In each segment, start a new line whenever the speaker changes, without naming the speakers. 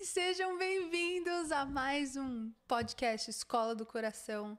Sejam bem-vindos a mais um podcast Escola do Coração.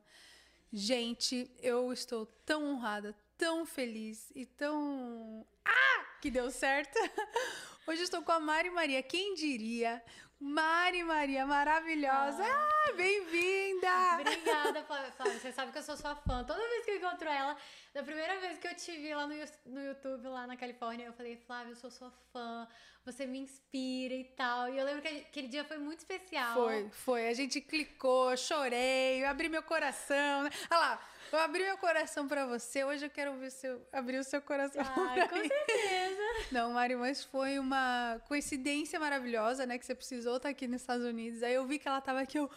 Gente, eu estou tão honrada, tão feliz e tão. Ah! Que deu certo! Hoje estou com a Mari Maria. Quem diria? Mari Maria, maravilhosa! Ah, ah bem-vinda!
Obrigada, Flávia. Você sabe que eu sou sua fã. Toda vez que eu encontro ela, da primeira vez que eu te vi lá no, no YouTube, lá na Califórnia, eu falei, Flávia, eu sou sua fã você me inspira e tal. E eu lembro que aquele dia foi muito especial.
Foi, foi. A gente clicou, chorei, abri meu coração. Né? Olha lá, eu abri meu coração para você. Hoje eu quero ver seu, abrir o seu coração.
Ah, com mim. certeza.
Não, Mari, mas foi uma coincidência maravilhosa, né? Que você precisou estar aqui nos Estados Unidos. Aí eu vi que ela tava aqui, eu.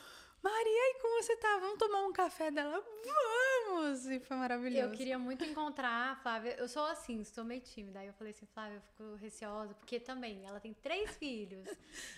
Maria, e como você tá? Vamos tomar um café dela? Vamos! E foi maravilhoso.
Eu queria muito encontrar a Flávia. Eu sou assim, sou meio tímida. Aí eu falei assim, Flávia, eu fico receosa, porque também ela tem três filhos.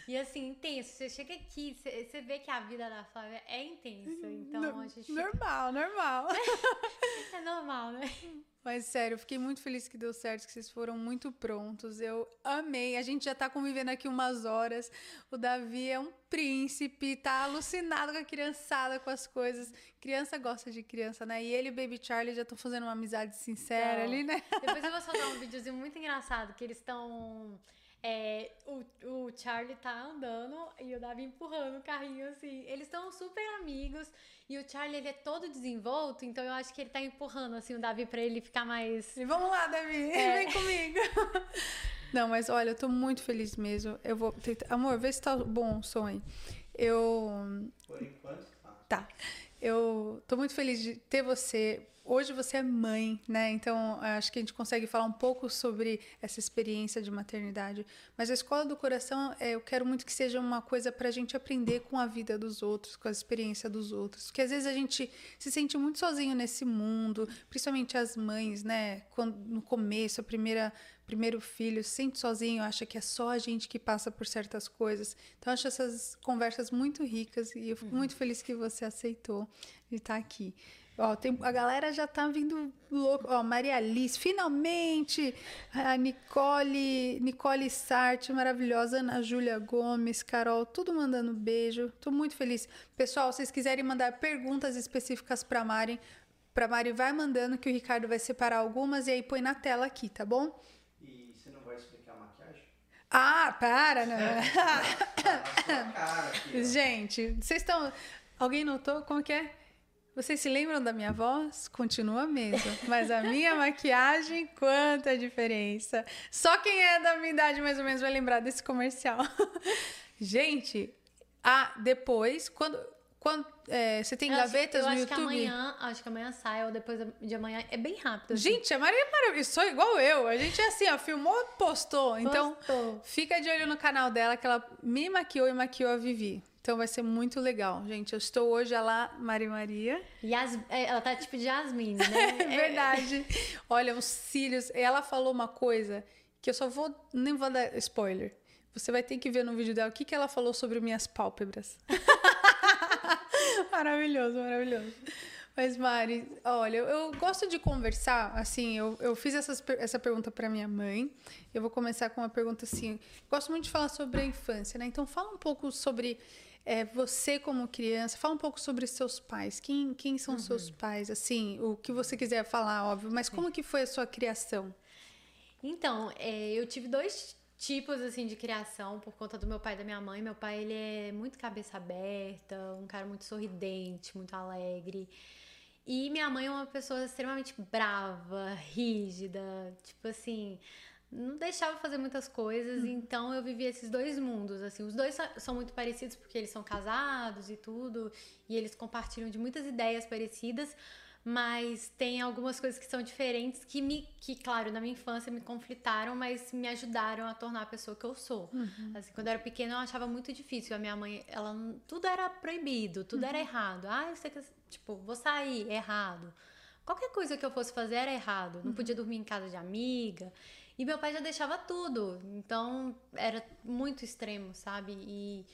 E assim, intenso. Você chega aqui, você vê que a vida da Flávia é intensa. Então no, a gente.
Normal, normal.
é normal, né?
Mas sério, eu fiquei muito feliz que deu certo, que vocês foram muito prontos. Eu amei. A gente já tá convivendo aqui umas horas. O Davi é um príncipe, tá alucinado com a criançada, com as coisas. Criança gosta de criança, né? E ele e o Baby Charlie já estão fazendo uma amizade sincera então, ali, né?
Depois eu vou soltar um videozinho muito engraçado, que eles estão é, o, o Charlie tá andando e o Davi empurrando o carrinho assim. Eles estão super amigos e o Charlie ele é todo desenvolto, então eu acho que ele tá empurrando assim o Davi para ele ficar mais.
E vamos lá, Davi, é. vem comigo. Não, mas olha, eu tô muito feliz mesmo. Eu vou. Amor, vê se tá bom o som aí. Eu.
Por enquanto,
tá. Tá. Eu tô muito feliz de ter você Hoje você é mãe, né? Então acho que a gente consegue falar um pouco sobre essa experiência de maternidade. Mas a escola do coração, é, eu quero muito que seja uma coisa para a gente aprender com a vida dos outros, com a experiência dos outros. Porque às vezes a gente se sente muito sozinho nesse mundo, principalmente as mães, né? Quando, no começo, a primeira primeiro filho, se sente sozinho, acha que é só a gente que passa por certas coisas. Então, acho essas conversas muito ricas e eu fico uhum. muito feliz que você aceitou de estar aqui. Ó, tem, a galera já tá vindo louco. Ó, Maria Alice, finalmente! A Nicole, Nicole Sarte, maravilhosa. Ana Júlia Gomes, Carol, tudo mandando beijo. Tô muito feliz. Pessoal, se vocês quiserem mandar perguntas específicas pra Mari, pra Mari, vai mandando que o Ricardo vai separar algumas e aí põe na tela aqui, tá bom?
E você não vai explicar a maquiagem?
Ah, para, né? Gente, vocês estão. Alguém notou? Como que é? Vocês se lembram da minha voz? Continua a mesma. Mas a minha maquiagem, quanta diferença. Só quem é da minha idade mais ou menos vai lembrar desse comercial. Gente, ah, depois, quando. quando é, você tem eu gavetas
acho,
no YouTube?
Acho que amanhã, acho que amanhã sai ou depois de amanhã. É bem rápido.
Assim. Gente, a Maria é maravilhosa. Sou igual eu. A gente é assim, ó, filmou, postou. Então, postou. fica de olho no canal dela que ela me maquiou e maquiou a Vivi. Então vai ser muito legal, gente. Eu estou hoje lá, Mari Maria.
Yas, é, ela tá tipo de Yasmin, né?
é verdade. Olha, os cílios. Ela falou uma coisa que eu só vou. Nem vou dar spoiler. Você vai ter que ver no vídeo dela o que, que ela falou sobre minhas pálpebras. maravilhoso, maravilhoso. Mas, Mari, olha, eu, eu, gosto de conversar, assim, eu, eu fiz essas, essa pergunta para minha mãe. Eu vou começar com uma pergunta assim. Gosto muito de falar sobre a infância, né? Então, fala um pouco sobre é, você como criança, fala um pouco sobre seus pais. Quem, quem são uhum. seus pais? Assim, o que você quiser falar, óbvio. Mas como que foi a sua criação?
Então, é, eu tive dois tipos assim de criação por conta do meu pai e da minha mãe. Meu pai ele é muito cabeça aberta, um cara muito sorridente, muito alegre. E minha mãe é uma pessoa extremamente brava, rígida, tipo assim, não deixava fazer muitas coisas, hum. então eu vivia esses dois mundos, assim. Os dois são muito parecidos porque eles são casados e tudo, e eles compartilham de muitas ideias parecidas, mas tem algumas coisas que são diferentes que me que claro na minha infância me conflitaram mas me ajudaram a tornar a pessoa que eu sou uhum. assim quando eu era pequena eu achava muito difícil a minha mãe ela tudo era proibido tudo uhum. era errado ah eu sei que tipo vou sair errado qualquer coisa que eu fosse fazer era errado não uhum. podia dormir em casa de amiga e meu pai já deixava tudo. Então era muito extremo, sabe? E.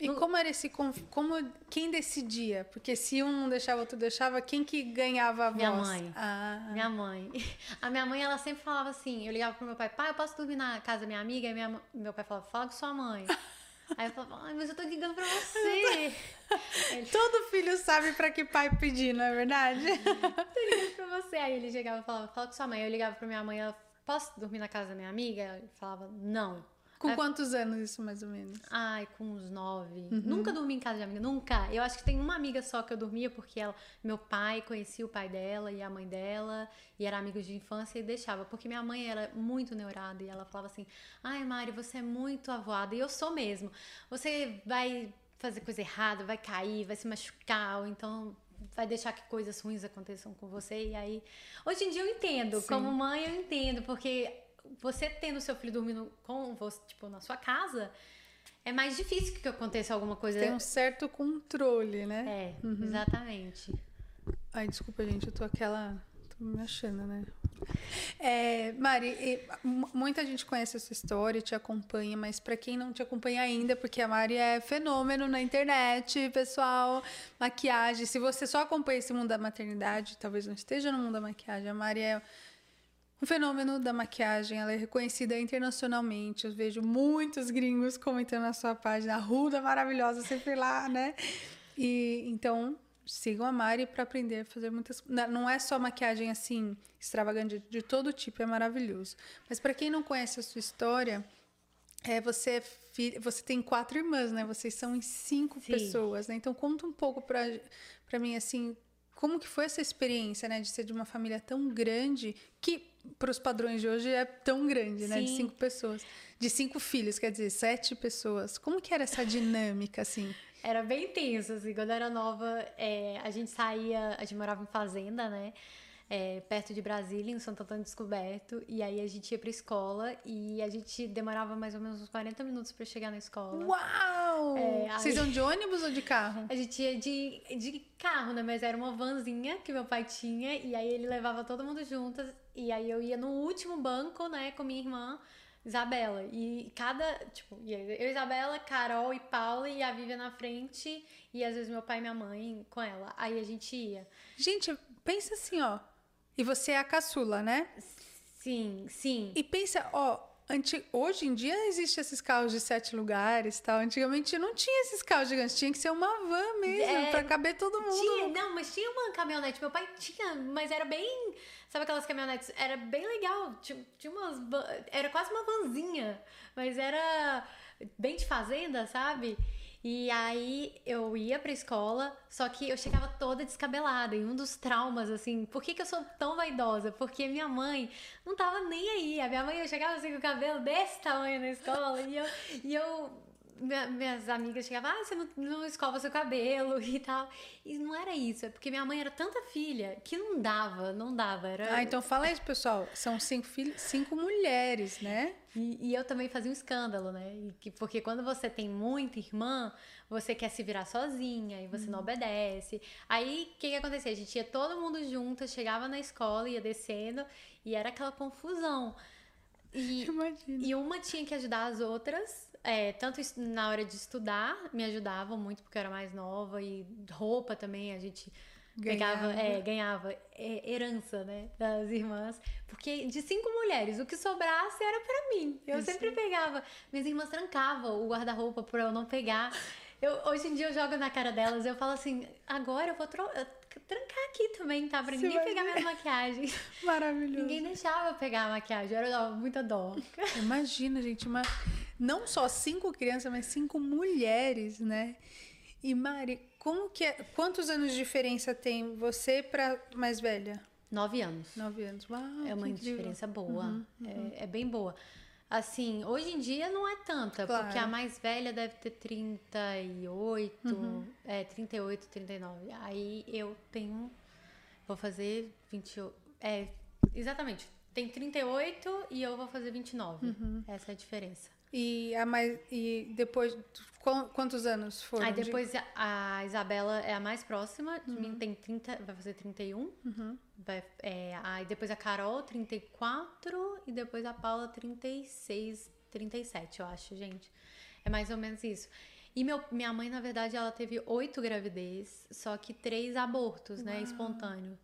E como era esse como quem decidia? Porque se um não deixava, outro deixava, quem que ganhava a voz?
Minha mãe. Ah. Minha mãe. A minha mãe, ela sempre falava assim, eu ligava pro meu pai, pai, eu posso dormir na casa da minha amiga? E minha, meu pai falava, fala com sua mãe. Aí eu falava, ai, mas eu tô ligando pra você.
Ele... Todo filho sabe pra que pai pedir, não é verdade?
tô ligando pra você. Aí ele chegava e falava, fala com sua mãe. Eu ligava pra minha mãe, ela, posso dormir na casa da minha amiga? Ele falava, não.
Com Aí, quantos anos isso, mais ou menos?
Ai, com uns nove. Uhum. Nunca dormi em casa de amiga, nunca. Eu acho que tem uma amiga só que eu dormia, porque ela, meu pai conhecia o pai dela e a mãe dela, e era amigos de infância e deixava. Porque minha mãe era muito neurada e ela falava assim: Ai, Mari, você é muito avoada. E eu sou mesmo. Você vai fazer coisa errada, vai cair, vai se machucar, ou então vai deixar que coisas ruins aconteçam com você. E aí, hoje em dia eu entendo, Sim. como mãe eu entendo, porque você tendo seu filho dormindo com você, tipo, na sua casa, é mais difícil que aconteça alguma coisa.
Tem um certo controle, né?
É, uhum. exatamente.
Ai, desculpa, gente, eu tô aquela. Tô me achando, né? É, Mari, muita gente conhece essa história, te acompanha, mas para quem não te acompanha ainda, porque a Mari é fenômeno na internet, pessoal, maquiagem. Se você só acompanha esse mundo da maternidade, talvez não esteja no mundo da maquiagem. A Mari é um fenômeno da maquiagem, ela é reconhecida internacionalmente. Eu vejo muitos gringos comentando na sua página, a Ruda maravilhosa, sempre lá, né? E então sigam a Mari para aprender a fazer muitas. Não é só maquiagem assim extravagante de todo tipo, é maravilhoso. Mas para quem não conhece a sua história, é você é filha, você tem quatro irmãs, né? Vocês são em cinco Sim. pessoas, né? Então conta um pouco para para mim assim como que foi essa experiência, né, de ser de uma família tão grande que para os padrões de hoje é tão grande, Sim. né, de cinco pessoas, de cinco filhos, quer dizer, sete pessoas. Como que era essa dinâmica, assim?
Era bem tenso, assim, quando eu era nova, é, a gente saía, a gente morava em fazenda, né, é, perto de Brasília, em Santo Antônio Descoberto, e aí a gente ia pra escola e a gente demorava mais ou menos uns 40 minutos para chegar na escola.
Uau! É, aí... Vocês iam de ônibus ou de carro?
A gente ia de, de carro, né? Mas era uma vanzinha que meu pai tinha, e aí ele levava todo mundo juntas, e aí eu ia no último banco, né, com minha irmã. Isabela. E cada, tipo, eu, Isabela, Carol e Paula e a Vivian na frente e às vezes meu pai e minha mãe com ela. Aí a gente ia.
Gente, pensa assim, ó. E você é a caçula, né?
Sim, sim.
E pensa, ó, anti... hoje em dia existem esses carros de sete lugares tal. Antigamente não tinha esses carros gigantes, tinha que ser uma van mesmo, é, pra caber todo mundo.
Tinha, não, mas tinha uma caminhonete. Meu pai tinha, mas era bem. Sabe aquelas caminhonetes? Era bem legal. Tinha, tinha umas. Era quase uma vanzinha, mas era bem de fazenda, sabe? E aí eu ia pra escola, só que eu chegava toda descabelada. E um dos traumas, assim, por que, que eu sou tão vaidosa? Porque minha mãe não tava nem aí. A minha mãe eu chegava assim com o cabelo desse tamanho na escola e eu, e eu minha, minhas amigas chegavam, ah, você não, não escova seu cabelo e tal. E não era isso, é porque minha mãe era tanta filha que não dava, não dava. Era...
Ah, então fala isso, pessoal. São cinco filhos, cinco mulheres, né?
E, e, eu também fazia um escândalo, né? Que, porque quando você tem muita irmã, você quer se virar sozinha e você hum. não obedece. Aí, o que, que acontecia? A gente ia todo mundo junto, chegava na escola, ia descendo, e era aquela confusão. E,
Imagina.
e uma tinha que ajudar as outras é, tanto na hora de estudar, me ajudavam muito porque eu era mais nova e roupa também, a gente ganhava, pegava, é, ganhava é, herança, né, das irmãs, porque de cinco mulheres, o que sobrasse era para mim. Eu sempre pegava, minhas irmãs trancavam o guarda-roupa para eu não pegar. Eu, hoje em dia eu jogo na cara delas, eu falo assim, agora eu vou trancar aqui também, tá? Pra ninguém pegar minha maquiagem.
Maravilhoso.
Ninguém deixava eu pegar a maquiagem, era muita dó.
Imagina, gente, uma não só cinco crianças, mas cinco mulheres, né? E Mari, como que é, quantos anos de diferença tem você para mais velha?
Nove anos.
Nove anos. Uau,
é uma diferença boa. Uhum, uhum. É, é, bem boa. Assim, hoje em dia não é tanta, claro. porque a mais velha deve ter 38, uhum. é, 38, 39. Aí eu tenho. Vou fazer 28. É, exatamente. Tem 38 e eu vou fazer 29. Uhum. Essa é a diferença.
E, a mais, e depois, quantos anos foram?
Aí depois de... a Isabela é a mais próxima, de uhum. mim tem 30, vai fazer 31. Uhum. Vai, é, aí depois a Carol, 34. E depois a Paula, 36, 37, eu acho, gente. É mais ou menos isso. E meu, minha mãe, na verdade, ela teve oito gravidez, só que três abortos, né, Uau. espontâneo.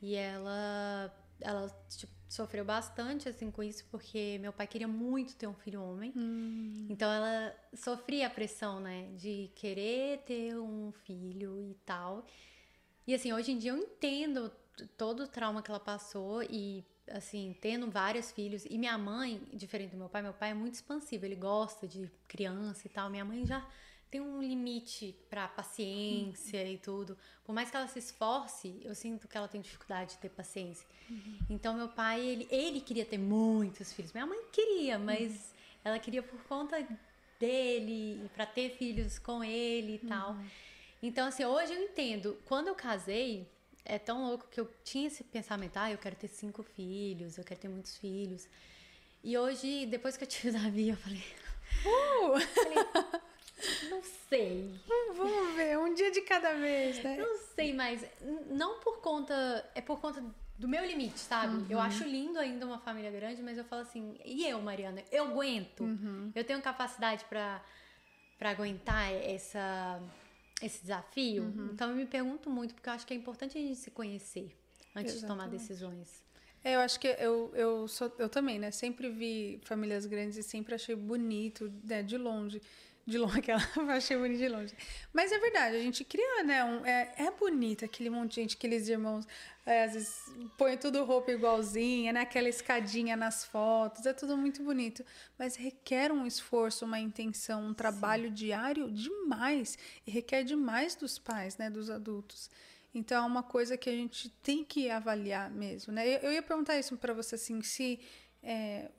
E ela, ela tipo, sofreu bastante assim com isso porque meu pai queria muito ter um filho homem.
Hum.
Então ela sofria a pressão, né, de querer ter um filho e tal. E assim, hoje em dia eu entendo todo o trauma que ela passou e assim, tendo vários filhos e minha mãe, diferente do meu pai, meu pai é muito expansivo, ele gosta de criança e tal. Minha mãe já tem um limite pra paciência e tudo. Por mais que ela se esforce, eu sinto que ela tem dificuldade de ter paciência. Então meu pai, ele, ele queria ter muitos filhos. Minha mãe queria, mas ela queria por conta dele, pra ter filhos com ele e tal. Então assim, hoje eu entendo. Quando eu casei, é tão louco que eu tinha esse pensamento, ah, eu quero ter cinco filhos, eu quero ter muitos filhos. E hoje, depois que eu tive o Davi, eu falei,
Uh,
não sei.
vamos ver, um dia de cada vez, né?
Não sei, mas não por conta. É por conta do meu limite, sabe? Eu acho lindo ainda uma família grande, mas eu falo assim, e eu, Mariana? Eu aguento. Eu tenho capacidade pra pra aguentar essa, esse desafio. Então eu me pergunto muito, porque eu acho que é importante a gente se conhecer antes de tomar
Exatamente.
decisões.
É, eu acho que eu, eu sou eu também, né? Sempre vi famílias grandes e sempre achei bonito, né? De longe. De longe, aquela achei bonito de longe. Mas é verdade, a gente cria, né? Um, é, é bonito aquele monte de gente, aqueles irmãos, é, às vezes põe tudo roupa igualzinha, né? Aquela escadinha nas fotos, é tudo muito bonito. Mas requer um esforço, uma intenção, um trabalho diário demais. E requer demais dos pais, né? Dos adultos. Então é uma coisa que a gente tem que avaliar mesmo, né? Eu, eu ia perguntar isso para você assim, se é,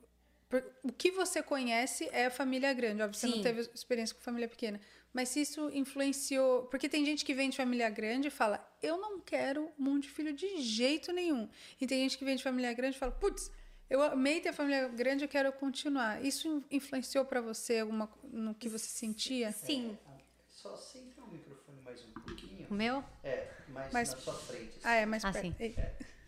o que você conhece é a família grande, óbvio, você não teve experiência com família pequena, mas se isso influenciou, porque tem gente que vem de família grande e fala, eu não quero um monte de filho de jeito nenhum, e tem gente que vem de família grande e fala, putz, eu amei ter família grande, eu quero continuar. Isso in- influenciou para você alguma no que você sentia?
Sim.
Só centra o microfone mais um pouquinho.
O meu?
É, mais,
Mais-
na sua frente. assim.
Ah, é mais
Ah,
perto.
sim.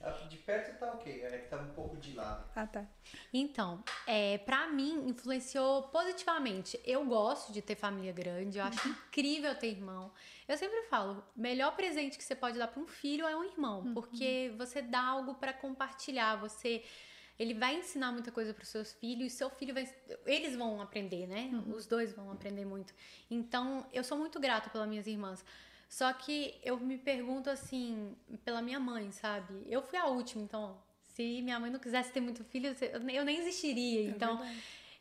Ah, De perto tá ok, é que tá um pouco de lado.
Ah, tá.
Então, é, para mim, influenciou positivamente. Eu gosto de ter família grande, eu acho incrível ter irmão. Eu sempre falo, melhor presente que você pode dar para um filho é um irmão, porque você dá algo para compartilhar, você ele vai ensinar muita coisa para os seus filhos, seu filho vai, eles vão aprender, né? Os dois vão aprender muito. Então, eu sou muito grata pelas minhas irmãs. Só que eu me pergunto assim, pela minha mãe, sabe? Eu fui a última, então, se minha mãe não quisesse ter muito filho, eu nem- existiria. Então,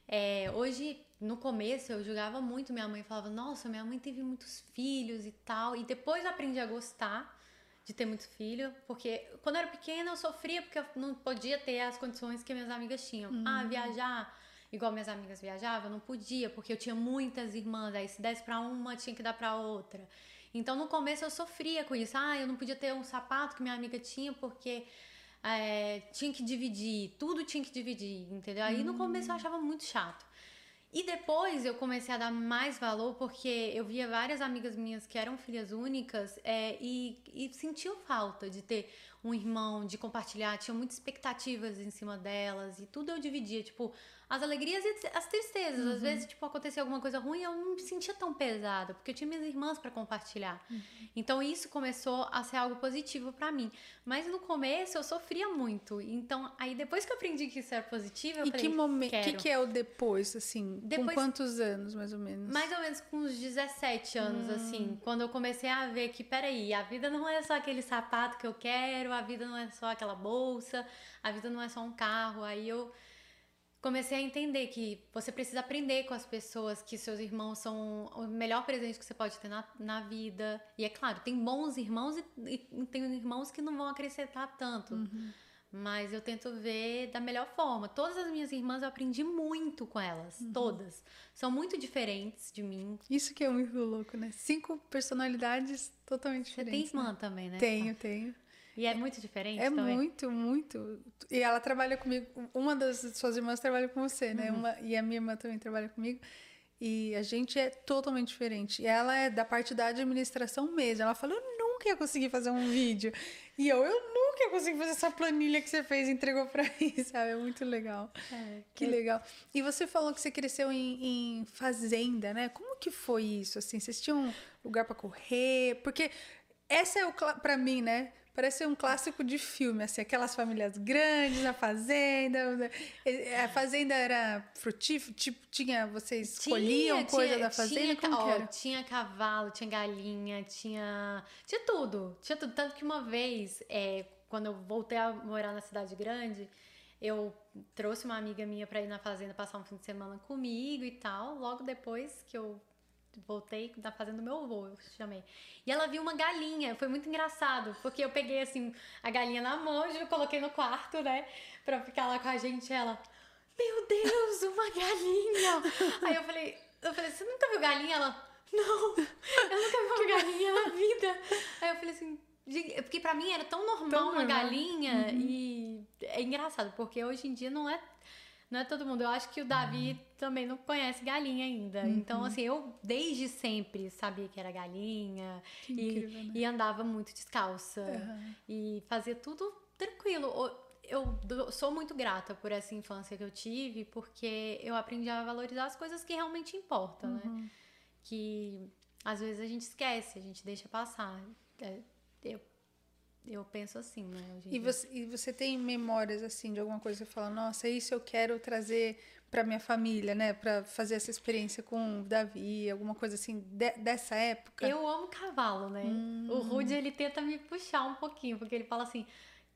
é, hoje, no começo, eu julgava muito minha mãe. Falava, nossa, minha mãe teve muitos filhos e tal. E depois eu aprendi a gostar de ter muito filho. Porque quando eu era pequena, eu sofria porque eu não podia ter as condições que minhas amigas tinham. Ah, viajar. Igual minhas amigas viajavam, eu não podia, porque eu tinha muitas irmãs. Aí, se desse pra uma, tinha que dar pra outra. Então, no começo, eu sofria com isso. Ah, eu não podia ter um sapato que minha amiga tinha, porque é, tinha que dividir, tudo tinha que dividir, entendeu? Aí no começo eu achava muito chato. E depois eu comecei a dar mais valor porque eu via várias amigas minhas que eram filhas únicas é, e, e falta de ter um irmão, de compartilhar, tinham muitas expectativas em cima delas e tudo eu dividia, tipo, as alegrias e as tristezas. Às vezes, tipo, acontecia alguma coisa ruim, eu não me sentia tão pesada, porque eu tinha minhas irmãs para compartilhar. Então isso começou a ser algo positivo para mim. Mas no começo eu sofria muito. Então, aí depois que eu aprendi que isso era positivo, eu
E
falei,
que momento, que que é o depois, assim? Com
Depois-
quantos anos, mais ou menos?
Mais ou menos com uns 17 anos,
Hum.
assim, quando eu comecei a ver que, peraí, a vida não é só aquele sapato que eu quero, a vida não é só aquela bolsa, a vida não é só um carro. Aí eu comecei a entender que você precisa aprender com as pessoas, que seus irmãos são o melhor presente que você pode ter na, na vida. E é claro, tem bons irmãos e, e tem irmãos que não vão acrescentar tanto.
Uhum.
Mas eu tento ver da melhor forma. Todas as minhas irmãs eu aprendi muito com elas,
Uhum.
todas. São muito diferentes de mim.
Isso que é muito louco, né? Cinco personalidades totalmente
Você tem
diferentes. né?
irmã também, né?
Tenho, tenho.
E é muito diferente
É
também?
muito, muito. E ela trabalha comigo. Uma das suas irmãs trabalha com você, né?
Uhum.
Uma, e a minha irmã também trabalha comigo. E a gente é totalmente diferente. E ela é da parte da administração mesmo. Ela fala: Eu nunca ia conseguir fazer um vídeo. E eu, eu nunca ia conseguir fazer essa planilha que você fez e entregou pra mim, sabe? É muito legal.
É,
Que legal. E você falou que você cresceu em, em fazenda, né? Como que foi isso? Assim, vocês tinham lugar pra correr? Porque essa é o pra mim, né? Parece um clássico de filme, assim, aquelas famílias grandes na fazenda. A fazenda era frutífera, tipo, tinha, vocês escolhiam
Tinha,
coisa
tinha-
da fazenda?
tinha,
Como
ó,
que era?
tinha cavalo, tinha galinha, tinha. Tinha tudo. Tinha tudo. Tanto que uma vez, é, quando eu voltei a morar na cidade grande, eu trouxe uma amiga minha pra ir na fazenda passar um fim de semana comigo e tal. Logo depois que eu voltei da fazenda do meu avô, eu chamei. E ela viu uma galinha, foi muito engraçado, porque eu peguei assim a galinha na mão e eu coloquei no quarto, né, pra ficar lá com a gente. e Ela, meu Deus, uma galinha! Aí eu falei, eu falei, você nunca viu galinha? Ela, não, eu nunca vi uma galinha na vida. Aí eu falei assim, gente, porque pra mim era tão normal
Tão
uma
normal.
galinha e é engraçado, porque hoje em dia não é não é todo mundo. Eu acho que o Davi também não conhece galinha ainda. Então, assim, eu desde sempre sabia que era galinha
Que
e,
incrível, né?
e andava muito descalça
Aham.
e fazia tudo tranquilo. Eu sou muito grata por essa infância que eu tive, porque eu aprendi a valorizar as coisas que realmente importam, né?
Uhum.
Que às vezes a gente esquece, a gente deixa passar. É, eu, eu penso assim, né?
E você, e você tem memórias, assim, de alguma coisa que você fala, nossa, isso eu quero trazer pra minha família, né? Pra fazer essa experiência com o Davi, alguma coisa assim, de- dessa época?
Eu amo cavalo, né? O Rude, ele tenta me puxar um pouquinho, porque ele fala assim,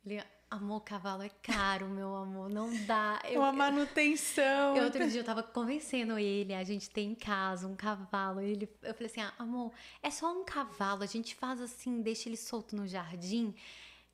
ele, amor, cavalo é caro, meu amor, não dá. Eu,
Uma manutenção.
eu, outro dia eu tava convencendo ele, a gente tem em casa um cavalo. e Ele, eu falei assim, ah, amor, é só um cavalo, a gente faz assim, deixa ele solto no jardim. O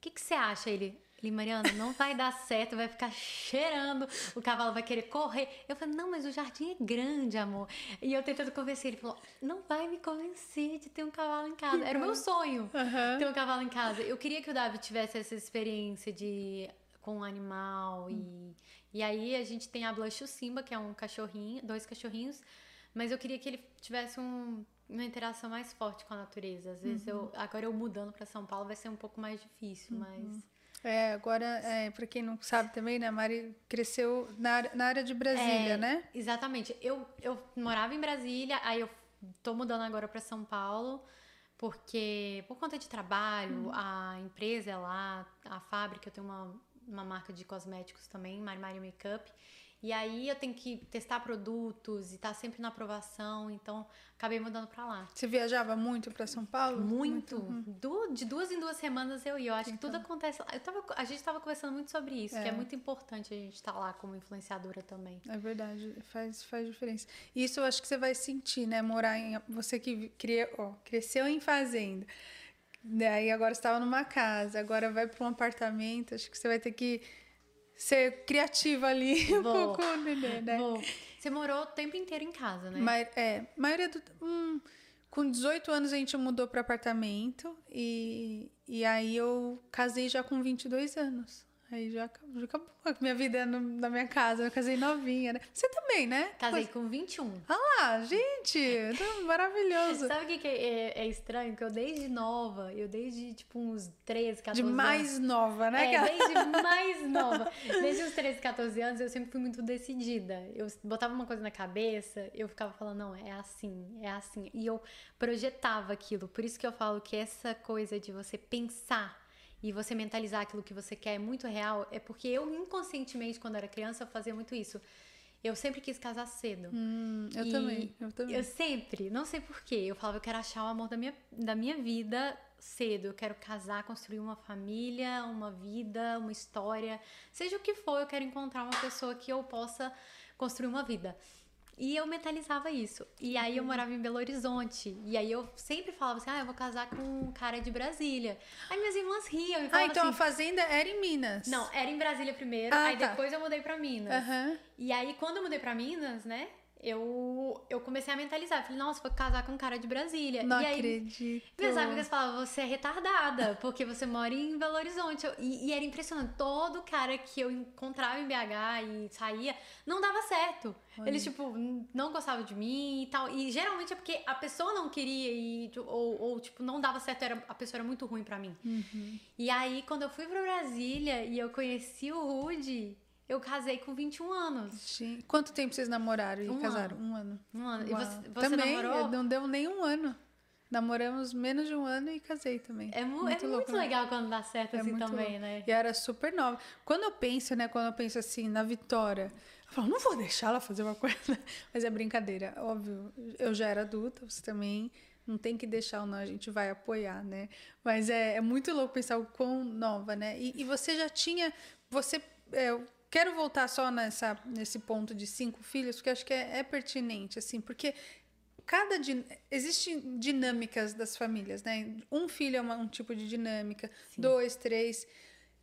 que, que você acha? Ele, ele, Mariana, não vai dar certo, vai ficar cheirando, o cavalo vai querer correr. Eu falei, não, mas o jardim é grande, amor. E eu tentando convencer, ele falou, não vai me convencer de ter um cavalo em casa. Era o meu sonho
Aham.
ter um cavalo em casa. Eu queria que o Davi tivesse essa experiência de com um animal e e aí a gente tem a Blush o Simba, que é um cachorrinho, dois cachorrinhos, mas eu queria que ele tivesse um- uma interação mais forte com a natureza. Às vezes eu agora eu mudando para São Paulo vai ser um pouco mais difícil, mas
É, agora, é, pra quem não sabe também, né, a Mari cresceu na, área- na área de Brasília,
É,
né?
Exatamente. Eu, eu morava em Brasília, aí eu tô mudando agora para São Paulo, porque por conta de trabalho, a empresa é lá, a fábrica, eu tenho uma, uma marca de cosméticos também, Mari Mari Makeup. E aí eu tenho que testar produtos e tá sempre na aprovação, então acabei mudando para lá.
Você viajava muito pra São Paulo?
Muito. Du- de duas em duas semanas eu ia. Eu acho que tudo
Então.
acontece lá. Eu tava, a gente tava conversando muito sobre isso, que
É.
é muito importante a gente estar lá como influenciadora também.
É verdade, faz, faz diferença. Isso eu acho que você vai sentir, né? Morar em. Você que cria, ó, cresceu em fazenda, daí agora estava numa casa, agora vai para um apartamento, acho que você vai ter que ser criativa ali um
Vou.
pouco, né?
Bom, você morou o tempo inteiro em casa, né?
Mas, é, maioria do. hum, com 18 anos a gente mudou para apartamento e, e aí eu casei já com 22 anos. Aí já acabou, já acabou minha vida no- na minha casa. Eu casei novinha, né? Você também, né?
Casei com 21.
Ah lá, gente, então, maravilhoso.
Sabe o que, que é, é estranho? Que eu desde nova, eu desde tipo uns 13, 14
De mais nova, né?
É,
Aquela-
desde mais nova. Desde os 13, 14 anos, eu sempre fui muito decidida. Eu botava uma coisa na cabeça, eu ficava falando, não, é assim, é assim. E eu projetava aquilo. Por isso que eu falo que essa coisa de você pensar e você mentalizar aquilo que você quer é muito real, é porque eu inconscientemente, quando era criança, eu fazia muito isso. Eu sempre quis casar cedo.
Hum, eu também, eu também.
Eu sempre, não sei porquê, eu falava, eu quero achar o amor da minha, da minha vida cedo. Eu quero casar, construir uma família, uma vida, uma história. Seja o que for, eu quero encontrar uma pessoa que eu possa construir uma vida. E eu mentalizava isso. E aí eu morava em Belo Horizonte. E aí eu sempre falava assim: ah, eu vou casar com um cara de Brasília. Aí minhas irmãs riam e
Ah,
falavam
então a
assim.
fazenda era em Minas.
Não, era em Brasília primeiro,
Ah,
aí
tá.
depois eu mudei pra Minas.
Aham.
E aí, quando eu mudei pra Minas, né? Eu, eu comecei a mentalizar. Falei, nossa, vou casar com um cara de Brasília.
Não
e aí,
acredito.
minhas amigas falavam, você é retardada, porque você mora em Belo Horizonte. Eu- E, e era impressionante. Todo cara que eu encontrava em BH e saía, não dava certo. Eles, tipo, não gostavam de mim e tal. E geralmente é porque a pessoa não queria e, tipo, ou, ou, tipo, não dava certo, era, a pessoa era muito ruim pra mim.
Uhum.
E aí, quando eu fui pra Brasília e eu conheci o Rude, eu casei com 21 anos.
Gente, Quanto tempo vocês namoraram e
Um
casaram? Um ano.
Um ano. E você, você
Também,
namorou?
não deu nem um ano. Namoramos menos de um ano e casei também.
É, mu muito, é muito
né?
legal quando dá certo
É
assim também,
louco.
né?
E era super nova. Quando eu penso, né? Quando eu penso assim na Vitória, eu falo, não vou deixar ela fazer uma coisa. Mas é brincadeira, óbvio. Eu já era adulta, você também não tem que deixar ou não, a gente vai apoiar, né? Mas é, é muito louco pensar o quão nova, né? E, e você já tinha. Você. é, quero voltar só nessa, nesse ponto de cinco filhos, porque acho que é, é pertinente, assim, porque cada din- existem dinâmicas das famílias, né? Um filho é uma- um tipo de dinâmica, dois, três.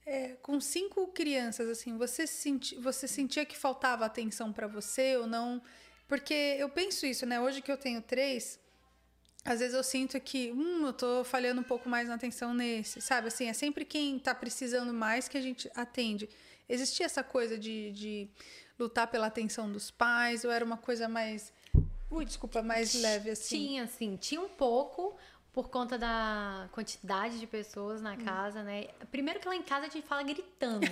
É, com cinco crianças, assim, você, senti, você sentia que faltava atenção para você ou não? Porque eu penso isso, né? Hoje que eu tenho três, às vezes eu sinto que, hum, eu tô falhando um pouco mais na atenção nesse, sabe? Assim, é sempre quem tá precisando mais que a gente atende. Existia essa coisa de, de lutar pela atenção dos pais ou era uma coisa mais. Ui, desculpa, mais leve, assim?
Tinha, assim, tinha um pouco por conta da quantidade de pessoas
Hum.
na casa, né? Primeiro que lá em casa a gente fala gritando.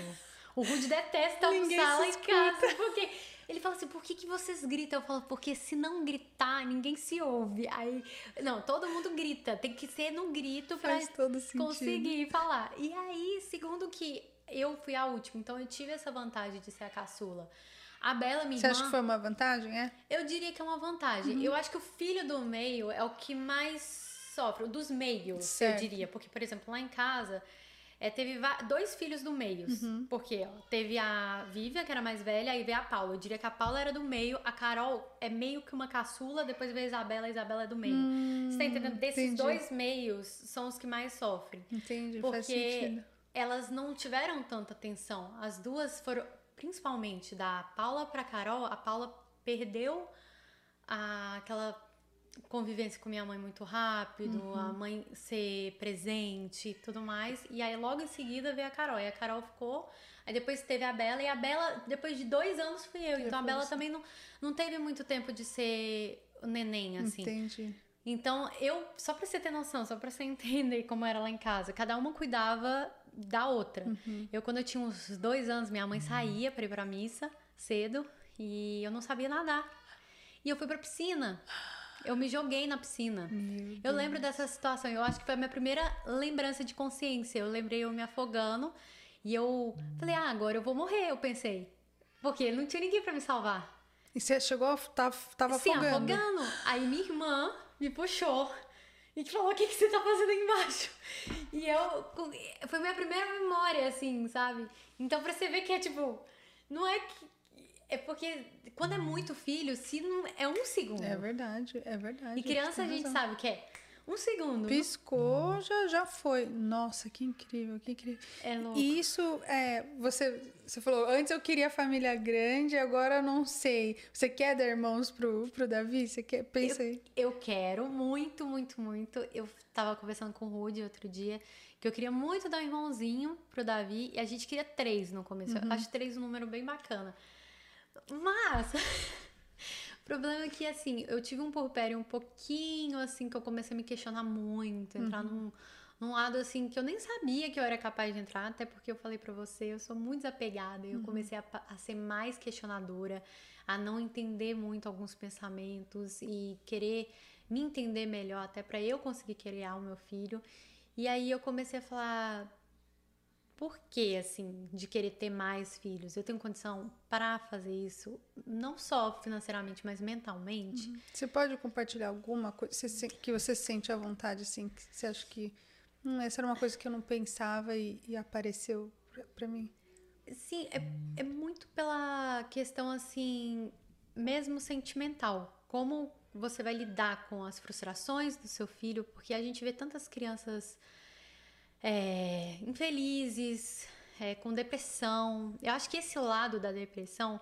O Rude detesta almoçar lá em casa, porque ele fala assim, por que, que vocês gritam? Eu falo, porque se não gritar, ninguém se ouve. Aí, não, todo mundo grita, tem que ser no grito
sentido.
conseguir falar. E aí, segundo que eu fui a última, então eu tive essa vantagem de ser a caçula. A Bela, minha
Você
irmã...
acha que foi uma vantagem? É?
Eu diria que é uma vantagem.
Uhum.
Eu acho que o filho do meio é o que mais sofre, dos meios,
Certo.
eu diria. Porque, por exemplo, lá em casa, é, teve dois filhos do meio.
Uhum.
Porque ó, teve a Vivian, que era mais velha, aí veio a Paula. Eu diria que a Paula era do meio, a Carol é meio que uma caçula, depois veio a Isabela, a Isabela é do meio. Você tá entendendo? Desses
Hum, entendi.
dois meios são os que mais sofrem.
Entendi, faz
Porque
sentido.
Elas não tiveram tanta atenção. As duas foram, principalmente da Paula pra Carol, a Paula perdeu a- aquela convivência com minha mãe muito rápido,
Uhum.
a mãe ser presente e tudo mais. E aí logo em seguida veio a Carol. E a Carol ficou. Aí depois teve a Bela, e a Bela, depois de dois anos, fui eu. Então a Bela também não, não teve muito tempo de ser neném, assim.
Entendi.
Então, eu, só pra você ter noção, só pra você entender como era lá em casa, cada uma cuidava da outra. Eu, quando eu tinha uns dois anos, minha mãe saía pra ir pra missa cedo e eu não sabia nadar. E eu fui pra piscina. Eu me joguei na piscina. Eu lembro dessa situação. Eu acho que foi a minha primeira lembrança de consciência. Eu lembrei eu me afogando e eu falei, ah, agora eu vou morrer, eu pensei. Porque não tinha ninguém pra me salvar.
E você chegou, tava, tava
Sim,
afogando.
afogando. Aí minha irmã me puxou e que falou: O que, que você tá fazendo aí embaixo? E eu. Foi minha primeira memória, assim, sabe? Então, pra você ver que é tipo. Não é que. É porque quando é muito filho, se não. É um segundo.
É verdade, é verdade.
e criança a gente
razão.
sabe que é um segundo.
Piscou, já, já foi. Nossa, que incrível, que incrível.
É louco.
E isso, é, você, você falou, antes eu queria família grande, agora eu não sei. Você quer dar irmãos pro, pro Davi? Você quer? Pensa aí.
Eu quero muito, muito, muito. Eu tava conversando com o Rudy outro dia que eu queria muito dar um irmãozinho pro Davi e a gente queria três no começo. Eu acho três um número bem bacana. Mas problema é que assim, eu tive um porpério um pouquinho assim que eu comecei a me questionar muito, entrar num, num lado assim que eu nem sabia que eu era capaz de entrar, até porque eu falei pra você, eu sou muito desapegada e eu comecei a, a ser mais questionadora, a não entender muito alguns pensamentos e querer me entender melhor até pra eu conseguir criar o meu filho. E aí eu comecei a falar por que, assim, de querer ter mais filhos? Eu tenho condição para fazer isso, não só financeiramente, mas mentalmente.
Você pode compartilhar alguma coisa que você sente à vontade, assim, que você acha que hum, essa era uma coisa que eu não pensava e, e apareceu pra, pra mim?
Sim, é, é muito pela questão, assim, mesmo sentimental. Como você vai lidar com as frustrações do seu filho, porque a gente vê tantas crianças é, infelizes, é, com depressão. Eu acho que esse lado da depressão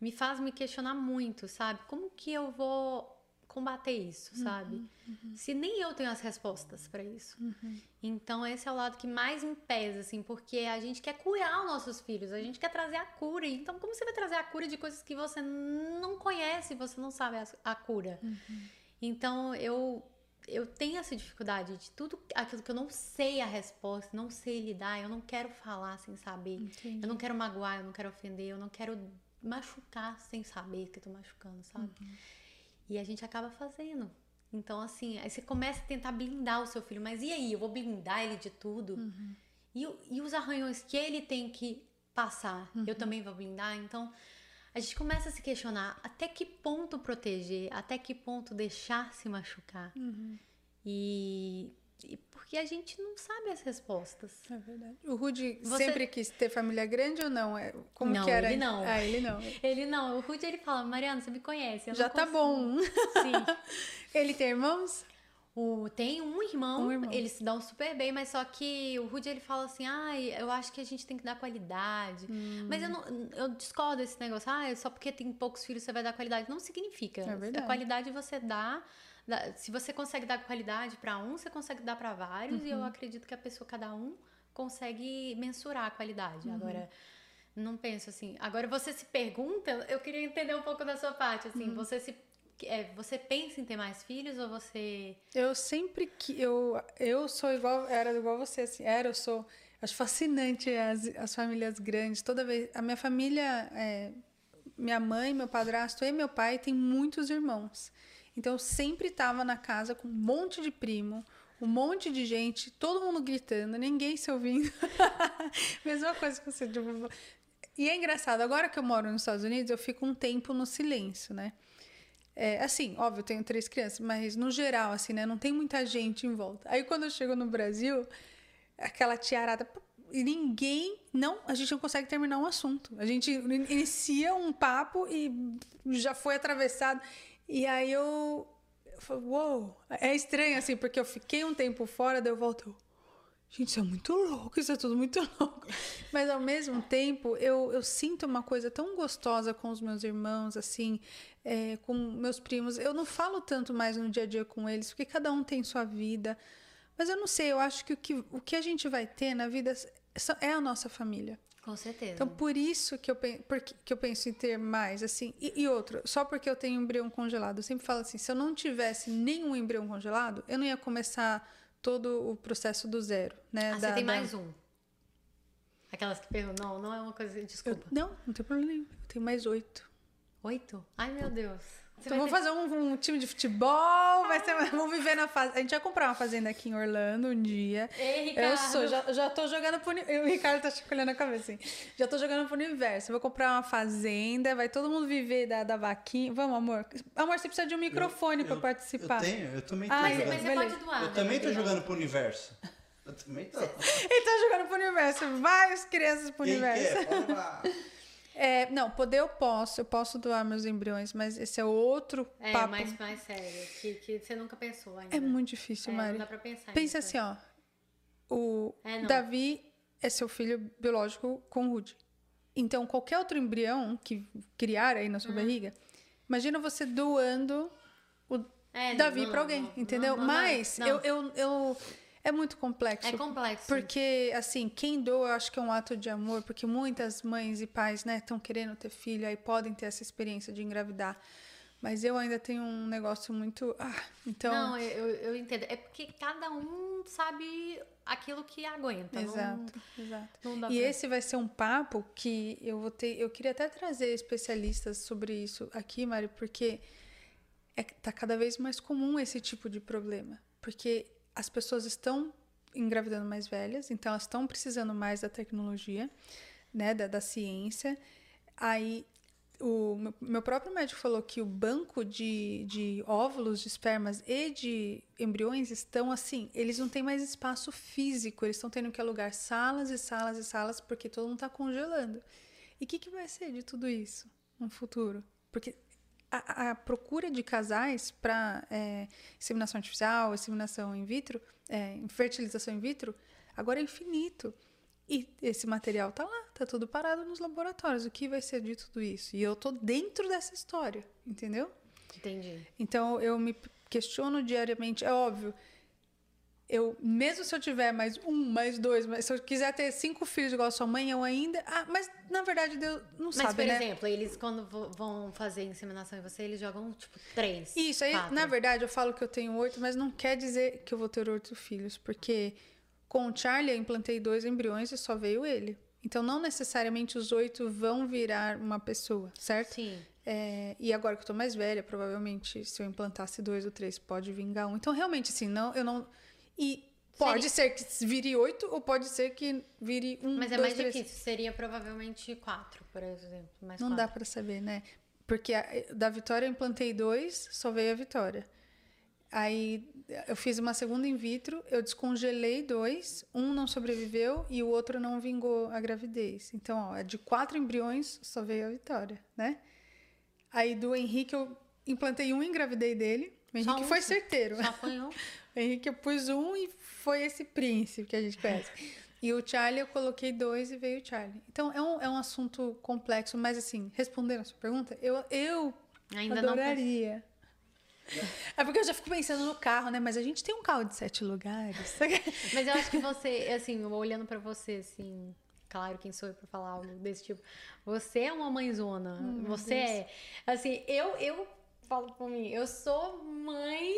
me faz me questionar muito, sabe? Como que eu vou combater isso, sabe? Se nem eu tenho as respostas para isso. Então esse é o lado que mais me pesa, assim, porque a gente quer curar os nossos filhos, a gente quer trazer a cura. Então como você vai trazer a cura de coisas que você não conhece, você não sabe a, a cura? Então eu eu tenho essa dificuldade de tudo aquilo que eu não sei a resposta, não sei lidar, eu não quero falar sem saber.
Entendi.
Eu não quero magoar, eu não quero ofender, eu não quero machucar sem saber que eu tô machucando, sabe? E a gente acaba fazendo. Então, assim, aí você começa a tentar blindar o seu filho. Mas e aí? Eu vou blindar ele de tudo?
Uhum.
E, e os arranhões que ele tem que passar,
Uhum.
eu também vou blindar? Então, a gente começa a se questionar até que ponto proteger, até que ponto deixar se machucar.
Uhum.
E, e porque a gente não sabe as respostas.
É verdade. O Rudy
Você-
sempre quis ter família grande ou não? É, Como
Não,
que era?
ele não.
Ah, ele não.
Ele não, o Rudy ele fala, Mariana, você me conhece.
Já tá
consigo."
bom.
Sim.
Ele tem irmãos?
O, tem um irmão,
Um irmão.
eles se dão super bem, mas só que o Rudy ele fala assim: ai, eu acho que a gente tem que dar qualidade.
Hum.
Mas eu, não, eu discordo desse negócio, ah, só porque tem poucos filhos você vai dar qualidade. Não significa.
É verdade.
A qualidade você dá. dá- Se você consegue dar qualidade para um, você consegue dar para vários,
Uhum.
e eu acredito que a pessoa, cada um, consegue mensurar a qualidade.
Uhum.
Agora. Não penso assim. Agora você se pergunta, eu queria entender um pouco da sua parte. Assim,
Uhum.
você se. É, você pensa em ter mais filhos ou você.
Eu sempre que eu eu sou igual era igual você assim era eu sou acho fascinante as, as famílias grandes. Toda vez a minha família é, minha mãe meu padrasto e meu pai tem muitos irmãos. Então eu sempre estava na casa com um monte de primo um monte de gente todo mundo gritando ninguém se ouvindo. Mesma coisa que você tipo, e é engraçado agora que eu moro nos Estados Unidos eu fico um tempo no silêncio né é, assim, óbvio, eu tenho três crianças, mas no geral, assim, né? Não tem muita gente em volta. Aí quando eu chego no Brasil, aquela tiarada. E ninguém. Não, a gente não consegue terminar um assunto. A gente in- inicia um papo e já foi atravessado. E aí eu. Eu falo, uou! É estranho, assim, porque eu fiquei um tempo fora, daí eu volto. Gente, isso é muito louco, isso é tudo muito louco. Mas ao mesmo tempo, eu, eu sinto uma coisa tão gostosa com os meus irmãos, assim, é, com meus primos. Eu não falo tanto mais no dia a dia com eles, porque cada um tem sua vida. Mas eu não sei, eu acho que o que, o que a gente vai ter na vida é a nossa família.
Com certeza.
Então, por isso que eu, porque- que eu penso em ter mais, assim. E, e outro, só porque eu tenho um embrião congelado. Eu sempre falo assim, se eu não tivesse nenhum embrião congelado, eu não ia começar todo o processo do zero, né?
ah,
Da-
você tem
da-
mais um. Aquelas que perguntam, não, não é uma coisa.
Eu-
Desculpa.
não, não tem problema nenhum. Eu tenho mais oito.
Oito? Ai, meu Deus. Você
Então,
vai ter-
fazer um, um time de futebol, vai ser, vamos viver na fazenda. A gente vai comprar uma fazenda aqui em Orlando um dia.
Ei,
Eu
Ricardo.
sou, já, já tô jogando pro. O Ricardo tá chacoalhando a cabeça, assim. Já tô jogando pro universo. Vou comprar uma fazenda, vai todo mundo viver da, da vaquinha. Vamos, amor. Amor, você precisa de um microfone pra
Eu-
participar.
Eu tenho, eu também tô
Ah,
Mas,
jogando.
mas você pode doar.
Eu
né,
também tô jogando pro universo. Eu também tô.
Ele tá jogando pro universo. Várias crianças pro
Quem
universo.
quer? Pode lá.
É, não, poder eu posso. Eu posso doar meus embriões, mas esse é outro
É,
papo.
mais, mais sério. Que, que você nunca pensou ainda.
É muito difícil,
É,
Mari.
Não dá pra pensar.
Pensa assim, ó. O
É.
Davi é seu filho biológico com o Rudy. Então, qualquer outro embrião que criar aí na
Uhum.
sua barriga, imagina você doando o
É,
Davi pra alguém,
não,
entendeu?
não, não,
Mas. Eu, eu, eu. É muito complexo.
É complexo.
Porque, assim, quem doa, eu acho que é um ato de amor, porque muitas mães e pais, né, estão querendo ter filho, aí podem ter essa experiência de engravidar. Mas eu ainda tenho um negócio muito. Ah, então.
Não, eu, eu, entendo. É porque cada um sabe aquilo que aguenta. não-
exato, exato.
Não, dá
E
pra-
esse vai ser um papo que eu vou ter. Eu queria até trazer especialistas sobre isso aqui, Mari, porque é, tá cada vez mais comum esse tipo de problema. Porque as pessoas estão engravidando mais velhas, então elas estão precisando mais da tecnologia, né, da, da ciência. Aí o meu- próprio médico falou que o banco de, de óvulos, de espermas e de embriões estão assim, eles não têm mais espaço físico, eles estão tendo que alugar salas e salas e salas porque todo mundo está congelando. E o que, que vai ser de tudo isso no futuro? Porque a, a procura de casais para inseminação artificial, inseminação in vitro, é, fertilização in vitro, agora é infinito. E esse material tá lá, tá tudo parado nos laboratórios. O que vai ser de tudo isso? E eu tô dentro dessa história, entendeu?
Entendi.
Então eu me questiono diariamente. É óbvio, eu mesmo se eu tiver mais um, mais dois, mas se eu quiser ter cinco filhos igual a sua mãe, eu ainda. Ah, mas na verdade Deus não
Mas,
sabe,
por
né?
exemplo, eles quando vão fazer inseminação em você, eles jogam, tipo, três.
Isso, aí,
quatro.
na verdade, eu falo que eu tenho oito, mas não quer dizer que eu vou ter oito filhos, porque com o Charlie eu implantei dois embriões e só veio ele. Então, não necessariamente os oito vão virar uma pessoa, certo?
Sim.
É, e agora que eu tô mais velha, provavelmente, se eu implantasse dois ou três, pode vingar um. Então, realmente, assim, não, eu não. E pode ser que vire oito, ou pode ser que vire um.
Mas é
dois,
mais
três.
difícil. Seria provavelmente quatro, por exemplo. Mais
Não
quatro.
dá pra saber, né? Porque a- da Vitória eu implantei dois, só veio a Vitória. Aí eu fiz uma segunda in vitro, eu descongelei dois, um não sobreviveu e o outro não vingou a gravidez. Então, ó, de quatro embriões, só veio a Vitória, né? Aí do Henrique eu implantei um e engravidei dele. O Henrique
um,
foi certeiro.
Só foi um.
O Henrique eu pus um e foi esse príncipe que a gente conhece. E o Charlie eu coloquei dois e veio o Charlie. Então é um, é um assunto complexo, mas assim, respondendo a sua pergunta, eu, eu
Ainda não
adoraria. É porque eu já fico pensando no carro, né? Mas a gente tem um carro de sete lugares.
Mas eu acho que você, assim, olhando pra você, assim, claro, quem sou eu pra falar algo desse tipo. Você é uma mãezona.
Hum,
você é. Assim, eu, eu falo por mim, eu sou mãe.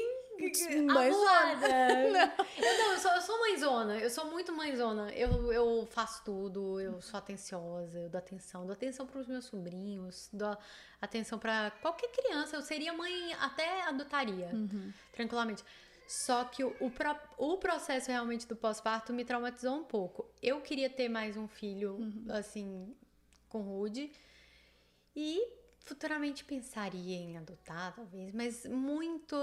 Mãezona.
Eu não, eu sou, eu sou mãezona. Eu sou muito mãezona. Eu, eu faço tudo, eu sou atenciosa, eu dou atenção. Dou atenção pros meus sobrinhos, dou atenção pra qualquer criança. Eu seria mãe, até adotaria, tranquilamente. Só que o, o, pro- o processo realmente do pós-parto me traumatizou um pouco. Eu queria ter mais um filho, assim, com Rude. E futuramente pensaria em adotar, talvez, mas muito.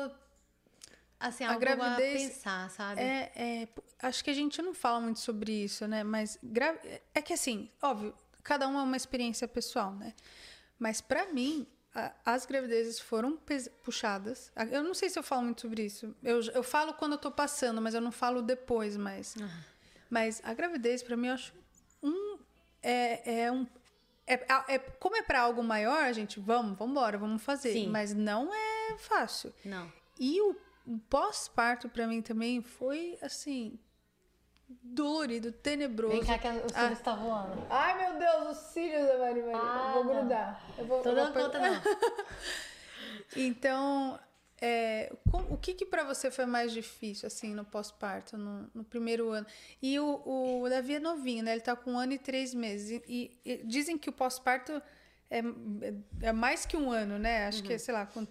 Assim,
A gravidez
a pensar, sabe?
É, é, acho que a gente não fala muito sobre isso, né? Mas gra- é que assim, óbvio, cada um é uma experiência pessoal, né? Mas pra mim, a- as gravidezes foram puxadas. Eu não sei se eu falo muito sobre isso. Eu, eu falo quando eu tô passando, mas eu não falo depois mais. Mas a gravidez, pra mim, eu acho um. É, é um. É, é- como é pra algo maior, a gente, vamos, vamos embora, vamos fazer.
Sim.
Mas não é fácil.
Não.
E o, pós-parto pra mim também foi assim dolorido, tenebroso.
Vem cá que o filho está voando.
Ai meu Deus, os cílios da Mari Maria.
Ah,
eu vou
não.
grudar. Eu vou,
Tô
eu
dando
vou
conta, não.
Então, é, com- o que que para você foi mais difícil assim no pós-parto, no, no primeiro ano? E o, o Davi é novinho, né? Ele tá com um ano e três meses. E, e dizem que o pós-parto é, é mais que um ano, né? Acho que é, sei lá, com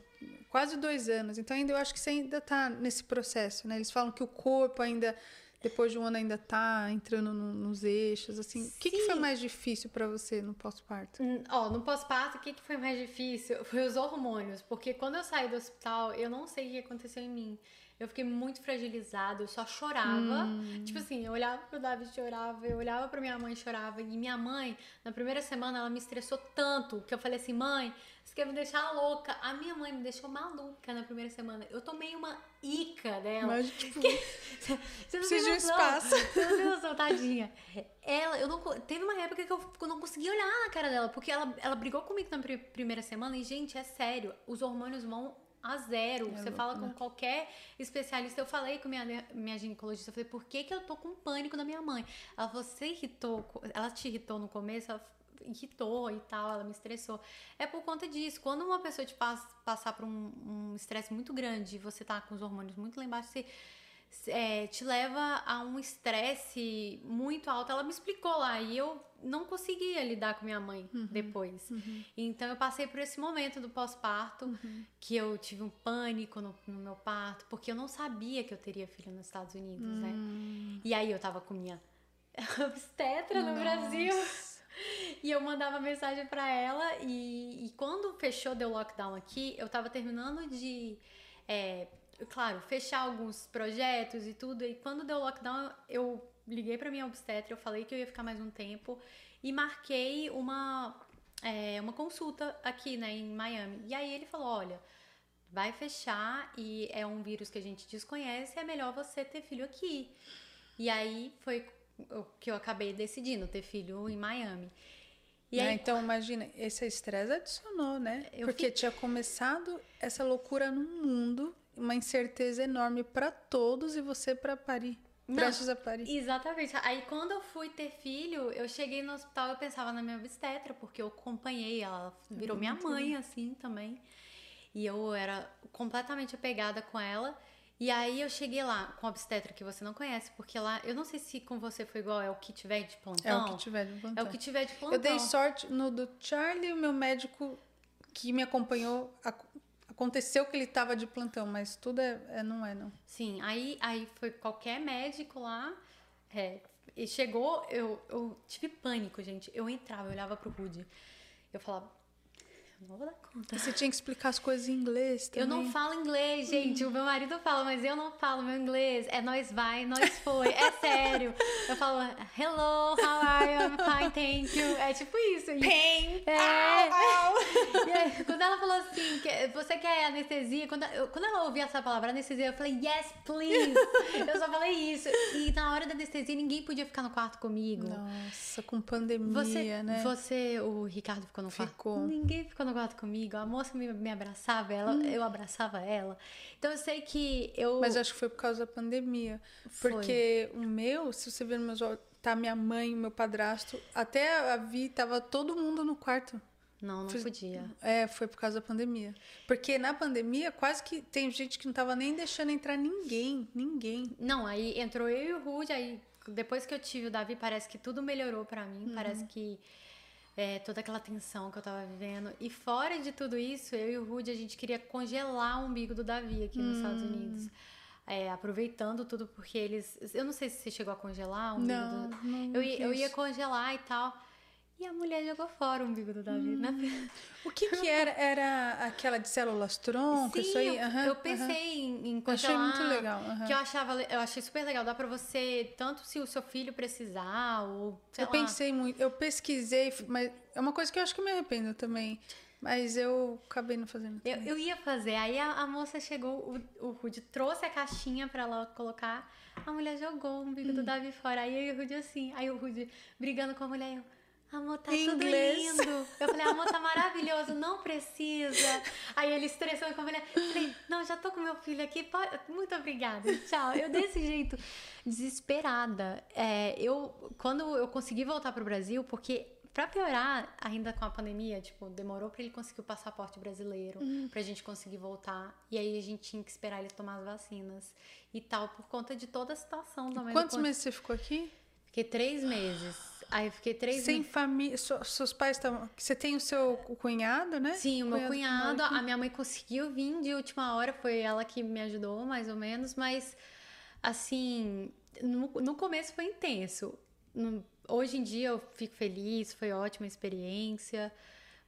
quase dois anos. Então ainda eu acho que você ainda tá nesse processo, né? Eles falam que o corpo ainda depois de um ano ainda tá entrando no- nos eixos, assim. O que, que foi mais difícil para você no pós-parto?
Hum, Ó, no pós-parto, o que, que foi mais difícil? Foi os hormônios. Porque quando eu saí do hospital, eu não sei o que aconteceu em mim. Eu fiquei muito fragilizada, eu só chorava. Tipo assim, eu olhava pro David chorava, eu olhava pra minha mãe chorava. E minha mãe, na primeira semana, ela me estressou tanto que eu falei assim: mãe, você quer me deixar louca? A minha mãe me deixou maluca na primeira semana. Eu tomei uma ica dela.
Mas, tipo,
Você não tem
um espaço.
Você não tem noção, tadinha. Ela, eu não. Teve uma época que eu, eu não conseguia olhar na cara dela, porque ela, ela brigou comigo na pri- primeira semana e, gente, é sério, os hormônios vão a zero. Você
louco,
fala
né?
com qualquer especialista. Eu falei com minha, minha ginecologista, eu falei, por que, que eu tô com pânico da minha mãe? Ela falou, você irritou, ela te irritou no começo? Ela irritou e tal, ela me estressou. É por conta disso. Quando uma pessoa te passa, passar por um um estresse muito grande e você tá com os hormônios muito lá embaixo, você é, te leva a um estresse muito alto. Ela me explicou lá e eu não conseguia lidar com minha mãe depois. Então eu passei por esse momento do pós-parto, que eu tive um pânico no, no meu parto, porque eu não sabia que eu teria filho nos Estados Unidos, né? E aí eu tava com minha obstetra no Brasil. E eu mandava mensagem pra ela e, e quando fechou, deu lockdown aqui, eu tava terminando de, é, claro, fechar alguns projetos e tudo. E quando deu lockdown, eu liguei pra minha obstetra, eu falei que eu ia ficar mais um tempo e marquei uma, é, uma consulta aqui, né, em Miami. E aí ele falou, olha, vai fechar e é um vírus que a gente desconhece, é melhor você ter filho aqui. E aí foi o que eu acabei decidindo, ter filho em Miami. E
né?
aí,
Então, imagina, esse estresse adicionou, né? Porque
fi-
tinha começado essa loucura no mundo, uma incerteza enorme pra todos e você pra parir. Prestes a parir.
Exatamente. Aí quando eu fui ter filho, eu cheguei no hospital, eu pensava na minha obstetra, porque eu acompanhei, ela virou minha mãe assim também. E eu era completamente apegada com ela. E aí eu cheguei lá com a obstetra que você não conhece, porque lá, eu não sei se com você foi igual, é o que tiver de plantão.
É o que tiver de
É
plantão.
o que tiver de plantão.
Eu dei sorte no do Charlie, o meu médico que me acompanhou, ac- aconteceu que ele estava de plantão, mas tudo é, é- não é, não.
Sim, aí, aí foi qualquer médico lá. é, e chegou, eu, eu tive pânico, gente. Eu entrava, eu olhava pro Rude. Eu falava, eu não vou dar conta.
Você tinha que explicar as coisas em inglês também.
Eu não falo inglês, gente. O meu marido fala, mas eu não falo meu inglês. É nós vai, nós foi. É sério. Eu falo, hello, how are you? I'm fine, thank you. É tipo isso.
Pain!
É. E aí, quando ela falou assim, você quer anestesia? Quando, eu- quando ela ouvia essa palavra anestesia, eu falei, yes, please. Eu só falei isso. E na hora da anestesia, ninguém podia ficar no quarto comigo.
Nossa, com pandemia,
Você,
né?
você, o Ricardo ficou no quarto?
Ficou.
Ninguém ficou no quarto comigo. A moça me, me abraçava, ela, eu abraçava ela. Então eu sei que eu.
Mas acho que foi por causa da pandemia.
Foi.
Porque o meu, se você ver nos meus olhos, tá minha mãe, meu padrasto, até a Vi, tava todo mundo no quarto.
Não, não
Fiz-
podia.
É, foi por causa da pandemia. Porque na pandemia, quase que tem gente que não tava nem deixando entrar ninguém. Ninguém.
Não, aí entrou eu e o Rude, aí depois que eu tive o Davi, parece que tudo melhorou pra mim. Parece que é, toda aquela tensão que eu tava vivendo. E fora de tudo isso, eu e o Rude, a gente queria congelar o umbigo do Davi aqui nos Estados Unidos. É, aproveitando tudo, porque eles. Eu não sei se você chegou a congelar o umbigo
Não,
do.
não
eu, ia, eu ia congelar e tal. E a mulher jogou fora o umbigo do Davi. né?
O que que era? Era aquela de células tronco?
Sim,
isso aí?
eu,
Aham,
eu pensei em, em
Eu achei muito legal, aham.
Que eu achava, eu achei super legal. Dá pra você, tanto se o seu filho precisar, ou
Eu
lá.
pensei muito, eu pesquisei, mas é uma coisa que eu acho que eu me arrependo também. Mas eu acabei não fazendo.
Eu, eu ia fazer, aí a, a moça chegou, o, o Rudy trouxe a caixinha pra ela colocar, a mulher jogou o umbigo
Hum.
do Davi fora. Aí o Rudy assim, aí o Rudy brigando com a mulher, eu, amor, tá tudo
inglês.
lindo. Eu falei, amor, tá maravilhoso, não precisa. Aí ele estressando com a mulher, falei, não, já tô com meu filho aqui, pode- muito obrigada, tchau. Eu desse jeito, desesperada. É, eu, quando eu consegui voltar pro Brasil, porque Pra piorar, ainda com a pandemia, tipo, demorou pra ele conseguir o passaporte brasileiro,
Uhum.
pra gente conseguir voltar. E aí a gente tinha que esperar ele tomar as vacinas e tal, por conta de toda a situação também.
Quantos meses você ficou aqui?
Fiquei três meses. Aí eu fiquei três
Sem
meses.
família. su- seus pais estavam. Você tem o seu cunhado, né?
Sim, o meu cunhado,
aqui.
a minha mãe conseguiu vir de última hora, foi ela que me ajudou, mais ou menos, mas assim, no, no começo foi intenso. No- hoje em dia eu fico feliz, foi ótima experiência,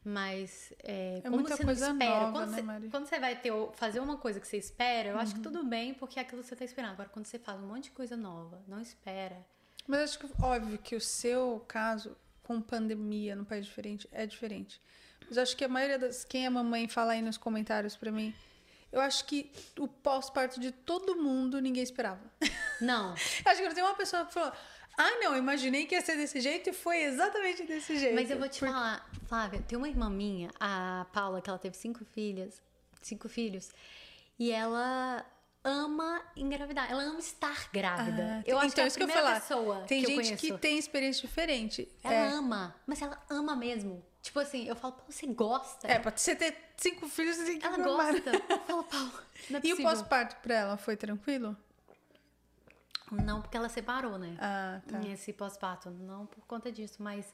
mas é,
É
como você
coisa
não espera,
nova,
quando,
né,
você?
Uhum.
quando você vai ter, fazer uma coisa que você espera, eu acho que tudo bem, porque é aquilo que você tá esperando. Agora, quando você faz um monte de coisa nova, não espera.
Mas acho que óbvio que o seu caso com pandemia num país diferente é diferente. Mas acho que a maioria das. Quem é mamãe fala aí nos comentários pra mim. Eu acho que o pós-parto de todo mundo ninguém esperava.
Não,
acho que não tem uma pessoa que falou. Ah, não, imaginei que ia ser desse jeito e foi exatamente desse jeito.
Mas eu vou te
Porque-
falar, Flávia, tem uma irmã minha, a Paula, que ela teve cinco filhas, cinco filhos, e ela ama engravidar, ela ama estar grávida.
Ah,
eu acho
então,
que é a
isso que eu
primeira
falar.
pessoa
Tem
que eu
gente que
conheço.
tem experiência diferente.
Ela
é.
ama, mas ela ama mesmo. Tipo assim, eu falo, Paulo, você gosta?
É, pra você ter cinco filhos, você tem que
ela
amar.
gosta. Eu falo, Paulo, não é
E o pós-parto pra ela foi tranquilo?
Não, porque ela separou, né?
Ah, tá.
Esse pós-parto, não por conta disso, mas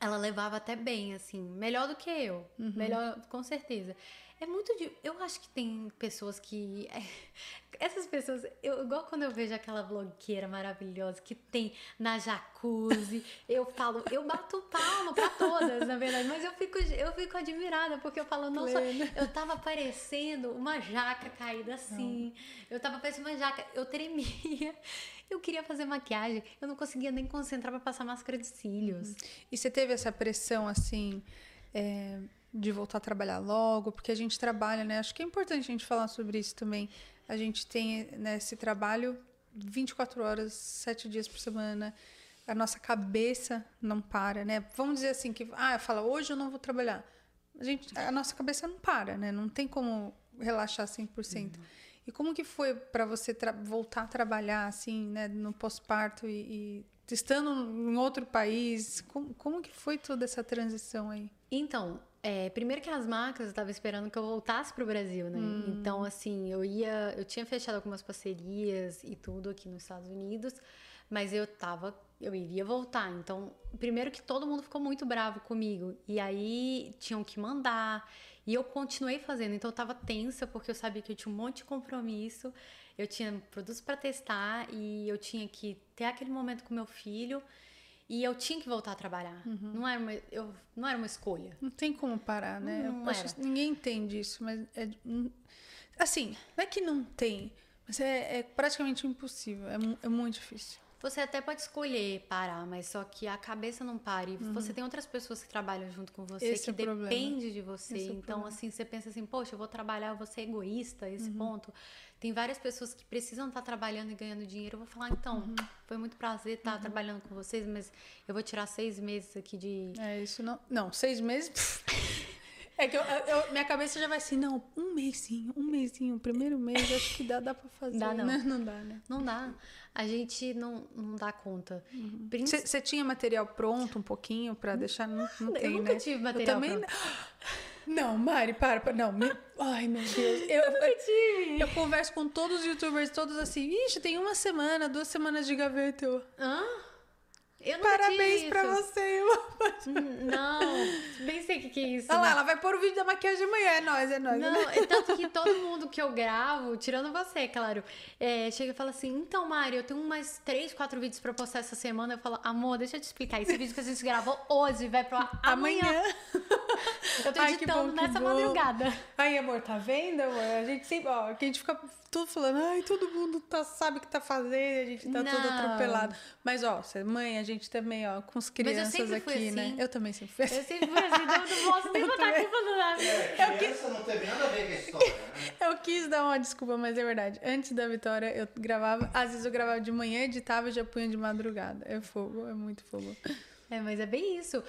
ela levava até bem, assim, melhor do que eu,
Uhum.
melhor, com certeza. É muito de, eu acho que tem pessoas que essas pessoas, eu igual quando eu vejo aquela blogueira maravilhosa que tem na jacuzzi, eu falo, eu bato palma pra todas, na verdade, mas eu fico eu fico admirada porque eu falo, nossa, eu tava parecendo uma jaca caída assim. Eu tava parecendo uma jaca, eu tremia. Eu queria fazer maquiagem, eu não conseguia nem concentrar pra passar máscara de cílios.
E você teve essa pressão, assim, é, de voltar a trabalhar logo? Porque a gente trabalha, né? Acho que é importante a gente falar sobre isso também. A gente tem né, esse trabalho 24 horas, 7 dias por semana. A nossa cabeça não para, né? Vamos dizer assim, que... Ah, fala, hoje eu não vou trabalhar. A, gente, a nossa cabeça não para, né? Não tem como relaxar 100%. E como que foi para você voltar a trabalhar, assim, né? No pós-parto e, e estando em outro país? Como, como que foi toda essa transição aí?
Então, é, primeiro que as marcas eu tava esperando que eu voltasse pro Brasil, né?
Hum.
Então, assim, eu ia. Eu tinha fechado algumas parcerias e tudo aqui nos Estados Unidos, mas eu tava eu iria voltar. Então, primeiro que todo mundo ficou muito bravo comigo. E aí tinham que mandar. E eu continuei fazendo. Então, eu tava tensa, porque eu sabia que eu tinha um monte de compromisso. Eu tinha produtos para testar e eu tinha que ter aquele momento com meu filho. E eu tinha que voltar a trabalhar.
Uhum.
Não, era uma, eu, não era uma escolha.
Não tem como parar, né?
Não
acho que ninguém entende isso, mas é. hum, Assim, não é que não tem, mas é, é praticamente impossível. É, é muito difícil.
Você até pode escolher parar, mas só que a cabeça não para. E você tem outras pessoas que trabalham junto com você,
Uhum. Esse
que
é o problema.
depende de você.
Esse é
então, assim, você pensa assim, poxa, eu vou trabalhar, eu vou ser egoísta a
Uhum.
esse ponto. Tem várias pessoas que precisam estar trabalhando e ganhando dinheiro. Eu vou falar, então,
Uhum.
foi muito prazer estar trabalhando com vocês, mas eu vou tirar seis meses aqui de.
É isso não. Não, seis meses. É que eu, eu- minha cabeça já vai assim, não, um mêsinho, um mêsinho, primeiro mês, acho que dá, dá pra fazer.
Dá, não.
né? Não dá, né?
Não dá. A gente não, não dá conta.
Você tinha material pronto um pouquinho pra deixar? Não, não
eu
tem,
nunca
né?
tive
Eu
material
também
pronto.
não. Não, Mari, para, para. Não, me... ai meu Deus. Eu, eu, eu converso com todos os youtubers, todos assim, ixi, tem uma semana, duas semanas de gaveta.
Hã? Eu
Parabéns pra você. Eu...
Não, bem sei o que, que é isso.
Olha lá,
né?
ela vai pôr o vídeo da maquiagem amanhã. É nóis, é nóis.
Não, é tanto que todo mundo que eu gravo, tirando você, claro, é, chega e fala assim: então, Mari, eu tenho mais três, quatro vídeos pra postar essa semana. Eu falo, amor, deixa eu te explicar. Esse vídeo que a gente gravou hoje vai pro ar amanhã.
Amanhã.
Eu tô
Ai,
editando
bom,
nessa madrugada.
Aí, amor, tá vendo, amor? A gente sempre, ó, que a gente fica tudo falando, ai, todo mundo tá, sabe o que tá fazendo, a gente tá tudo atropelado. Mas, ó, você mãe, a gente também, ó, com as crianças aqui, né?
assim.
Eu também sempre fui assim.
Eu sempre fui assim, eu não posso nem
Eu
botar
também.
aqui falando nada.
É, criança não teve nada a ver com a história, né?
Eu quis dar uma desculpa, mas é verdade. Antes da Vitória, eu gravava, às vezes eu gravava de manhã, editava e já punha de madrugada. É fogo, é muito fogo.
É, mas é bem isso.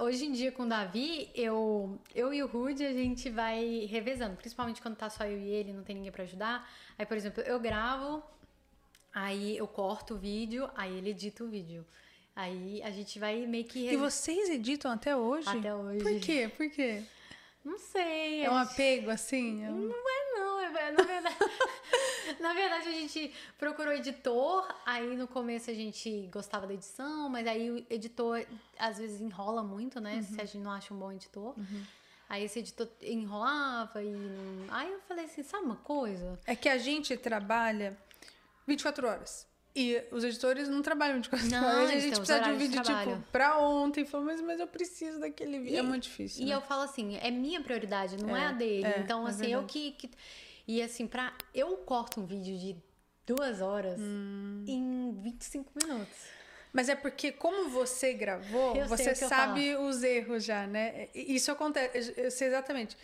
Hoje em dia, com o Davi, eu, eu e o Rude, a gente vai revezando. Principalmente quando tá só eu e ele, não tem ninguém pra ajudar. Aí, por exemplo, eu gravo, aí eu corto o vídeo, aí ele edita o vídeo. Aí a gente vai meio que...
E vocês editam até hoje?
Até hoje.
Por quê? Por quê?
Não sei.
É um
gente-
apego, assim? É um-
Não é não, é, na verdade... na verdade, a gente procurou editor, aí no começo a gente gostava da edição, mas aí o editor às vezes enrola muito, né? Se a gente não acha um bom editor. Aí esse editor enrolava e... não- Aí eu falei assim, sabe uma coisa?
É que a gente trabalha 24 horas. E os editores não trabalham 24
Não,
horas. A gente
os
precisa de um
de
vídeo,
trabalho.
tipo, pra ontem. Fala, mas, mas eu preciso daquele vídeo. É muito difícil.
E
né?
eu falo assim, é minha prioridade, não é,
É,
a dele.
é,
então,
é
assim, eu
verdade.
que, que. E assim, pra. Eu corto um vídeo de duas horas
Hum.
em 25 minutos.
Mas é porque, como você gravou,
Eu
você sabe os erros já, né? Isso acontece. Eu sei exatamente.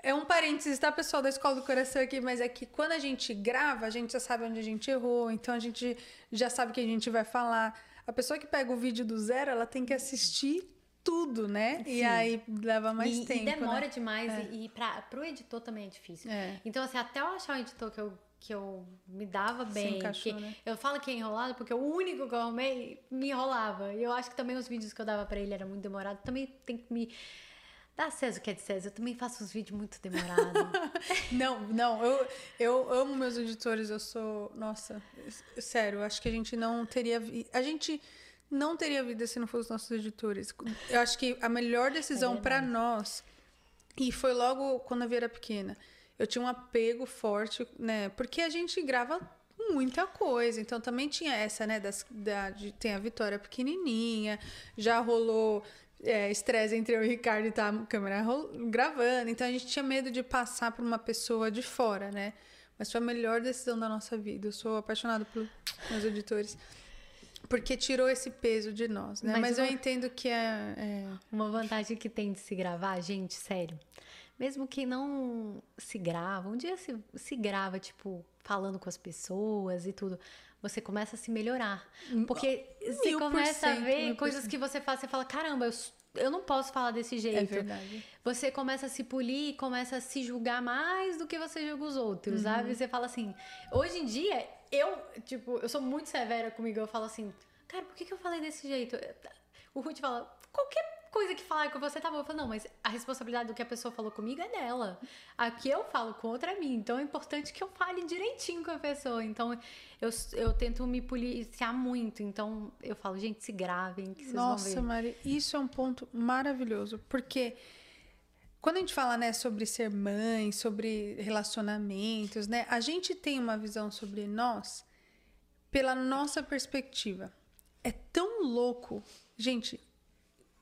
É um parênteses, tá, pessoal da Escola do Coração aqui, mas é que quando a gente grava, a gente já sabe onde a gente errou, então a gente já sabe o que a gente vai falar. A pessoa que pega o vídeo do zero, ela tem que assistir tudo, né? E
Sim.
aí leva mais
e,
tempo.
e demora
né?
demais. E, e pra, pro editor também é difícil.
É.
Então, assim, até eu achar um editor que eu, que eu me dava bem.
encaixou,
que
né?
Eu falo que é enrolado porque o único que eu arrumei me enrolava. E eu acho que também os vídeos que eu dava pra ele era muito demorado. Também tem que me. Dá César o que é de César. Eu também faço uns vídeos muito demorados.
Não, não, eu, eu amo meus editores, eu sou. Nossa, sério, acho que a gente não teria. A gente não teria vida se não fossem os nossos editores. Eu acho que a melhor decisão pra nós, e foi logo quando a Via era pequena, eu tinha um apego forte, né? Porque a gente grava muita coisa. Então também tinha essa, né? Das, da, de- tem a Vitória pequenininha, já rolou é, estresse entre eu e o Ricardo e tá a câmera gravando. Então a gente tinha medo de passar por uma pessoa de fora, né? Mas foi a melhor decisão da nossa vida. Eu sou apaixonada pelos meus editores. Porque tirou esse peso de nós, né?
Mas
Mas, eu
uma-
entendo que é, é
Uma vantagem que tem de se gravar, gente, sério. Mesmo que não se grava, um dia se, se grava, tipo, falando com as pessoas e tudo, você começa a se melhorar. Porque você começa a ver coisas que você faz, você fala, caramba, eu, eu não posso falar desse jeito.
É verdade.
Você começa a se polir, começa a se julgar mais do que você julga os outros,
Uhum.
sabe? Você fala assim, hoje em dia, eu, tipo, eu sou muito severa comigo, eu falo assim, cara, por que, que eu falei desse jeito? O Ruth fala, qualquer coisa que falar com você tá bom. Eu falo, não, mas a responsabilidade do que a pessoa falou comigo é dela. A que eu falo com outra é minha. Então é importante que eu fale direitinho com a pessoa. Então eu, eu tento me policiar muito. Então eu falo, gente, se gravem, que vocês
Nossa,
vão ver.
Mari, isso é um ponto maravilhoso, porque quando a gente fala, né, sobre ser mãe, sobre relacionamentos, né, a gente tem uma visão sobre nós pela nossa perspectiva. É tão louco, gente.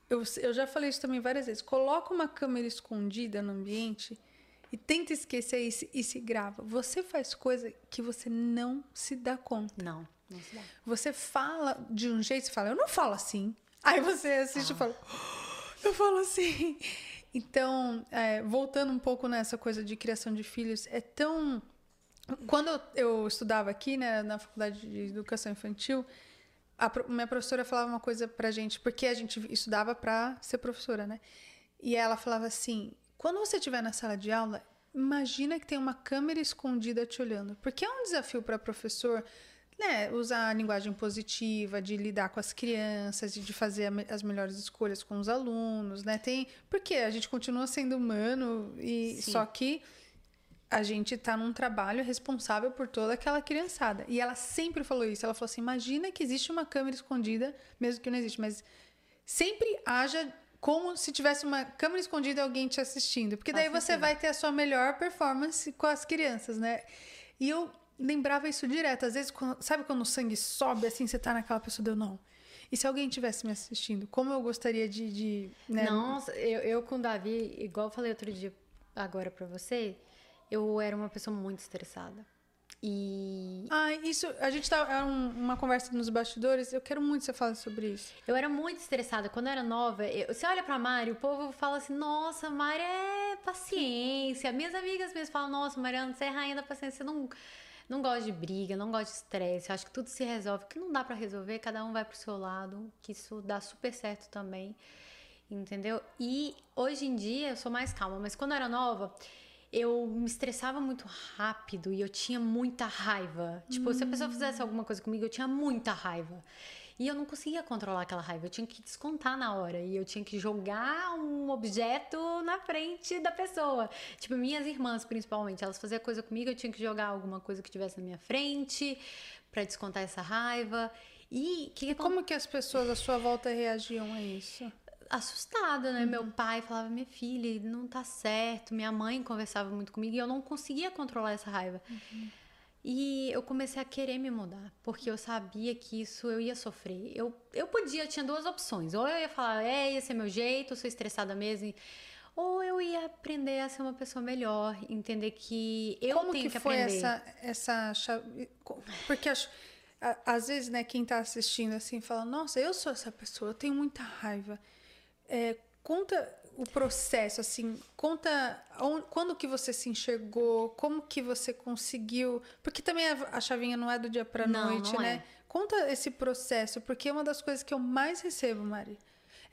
Eu, eu já falei isso também várias vezes. Coloca uma câmera escondida no ambiente e tenta esquecer isso e se grava. Você faz coisa que você não se dá conta.
Não, não se dá.
Você fala de um jeito, você fala, eu não falo assim. Aí você assiste e fala, "Oh, eu falo assim. Então, é, voltando um pouco nessa coisa de criação de filhos, é tão. Quando eu, estudava aqui, né, na faculdade de educação infantil, a minha professora falava uma coisa pra gente, porque a gente estudava pra ser professora, né? E ela falava assim: quando você estiver na sala de aula, imagina que tem uma câmera escondida te olhando. Porque é um desafio para professor né, usar a linguagem positiva, de lidar com as crianças, e de fazer as melhores escolhas com os alunos, né? Tem, porque a gente continua sendo humano e
Sim.
só que a gente tá num trabalho responsável por toda aquela criançada. E ela sempre falou isso. Ela falou assim: imagina que existe uma câmera escondida, mesmo que não existe, mas sempre haja como se tivesse uma câmera escondida e alguém te assistindo. Porque daí você vai ter a sua melhor performance com as crianças, né? E eu lembrava isso direto. Às vezes, quando- sabe quando o sangue sobe assim, você tá naquela pessoa, deu não. E se alguém tivesse me assistindo, como eu gostaria de. de né?
Nossa, eu, eu com o Davi, igual eu falei outro dia agora pra você, eu era uma pessoa muito estressada. E
Ah, isso. A gente tá. É um- uma conversa nos bastidores. Eu quero muito que você fale sobre isso.
eu era muito estressada. Quando eu era nova, eu- você olha pra Mari, o povo fala assim: nossa, Mari é paciência. Minhas amigas mesmo falam: nossa, Mariana, você é rainha da paciência. Você não, não gosta de briga, não gosta de estresse. Acho que tudo se resolve. O que não dá pra resolver, cada um vai pro seu lado, que isso dá super certo também. Entendeu? E hoje em dia eu sou mais calma, mas quando eu era nova, eu me estressava muito rápido e eu tinha muita raiva. Tipo, se a pessoa fizesse alguma coisa comigo, eu tinha muita raiva. E eu não conseguia controlar aquela raiva, eu tinha que descontar na hora. E eu tinha que jogar um objeto na frente da pessoa. Tipo, minhas irmãs, principalmente, elas faziam coisa comigo, eu tinha que jogar alguma coisa que tivesse na minha frente pra descontar essa raiva. E que
E como que as pessoas à sua volta reagiam a isso?
assustada, né?
Uhum.
Meu pai falava, minha filha, não tá certo. Minha mãe conversava muito comigo e eu não conseguia controlar essa raiva.
Uhum.
E eu comecei a querer me mudar, porque eu sabia que isso eu ia sofrer. Eu, eu podia, eu tinha duas opções. Ou eu ia falar, é, esse é meu jeito, eu sou estressada mesmo. Ou eu ia aprender a ser uma pessoa melhor, entender que eu
como
tenho
que,
que,
foi
aprender.
essa essa chave? Porque acho- às vezes, né, quem tá assistindo assim fala: "Nossa, eu sou essa pessoa, eu tenho muita raiva". É, conta o processo assim, conta on- quando que você se enxergou, como que você conseguiu, porque também a, a chavinha não é do dia para
Não,
noite,
não
né?
é.
Conta esse processo, porque é uma das coisas que eu mais recebo, Mari.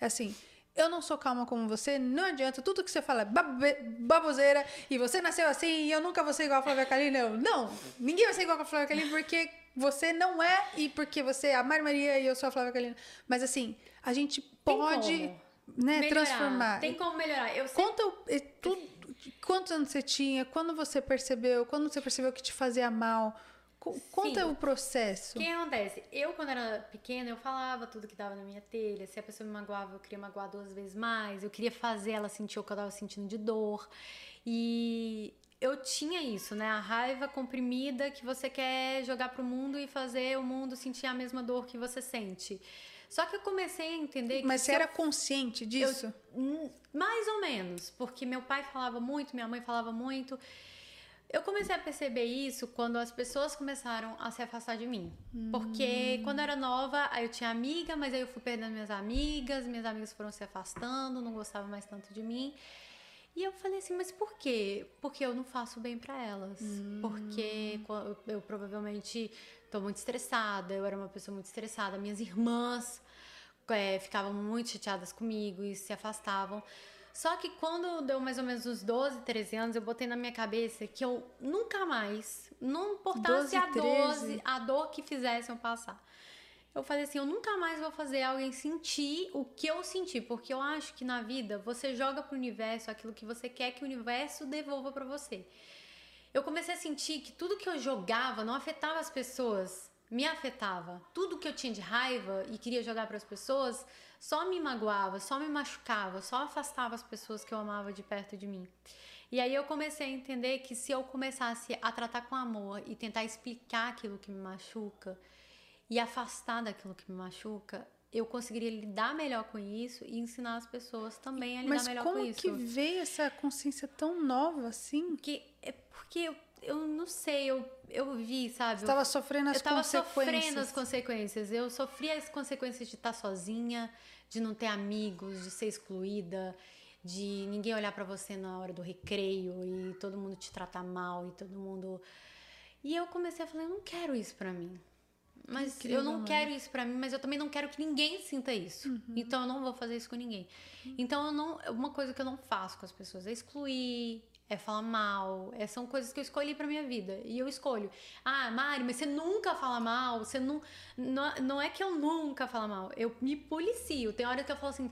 É assim, eu não sou calma como você, não adianta, tudo que você fala é babe- baboseira, e você nasceu assim, e eu nunca vou ser igual a Flávia Kalina. Eu, não, ninguém vai ser igual a Flávia Kalina, porque você não é, e porque você é a Mari Maria e eu sou a Flávia Kalina. Mas assim, a gente pode né,
Melhorar,
transformar.
Tem como melhorar. Eu sempre
Conta tudo, quantos anos você tinha, quando você percebeu, quando você percebeu que te fazia mal. Co- Conta
Sim.
o processo.
O que acontece? Eu, quando era pequena, eu falava tudo que dava na minha telha. Se a pessoa me magoava, eu queria magoar duas vezes mais. Eu queria fazer ela sentir o que eu tava sentindo de dor. E eu tinha isso, né? A raiva comprimida que você quer jogar pro mundo e fazer o mundo sentir a mesma dor que você sente. Só que eu comecei a entender que
Mas você
eu
era consciente disso?
Hum, Mais ou menos, porque meu pai falava muito, minha mãe falava muito. Eu comecei a perceber isso quando as pessoas começaram a se afastar de mim. Porque quando eu era nova, eu tinha amiga, mas aí eu fui perdendo minhas amigas, minhas amigas foram se afastando, não gostavam mais tanto de mim. E eu falei assim, mas por quê? Porque eu não faço bem pra elas. Porque co- eu, eu provavelmente tô muito estressada, eu era uma pessoa muito estressada. Minhas irmãs é, ficavam muito chateadas comigo e se afastavam. Só que quando deu mais ou menos uns 12, 13 anos, eu botei na minha cabeça que eu nunca mais, não importasse
12,
a,
13.
12, a dor que fizessem eu passar. eu falei assim, eu nunca mais vou fazer alguém sentir o que eu senti, porque eu acho que na vida você joga pro universo aquilo que você quer que o universo devolva para você. Eu comecei a sentir que tudo que eu jogava não afetava as pessoas, me afetava. Tudo que eu tinha de raiva e queria jogar para as pessoas só me magoava, só me machucava, só afastava as pessoas que eu amava de perto de mim. E aí eu comecei a entender que se eu começasse a tratar com amor e tentar explicar aquilo que me machuca, e afastar daquilo que me machuca, eu conseguiria lidar melhor com isso e ensinar as pessoas também a lidar
Mas
melhor com isso.
Mas como que veio essa consciência tão nova assim?
Porque, é porque eu, eu não sei, eu, eu vi, sabe?
Você estava sofrendo as
eu tava
consequências.
sofrendo as consequências. Eu sofria as consequências de estar sozinha, de não ter amigos, de ser excluída, de ninguém olhar para você na hora do recreio e todo mundo te tratar mal e todo mundo. E eu comecei a falar, eu não quero isso para mim. Mas Incrível, eu não mano. quero isso para mim, mas eu também não quero que ninguém sinta isso. Uhum. Então eu não vou fazer isso com ninguém. Uhum. Então eu não, uma coisa que eu não faço com as pessoas é excluir, é falar mal, é, são coisas que eu escolhi para minha vida e eu escolho. Ah, Mari, mas você nunca fala mal, você não, não, não é que eu nunca falo mal, eu me policio. Tem hora que eu falo assim,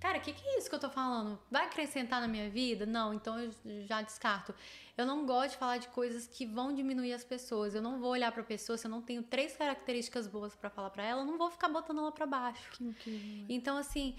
cara, o que, que é isso que eu tô falando? Vai acrescentar na minha vida? Não, então eu já descarto. Eu não gosto de falar de coisas que vão diminuir as pessoas. Eu não vou olhar para a pessoa se eu não tenho três características boas para falar para ela, eu não vou ficar botando ela para baixo.
Que incrível.
Então assim,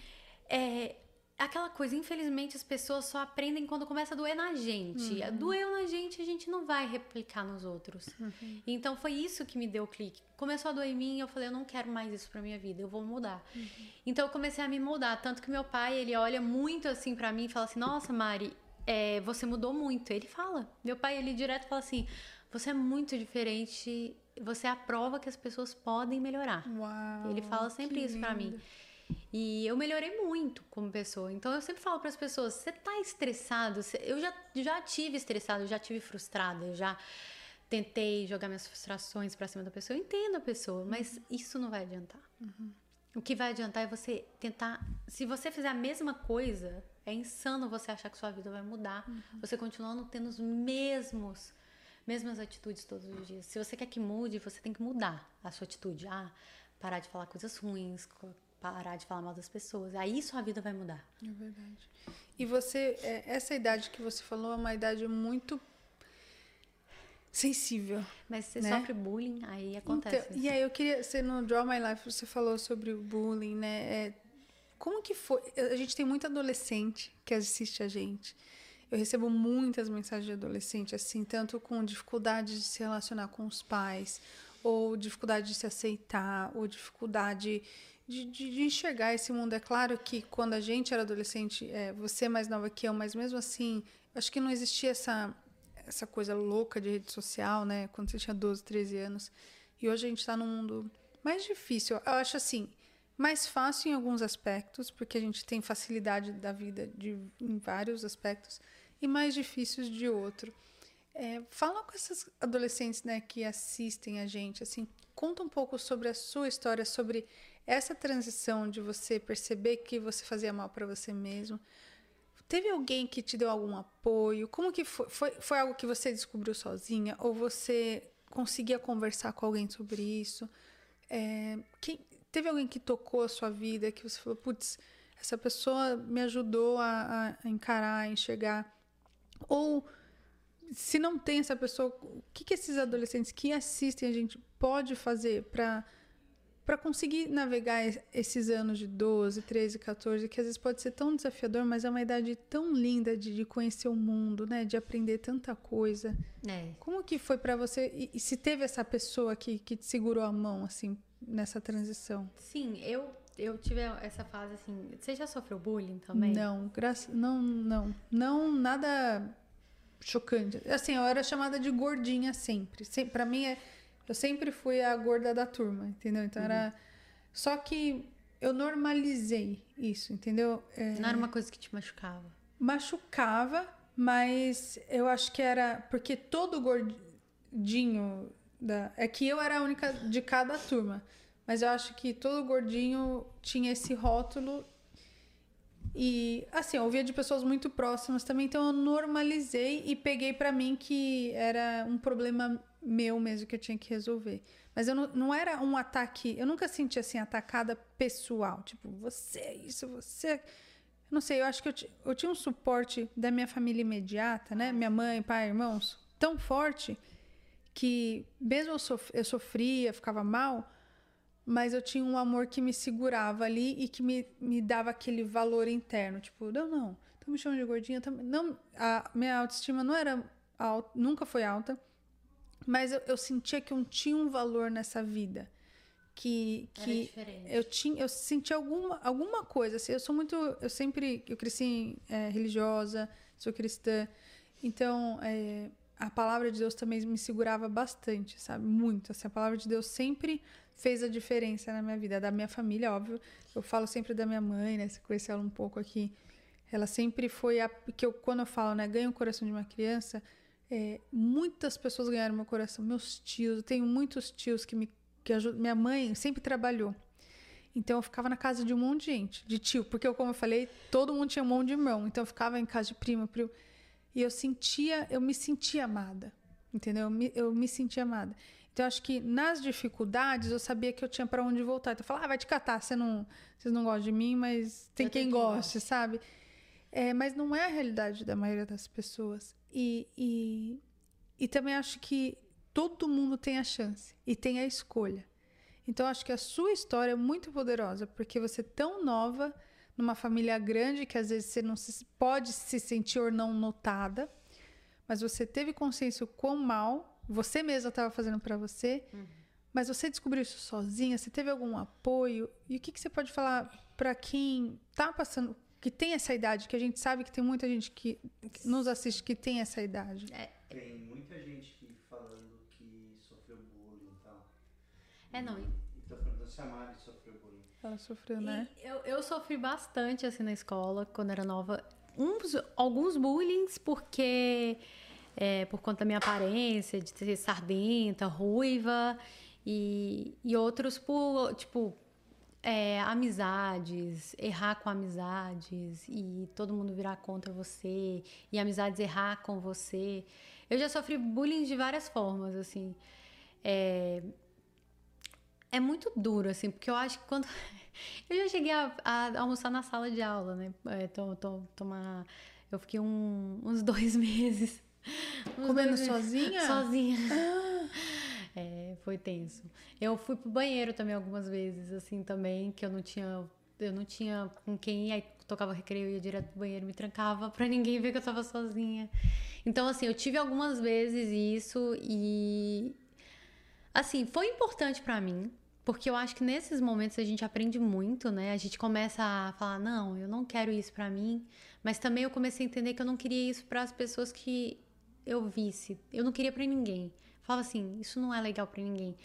é, aquela coisa, infelizmente as pessoas só aprendem quando começa a doer na gente. Uhum. Doeu na gente, a gente não vai replicar nos outros. Uhum. Então foi isso que me deu o clique. Começou a doer em mim eu falei, eu não quero mais isso pra minha vida, eu vou mudar. Uhum. Então eu comecei a me mudar, tanto que meu pai, ele olha muito assim para mim e fala assim: "Nossa, Mari, é, você mudou muito". Ele fala. Meu pai, ele direto fala assim: "Você é muito diferente, você é a prova que as pessoas podem melhorar".
Uau,
ele fala sempre isso para mim. E eu melhorei muito como pessoa. Então eu sempre falo para as pessoas: você tá estressado? Eu já, já tive estressado, eu já tive frustrada, eu já tentei jogar minhas frustrações para cima da pessoa. Eu entendo a pessoa, mas uhum. isso não vai adiantar. Uhum. O que vai adiantar é você tentar. Se você fizer a mesma coisa, é insano você achar que sua vida vai mudar. Uhum. Você continuando tendo os mesmos mesmas atitudes todos os dias. Se você quer que mude, você tem que mudar a sua atitude. Ah, parar de falar coisas ruins, parar de falar mal das pessoas. Aí sua vida vai mudar.
É verdade. E você, é, essa idade que você falou é uma idade muito sensível.
Mas você
né?
sofre bullying, aí acontece.
Então, e aí eu queria, você no Draw My Life você falou sobre o bullying, né? É, como que foi? A gente tem muito adolescente que assiste a gente. Eu recebo muitas mensagens de adolescente, assim, tanto com dificuldade de se relacionar com os pais, ou dificuldade de se aceitar, ou dificuldade de, de, de, enxergar esse mundo. É claro que quando a gente era adolescente, é, você é mais nova que eu, mas mesmo assim, acho que não existia essa, essa coisa louca de rede social, né? Quando você tinha 12, 13 anos. E hoje a gente está num mundo mais difícil. Eu acho assim, mais fácil em alguns aspectos, porque a gente tem facilidade da vida de, em vários aspectos, e mais difíceis de outro. É, fala com esses adolescentes né, que assistem a gente, assim, conta um pouco sobre a sua história, sobre essa transição de você perceber que você fazia mal para você mesmo, teve alguém que te deu algum apoio? Como que foi? Foi, foi algo que você descobriu sozinha? Ou você conseguia conversar com alguém sobre isso? É, quem, teve alguém que tocou a sua vida, que você falou, putz, essa pessoa me ajudou a, a encarar, a enxergar? Ou se não tem essa pessoa, o que, que esses adolescentes que assistem a gente pode fazer para para conseguir navegar esses anos de 12, 13, 14, que às vezes pode ser tão desafiador, mas é uma idade tão linda de, de conhecer o mundo, né? De aprender tanta coisa.
É.
Como que foi para você? E, e, se teve essa pessoa que, que te segurou a mão, assim, nessa transição?
Sim, eu eu tive essa fase assim. Você já sofreu bullying também?
Não, graças, não, não, não nada chocante. Assim, eu era chamada de gordinha sempre. sempre para mim é eu sempre fui a gorda da turma, entendeu? Então uhum. era. Só que eu normalizei isso, entendeu?
É... Não era uma coisa que te machucava.
Machucava, mas eu acho que era. Porque todo gordinho. Da... É que eu era a única de cada turma. Mas eu acho que todo gordinho tinha esse rótulo. E, assim, eu ouvia de pessoas muito próximas também, então eu normalizei e peguei para mim que era um problema meu mesmo que eu tinha que resolver. Mas eu não, não era um ataque, eu nunca senti assim atacada pessoal, tipo, você é isso, você é não sei, eu acho que eu, eu tinha um suporte da minha família imediata, né? Minha mãe, pai, irmãos, tão forte que mesmo eu, sof eu sofria, ficava mal, mas eu tinha um amor que me segurava ali e que me, me dava aquele valor interno. Tipo, não, não, tô me chamando de gordinha. Tô... Não, a minha autoestima não era alta, nunca foi alta, mas eu, eu sentia que eu tinha um valor nessa vida que, que eu tinha eu senti alguma alguma coisa assim, eu sou muito eu sempre eu cresci é, religiosa sou cristã então é, a palavra de Deus também me segurava bastante sabe muito assim, a palavra de Deus sempre fez a diferença na minha vida da minha família óbvio eu falo sempre da minha mãe né você conhece ela um pouco aqui ela sempre foi a que eu quando eu falo né ganho o coração de uma criança é, muitas pessoas ganharam meu coração meus tios eu tenho muitos tios que me que minha mãe sempre trabalhou. Então eu ficava na casa de um monte de gente, de tio, porque como eu falei, todo mundo tinha um monte de irmão. Então eu ficava em casa de prima, primo, e eu sentia, eu me sentia amada. Entendeu? Eu me, eu me sentia amada. Então eu acho que nas dificuldades eu sabia que eu tinha para onde voltar. Então eu falava, ah, vai te catar, você não, vocês não gostam de mim, mas tem quem, quem goste, gosta. sabe? É, mas não é a realidade da maioria das pessoas. E, e, e também acho que todo mundo tem a chance e tem a escolha. Então acho que a sua história é muito poderosa, porque você é tão nova, numa família grande que às vezes você não se, pode se sentir ou não notada, mas você teve consciência o quão mal você mesma estava fazendo para você, uhum. mas você descobriu isso sozinha, você teve algum apoio? E o que, que você pode falar para quem está passando, que tem essa idade, que a gente sabe que tem muita gente que nos assiste que tem essa idade?
É. Tem muita gente
É, não.
Então, perguntando se a Mari sofreu bullying.
Ela sofreu, né?
eu, eu sofri bastante, assim, na escola, quando era nova. Uns, alguns bullying, porque... É, por conta da minha aparência, de ser sardenta, ruiva. E, e outros por, tipo, é, amizades, errar com amizades e todo mundo virar contra você e amizades errar com você. Eu já sofri bullying de várias formas, assim. É, é muito duro, assim, porque eu acho que quando. eu já cheguei a, a, almoçar na sala de aula, né? É, tô, tô, tomar... Eu fiquei um, uns dois meses.
Uns Comendo dois sozinha?
Meses, sozinha. Ah. É, foi tenso. Eu fui pro banheiro também algumas vezes, assim, também, que eu não tinha. Eu não tinha com quem ir, aí tocava recreio, ia direto pro banheiro, me trancava pra ninguém ver que eu tava sozinha. Então, assim, eu tive algumas vezes isso e. Assim, foi importante para mim, porque eu acho que nesses momentos a gente aprende muito, né? A gente começa a falar, não, eu não quero isso para mim, mas também eu comecei a entender que eu não queria isso para as pessoas que eu visse. Eu não queria para ninguém. Falava assim, isso não é legal para ninguém.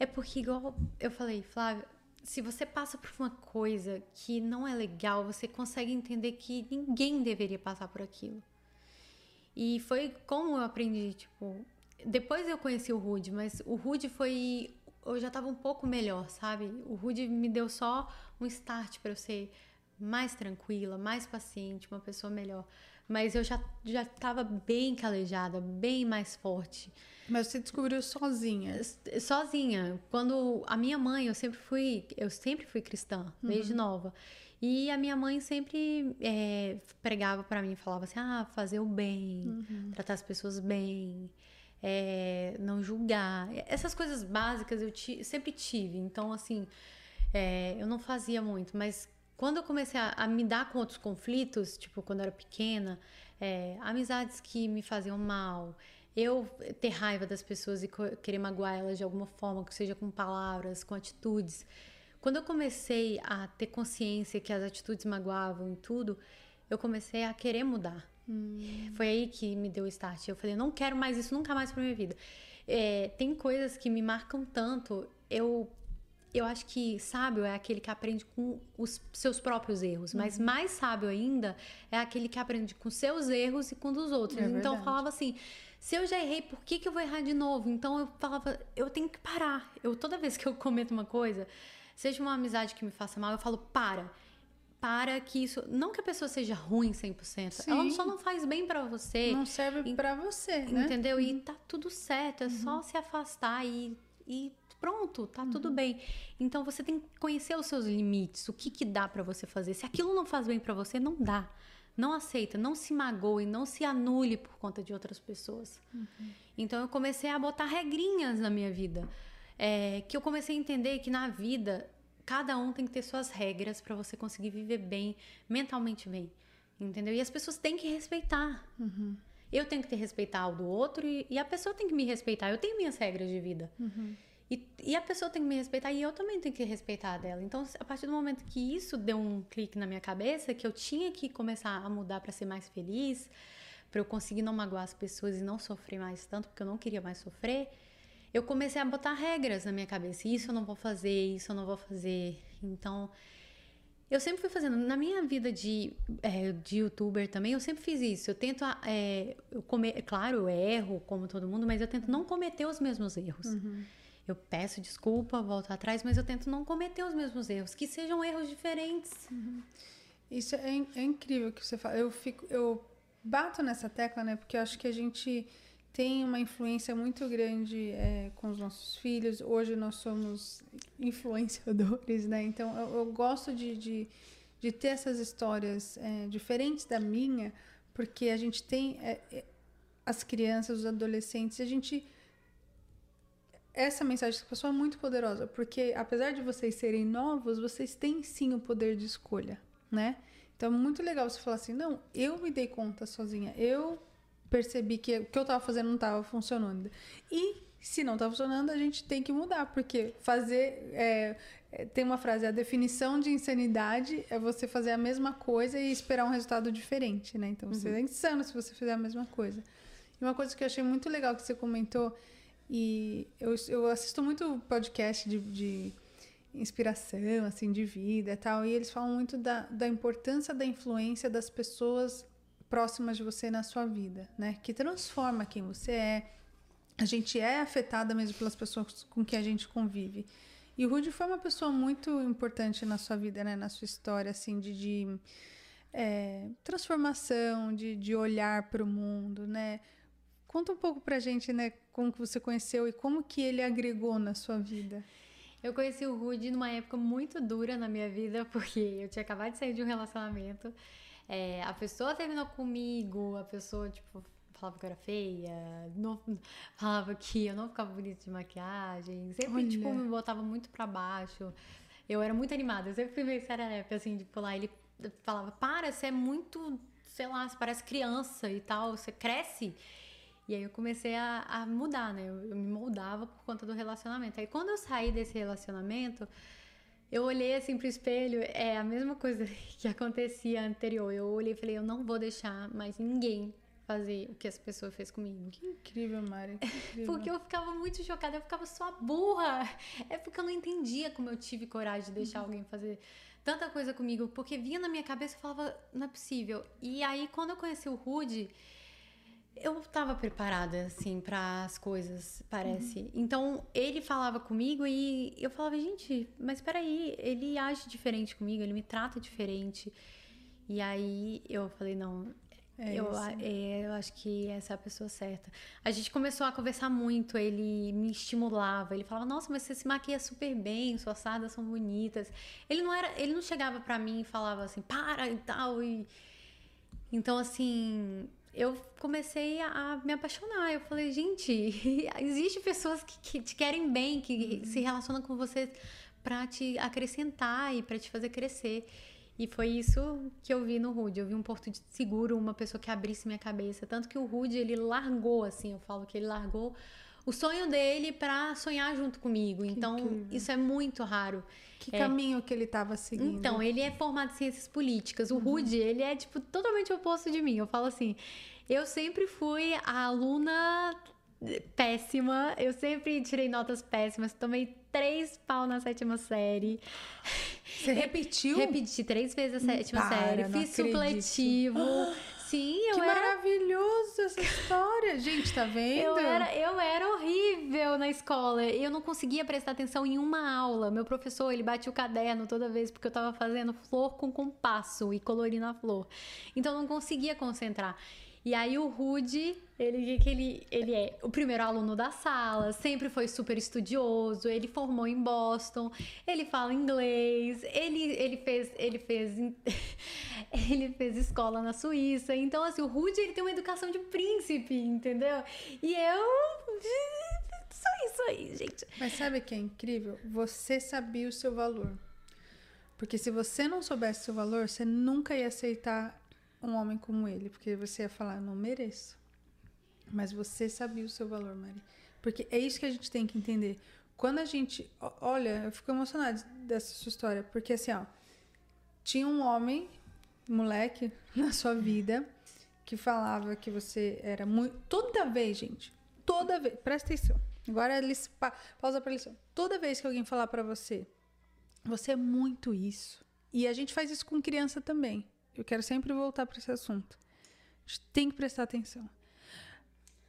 É porque igual eu falei, Flávia, se você passa por uma coisa que não é legal, você consegue entender que ninguém deveria passar por aquilo. E foi como eu aprendi, tipo, depois eu conheci o Rude, mas o Rude foi eu já estava um pouco melhor, sabe? O Rude me deu só um start para eu ser mais tranquila, mais paciente, uma pessoa melhor. Mas eu já já estava bem calejada, bem mais forte.
Mas você descobriu sozinha?
Sozinha. Quando a minha mãe, eu sempre fui, eu sempre fui cristã, desde uhum. nova. E a minha mãe sempre é, pregava para mim, falava assim: ah, fazer o bem, uhum. tratar as pessoas bem é, não julgar. Essas coisas básicas eu sempre tive. Então, assim, é, eu não fazia muito, mas quando eu comecei a, a, me dar com outros conflitos, tipo quando eu era pequena, é, amizades que me faziam mal, eu ter raiva das pessoas e querer magoar elas de alguma forma, que seja com palavras, com atitudes. Quando eu comecei a ter consciência que as atitudes magoavam e tudo, eu comecei a querer mudar. Hum. Foi aí que me deu o start. Eu falei, não quero mais isso nunca mais pra minha vida. É, tem coisas que me marcam tanto. Eu eu acho que sábio é aquele que aprende com os seus próprios erros, uhum. mas mais sábio ainda é aquele que aprende com seus erros e com dos outros. É então eu falava assim: se eu já errei, por que, que eu vou errar de novo? Então eu falava: eu tenho que parar. Eu toda vez que eu cometo uma coisa, seja uma amizade que me faça mal, eu falo: para para que isso. Não que a pessoa seja ruim 100%,
Sim.
ela só não faz bem para você.
Não serve pra você, né?
Entendeu? E tá tudo certo, é só se afastar e, e pronto, tá tudo bem. Então você tem que conhecer os seus limites, o que que dá pra você fazer. Se aquilo não faz bem pra você, não dá. Não aceita, não se magoe, não se anule por conta de outras pessoas. Então eu comecei a botar regrinhas na minha vida. É, que eu comecei a entender que na vida cada um tem que ter suas regras pra você conseguir viver bem, mentalmente bem. Entendeu? E as pessoas têm que respeitar. Eu tenho que ter respeitar o do outro e, e a pessoa tem que me respeitar. Eu tenho minhas regras de vida. E, e a pessoa tem que me respeitar e eu também tenho que respeitar dela. Então, a partir do momento que isso deu um clique na minha cabeça, que eu tinha que começar a mudar para ser mais feliz, para eu conseguir não magoar as pessoas e não sofrer mais tanto, porque eu não queria mais sofrer, eu comecei a botar regras na minha cabeça. Isso eu não vou fazer, isso eu não vou fazer. Então, eu sempre fui fazendo. Na minha vida de, é, de youtuber também, eu sempre fiz isso. Eu tento. É, eu come, claro, eu erro, como todo mundo, mas eu tento não cometer os mesmos erros. Eu peço desculpa, volto atrás, mas eu tento não cometer os mesmos erros, que sejam erros diferentes.
Isso é, é incrível que você fala. Eu fico, eu bato nessa tecla, né? Porque eu acho que a gente tem uma influência muito grande é, com os nossos filhos. Hoje nós somos influenciadores, né? Então eu, eu gosto de, de, de ter essas histórias é, diferentes da minha, porque a gente tem é, é, as crianças, os adolescentes, a gente essa mensagem que passou é muito poderosa, porque apesar de vocês serem novos, vocês têm sim o poder de escolha, né? Então é muito legal você falar assim, não, eu me dei conta sozinha, eu percebi que o que eu estava fazendo não estava funcionando. E se não está funcionando, a gente tem que mudar, porque fazer. é, é, tem uma frase, a definição de insanidade é você fazer a mesma coisa e esperar um resultado diferente, né? Então você é insano se você fizer a mesma coisa. E uma coisa que eu achei muito legal que você comentou, e eu, eu assisto muito podcast de, de inspiração, assim, de vida e tal, e eles falam muito da, da importância da influência das pessoas próximas de você na sua vida, né? Que transforma quem você é. A gente é afetada mesmo pelas pessoas com quem a gente convive. E o Rudy foi uma pessoa muito importante na sua vida, né? Na sua história, assim, de, de é, transformação, de, de olhar para o mundo, né? Conta um pouco pra gente, né? Como que você conheceu e como que ele agregou na sua vida.
Eu conheci o Rudy numa época muito dura na minha vida, porque eu tinha acabado de sair de um relacionamento. É, a pessoa terminou comigo, a pessoa, tipo, falava que eu era feia, não, falava que eu não ficava bonita de maquiagem, sempre,
Olha.
tipo, me botava muito pra baixo. Eu era muito animada, eu sempre fui meio serelepe, assim, tipo, lá ele falava, para, você é muito, sei lá, você parece criança e tal, você cresce. E aí eu comecei a, a mudar, né? Eu, eu me moldava por conta do relacionamento. Aí quando eu saí desse relacionamento, eu olhei assim pro espelho, é a mesma coisa que acontecia anterior. Eu olhei e falei, eu não vou deixar mais ninguém fazer o que essa pessoa fez comigo.
Que incrível, Mari. Que incrível.
Porque eu ficava muito chocada, eu ficava só burra. É porque eu não entendia como eu tive coragem de deixar alguém fazer tanta coisa comigo, porque vinha na minha cabeça e falava, não é possível. E aí, quando eu conheci o Rude, eu tava preparada, assim, para as coisas, parece. Então, ele falava comigo e eu falava, gente, mas peraí, ele age diferente comigo, ele me trata diferente. E aí eu falei, não,
É
eu, é, eu acho que essa é a pessoa certa. A gente começou a conversar muito, ele me estimulava, ele falava, nossa, mas você se maquia super bem, suas sardas são bonitas. Ele não era, ele não chegava pra mim e falava assim, para e tal. E... Então, assim, eu comecei a, me apaixonar. Eu falei, gente, existe pessoas que, que te querem bem, que se relacionam com você pra te acrescentar e pra te fazer crescer. E foi isso que eu vi no Rude. Eu vi um porto seguro, uma pessoa que abrisse minha cabeça. Tanto que o Rude, ele largou, assim, eu falo que ele largou o sonho dele pra sonhar junto comigo. então,
incrível.
isso é muito raro.
Que caminho que ele estava seguindo?
Então, ele é formado em ciências políticas. O Rude, ele é, tipo, totalmente oposto de mim. Eu falo assim, eu sempre fui a aluna péssima, eu sempre tirei notas péssimas, tomei três pau na sétima série.
Você repetiu?
Repeti três vezes a sétima
Para,
série, fiz supletivo, Sim, eu
que
era.
maravilhoso essa história. Gente, tá vendo?
Eu era, eu era horrível na escola. Eu não conseguia prestar atenção em uma aula. Meu professor, ele batia o caderno toda vez porque eu tava fazendo flor com compasso e colorindo a flor. Então eu não conseguia concentrar. E aí o Rude, ele que ele, ele é o primeiro aluno da sala, sempre foi super estudioso, ele formou em Boston, ele fala inglês, ele, ele fez ele fez ele fez escola na Suíça. Então assim, o Rude ele tem uma educação de príncipe, entendeu? E eu só isso aí, gente.
Mas sabe o que é incrível? Você sabia o seu valor. Porque se você não soubesse o seu valor, você nunca ia aceitar um homem como ele, porque você ia falar, não mereço. Mas você sabia o seu valor, Mari. Porque é isso que a gente tem que entender. Quando a gente. Olha, eu fico emocionada dessa sua história, porque assim, ó. Tinha um homem, moleque, na sua vida, que falava que você era muito. Toda vez, gente. Toda vez. Presta atenção. Agora, pa, pausa pra lição. Toda vez que alguém falar para você, você é muito isso. E a gente faz isso com criança também. Eu quero sempre voltar para esse assunto. A gente tem que prestar atenção.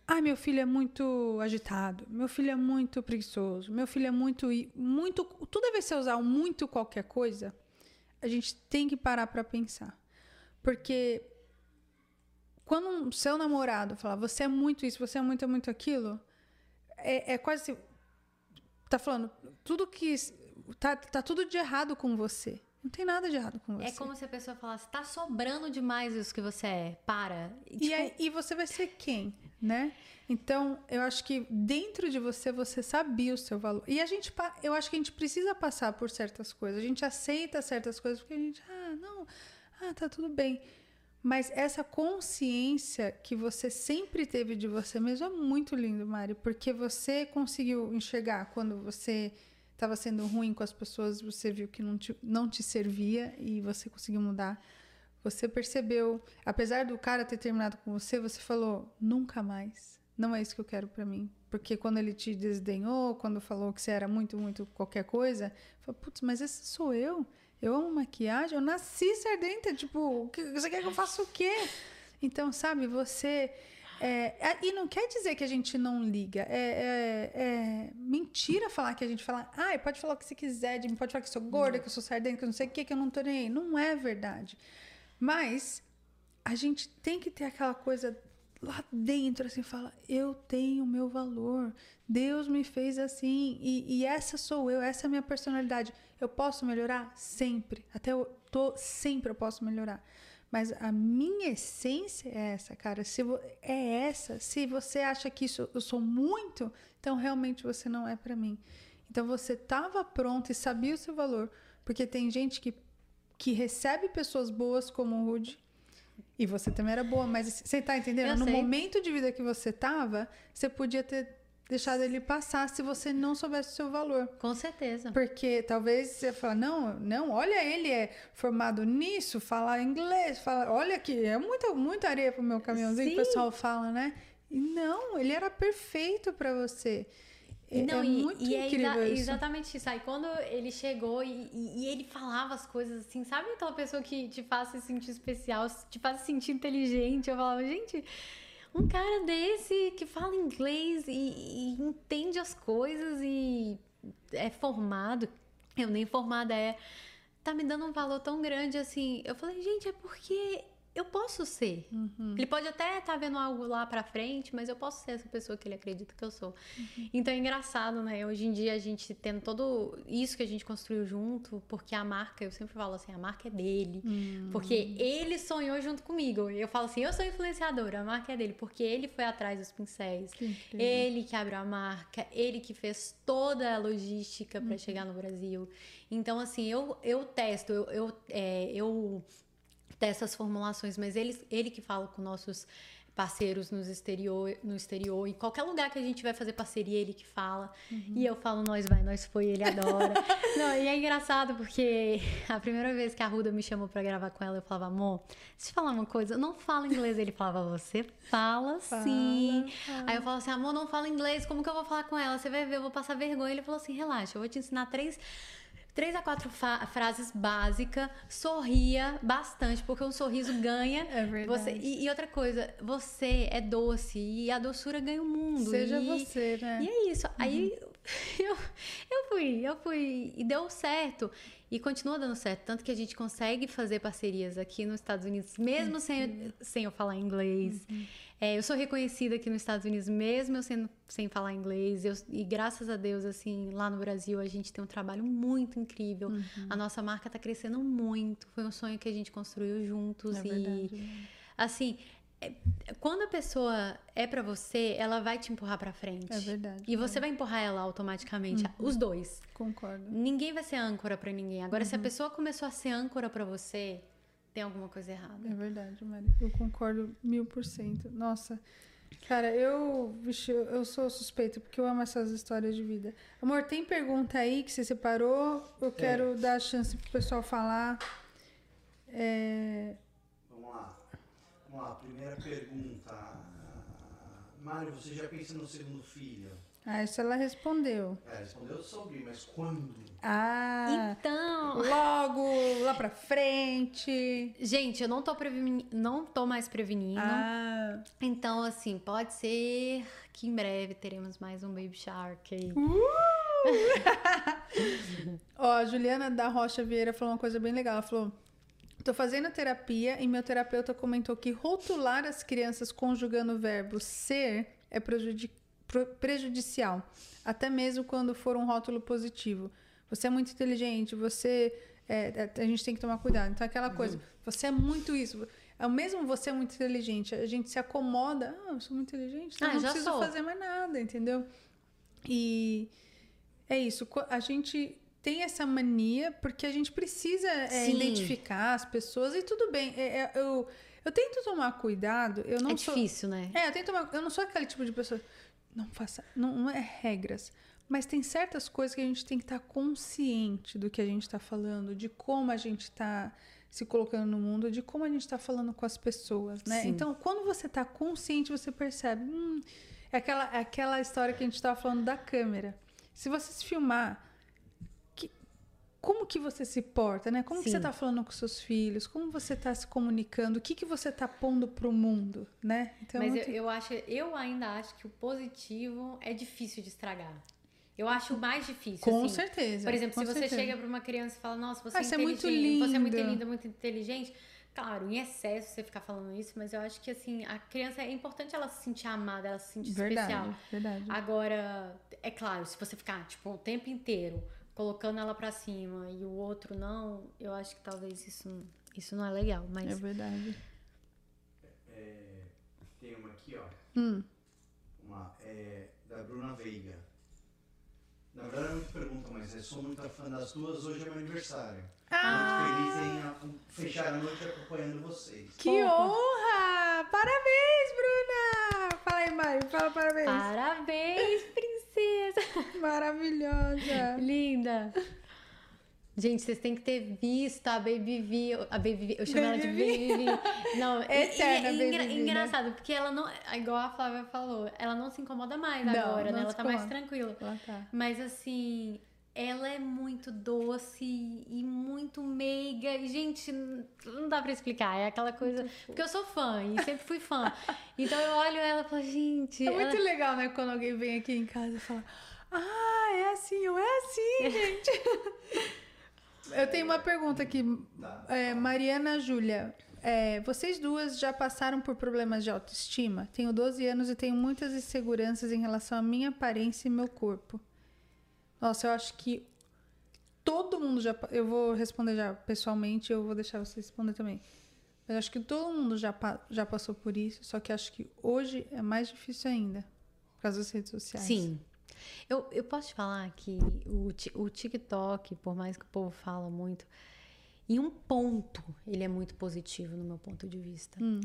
Ah, meu filho é muito agitado. Meu filho é muito preguiçoso. Meu filho é muito. muito toda vez que você usar um muito qualquer coisa, a gente tem que parar para pensar. Porque quando um seu namorado fala, você é muito isso, você é muito, muito aquilo, é, é quase assim. Tá falando, tudo que. Tá, tá tudo de errado com você. Não tem nada de errado com é
você. É como se a pessoa falasse, tá sobrando demais isso que você é, para.
E, tipo... e, aí, e você vai ser quem, né? Então, eu acho que dentro de você, você sabia o seu valor. E a gente, eu acho que a gente precisa passar por certas coisas. A gente aceita certas coisas porque a gente, ah, não, ah, tá tudo bem. Mas essa consciência que você sempre teve de você mesmo é muito lindo, Mari, porque você conseguiu enxergar quando você estava sendo ruim com as pessoas, você viu que não te, não te servia e você conseguiu mudar. Você percebeu, apesar do cara ter terminado com você, você falou: nunca mais. Não é isso que eu quero para mim. Porque quando ele te desdenhou, quando falou que você era muito, muito qualquer coisa, falou: putz, mas esse sou eu. Eu amo maquiagem, eu nasci sardenta. Tipo, você quer que eu faça o quê? Então, sabe, você é, é, e não quer dizer que a gente não liga. É, é, é, mentira falar que a gente fala, ah, pode falar o que você quiser de mim, pode falar que eu sou gorda, não. que eu sou sardenta, que eu não sei o que, que eu não tô nem aí. Não é verdade. Mas a gente tem que ter aquela coisa lá dentro, assim, fala, eu tenho meu valor. Deus me fez assim. E, e essa sou eu, essa é a minha personalidade. Eu posso melhorar? Sempre. Até eu tô, sempre eu posso melhorar. Mas a minha essência é essa, cara. Se é essa. Se você acha que isso eu sou muito, então realmente você não é para mim. Então você estava pronto e sabia o seu valor, porque tem gente que que recebe pessoas boas como o Rude. E você também era boa, mas você tá entendendo? Eu no sei. momento de vida que você tava, você podia ter deixado ele passar se você não soubesse o seu valor.
Com certeza.
Porque talvez você fala, não, não, olha, ele é formado nisso, fala inglês, fala, olha aqui, é muita, muita areia pro meu caminhãozinho, Sim. que o pessoal fala, né? E não, ele era perfeito para você. É, não, é e, muito e incrível é
isso. exatamente isso. Aí quando ele chegou e, e, e, ele falava as coisas assim, sabe aquela pessoa que te faz se sentir especial, te faz se sentir inteligente? Eu falava, gente, um cara desse que fala inglês e, e entende as coisas e é formado, eu nem formada é, tá me dando um valor tão grande assim. Eu falei, gente, é porque eu posso ser. Uhum. Ele pode até estar tá vendo algo lá pra frente, mas eu posso ser essa pessoa que ele acredita que eu sou. Uhum. Então é engraçado, né? Hoje em dia a gente tendo todo isso que a gente construiu junto, porque a marca, eu sempre falo assim, a marca é dele. Uhum. Porque ele sonhou junto comigo. Eu falo assim, eu sou influenciadora, a marca é dele, porque ele foi atrás dos pincéis. Que ele que abriu a marca, ele que fez toda a logística para uhum. chegar no Brasil. Então, assim, eu, eu testo, eu, eu, é, eu dessas formulações, mas ele, ele que fala com nossos parceiros nos exterior, no exterior, em qualquer lugar que a gente vai fazer parceria, ele que fala. Uhum. E eu falo, nós vai, nós foi, ele adora. Não, e é engraçado porque a primeira vez que a Ruda me chamou para gravar com ela, eu falava, amor, deixa eu falar uma coisa, não fala inglês. Ele falava, você fala, fala sim. Fala. Aí eu falo assim, amor, não fala inglês, como que eu vou falar com ela? Você vai ver, eu vou passar vergonha. Ele falou assim, relaxa, eu vou te ensinar três três a quatro frases básicas, sorria bastante, porque um sorriso ganha.
É verdade.
Você, e, e outra coisa, você é doce e a doçura ganha o mundo.
Seja
e,
você, né?
E é isso. Aí eu, eu fui, eu fui e deu certo. E continua dando certo. Tanto que a gente consegue fazer parcerias aqui nos Estados Unidos, mesmo sem, sem eu falar inglês. É, eu sou reconhecida aqui nos Estados Unidos, mesmo eu sendo, sem falar inglês. Eu- e graças a Deus, assim, lá no Brasil, a gente tem um trabalho muito incrível. A nossa marca tá crescendo muito. Foi um sonho que a gente construiu juntos.
É
e
verdade.
assim, quando a pessoa é pra você, ela vai te empurrar pra frente.
É verdade.
E você vai empurrar ela automaticamente, os dois.
Concordo.
Ninguém vai ser âncora pra ninguém. Agora,
Uhum.
se a pessoa começou a ser âncora pra você, tem alguma coisa errada.
É verdade, Mari. Eu concordo mil por cento. Nossa, cara, eu, vixe, eu eu sou suspeita porque eu amo essas histórias de vida. Amor, tem pergunta aí que você separou? Eu quero dar a chance pro pessoal falar. É.
Vamos lá, primeira pergunta. Mário, você já pensa no segundo filho?
Ah, isso ela respondeu.
É, respondeu sobre, mas quando?
Ah,
Então,
logo, lá pra frente.
gente, eu não tô, preveni- não tô mais prevenindo.
Ah,
Então, assim, pode ser que em breve teremos mais um Baby Shark aí.
Ó, a Juliana da Rocha Vieira falou uma coisa bem legal. Ela falou: Tô fazendo terapia e meu terapeuta comentou que rotular as crianças conjugando o verbo ser é prejudicial, até mesmo quando for um rótulo positivo. Você é muito inteligente, você. é, é, a gente tem que tomar cuidado. Então, aquela coisa, você é muito isso. É o mesmo você é muito inteligente. A gente se acomoda. Ah, eu sou muito inteligente, então
Ah,
não preciso
sou.
fazer mais nada, entendeu? E é isso. A gente tem essa mania porque a gente precisa é, identificar as pessoas e tudo bem. É, é, eu, eu tento tomar cuidado. Eu não
é
sou.
difícil, né?
É, eu tento tomar. Eu não sou aquele tipo de pessoa. Não faça. Não, não é regras. Mas tem certas coisas que a gente tem que estar consciente do que a gente está falando, de como a gente está se colocando no mundo, de como a gente está falando com as pessoas, né?
Sim.
Então, quando você está consciente, você percebe. Hum, é aquela, é aquela história que a gente estava falando da câmera. Se você se filmar, como que você se porta, né? Como que você está falando com seus filhos? Como você está se comunicando? O que, que você está pondo pro mundo, né? Então,
Mas eu,
muito-
eu acho, eu ainda acho que o positivo é difícil de estragar. Eu acho o mais difícil.
Com
assim.
certeza.
Por exemplo, se você
certeza.
chega pra uma criança e fala, nossa, você
Ah,
é
você é muito
inteligente, você é muito
linda.
linda, muito inteligente. Claro, em excesso você ficar falando isso, mas eu acho que assim, a criança é importante ela se sentir amada, ela se sentir
Verdade,
especial.
verdade.
Agora, é claro, se você ficar, tipo, o tempo inteiro colocando ela pra cima e o outro não, eu acho que talvez isso, isso não é legal. Mas
É verdade.
É, tem uma aqui, ó.
Hum.
Uma, é, da Bruna Veiga. Na verdade, não me pergunta, mas eu sou muito fã das duas. Hoje é meu aniversário.
Ah!
Muito feliz em a- fechar a noite acompanhando vocês.
Que
Opa.
honra! Parabéns, Bruna! Fala aí, Mari, fala parabéns.
parabéns, princesa!
Maravilhosa.
Linda! Gente, vocês têm que ter visto a Baby V. A Baby V, eu chamo ela de
Baby
Baby V. Não, e-
Eterna
e,
Baby
engra-
V, né?
engraçado, porque ela não. Igual a Flávia falou, ela não se incomoda mais
Não,
agora, né? Ela tá mais tranquila.
Ela tá.
Mas assim, ela é muito doce e muito meiga. E, gente, não dá pra explicar. É aquela coisa. Porque eu sou fã e sempre fui fã. Então eu olho ela e falo, gente.
É
ela-
muito legal, né? Quando alguém vem aqui em casa e fala: Ah, é assim, eu é assim, gente. Eu tenho uma pergunta aqui.
Tá.
É, Mariana Júlia. é, vocês duas já passaram por problemas de autoestima? Tenho 12 anos e tenho muitas inseguranças em relação à minha aparência e meu corpo. Nossa, eu acho que todo mundo já. Eu vou responder já pessoalmente, eu vou deixar você responder também. Mas eu acho que todo mundo já, já passou por isso, só que acho que hoje é mais difícil ainda. Por causa das redes sociais.
Sim. Eu, eu posso te falar que o, o TikTok, por mais que o povo fala muito, em um ponto ele é muito positivo no meu ponto de vista.
Hum.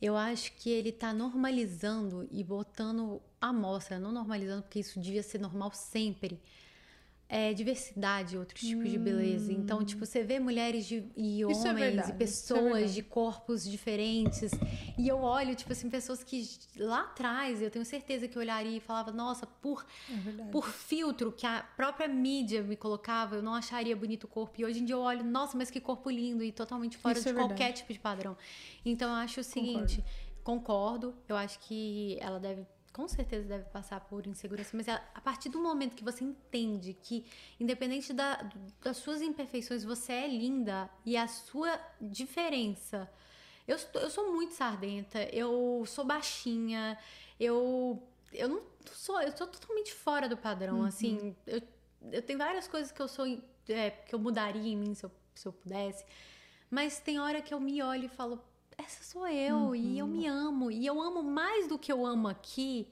Eu acho que ele tá normalizando e botando à mostra, não normalizando porque isso devia ser normal sempre. É, diversidade, outros tipos de beleza. Então, tipo, você vê mulheres de, e
é
homens
verdade,
e
é
pessoas
verdade.
de corpos diferentes. E eu olho, tipo assim, pessoas que lá atrás eu tenho certeza que eu olharia e falava, nossa, por,
É
por filtro que a própria mídia me colocava, eu não acharia bonito o corpo. E hoje em dia eu olho, nossa, mas que corpo lindo e totalmente fora
Isso
de
é
qualquer
verdade.
tipo de padrão. Então eu acho o seguinte, concordo, eu acho que ela deve com certeza deve passar por insegurança, mas a, a partir do momento que você entende que, independente da- das suas imperfeições, você é linda e a sua diferença. Eu, sou- eu sou muito sardenta, eu sou baixinha, eu, eu não sou, eu sou totalmente fora do padrão, assim. Eu, eu tenho várias coisas que eu sou, é, que eu mudaria em mim se eu, se eu pudesse, mas tem hora que eu me olho e falo, essa sou eu e eu me amo e eu amo mais do que eu amo aqui.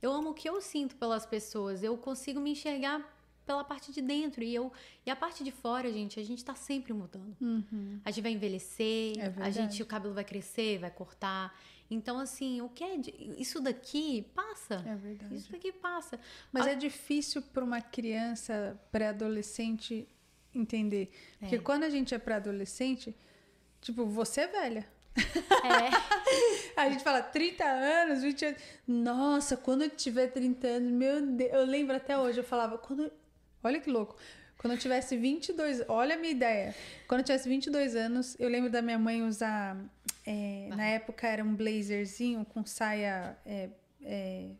Eu amo o que eu sinto pelas pessoas. Eu consigo me enxergar pela parte de dentro e eu e a parte de fora, gente, a gente tá sempre mudando. A gente vai envelhecer,
É
a gente o cabelo vai crescer, vai cortar. Então assim, o que é de- isso daqui passa.
É verdade.
Isso daqui passa.
Mas é difícil para uma criança pré-adolescente entender. Porque
É.
quando a gente é pré-adolescente, tipo, você é velha.
É,
A gente fala 30 anos, 20 anos. Nossa, quando eu tiver 30 anos, meu Deus. Eu lembro até hoje, eu falava, quando. Olha que louco. Quando eu tivesse 22. Olha a minha ideia. Quando eu tivesse 22 anos, eu lembro da minha mãe usar. é, na época era um blazerzinho com saia. é, é,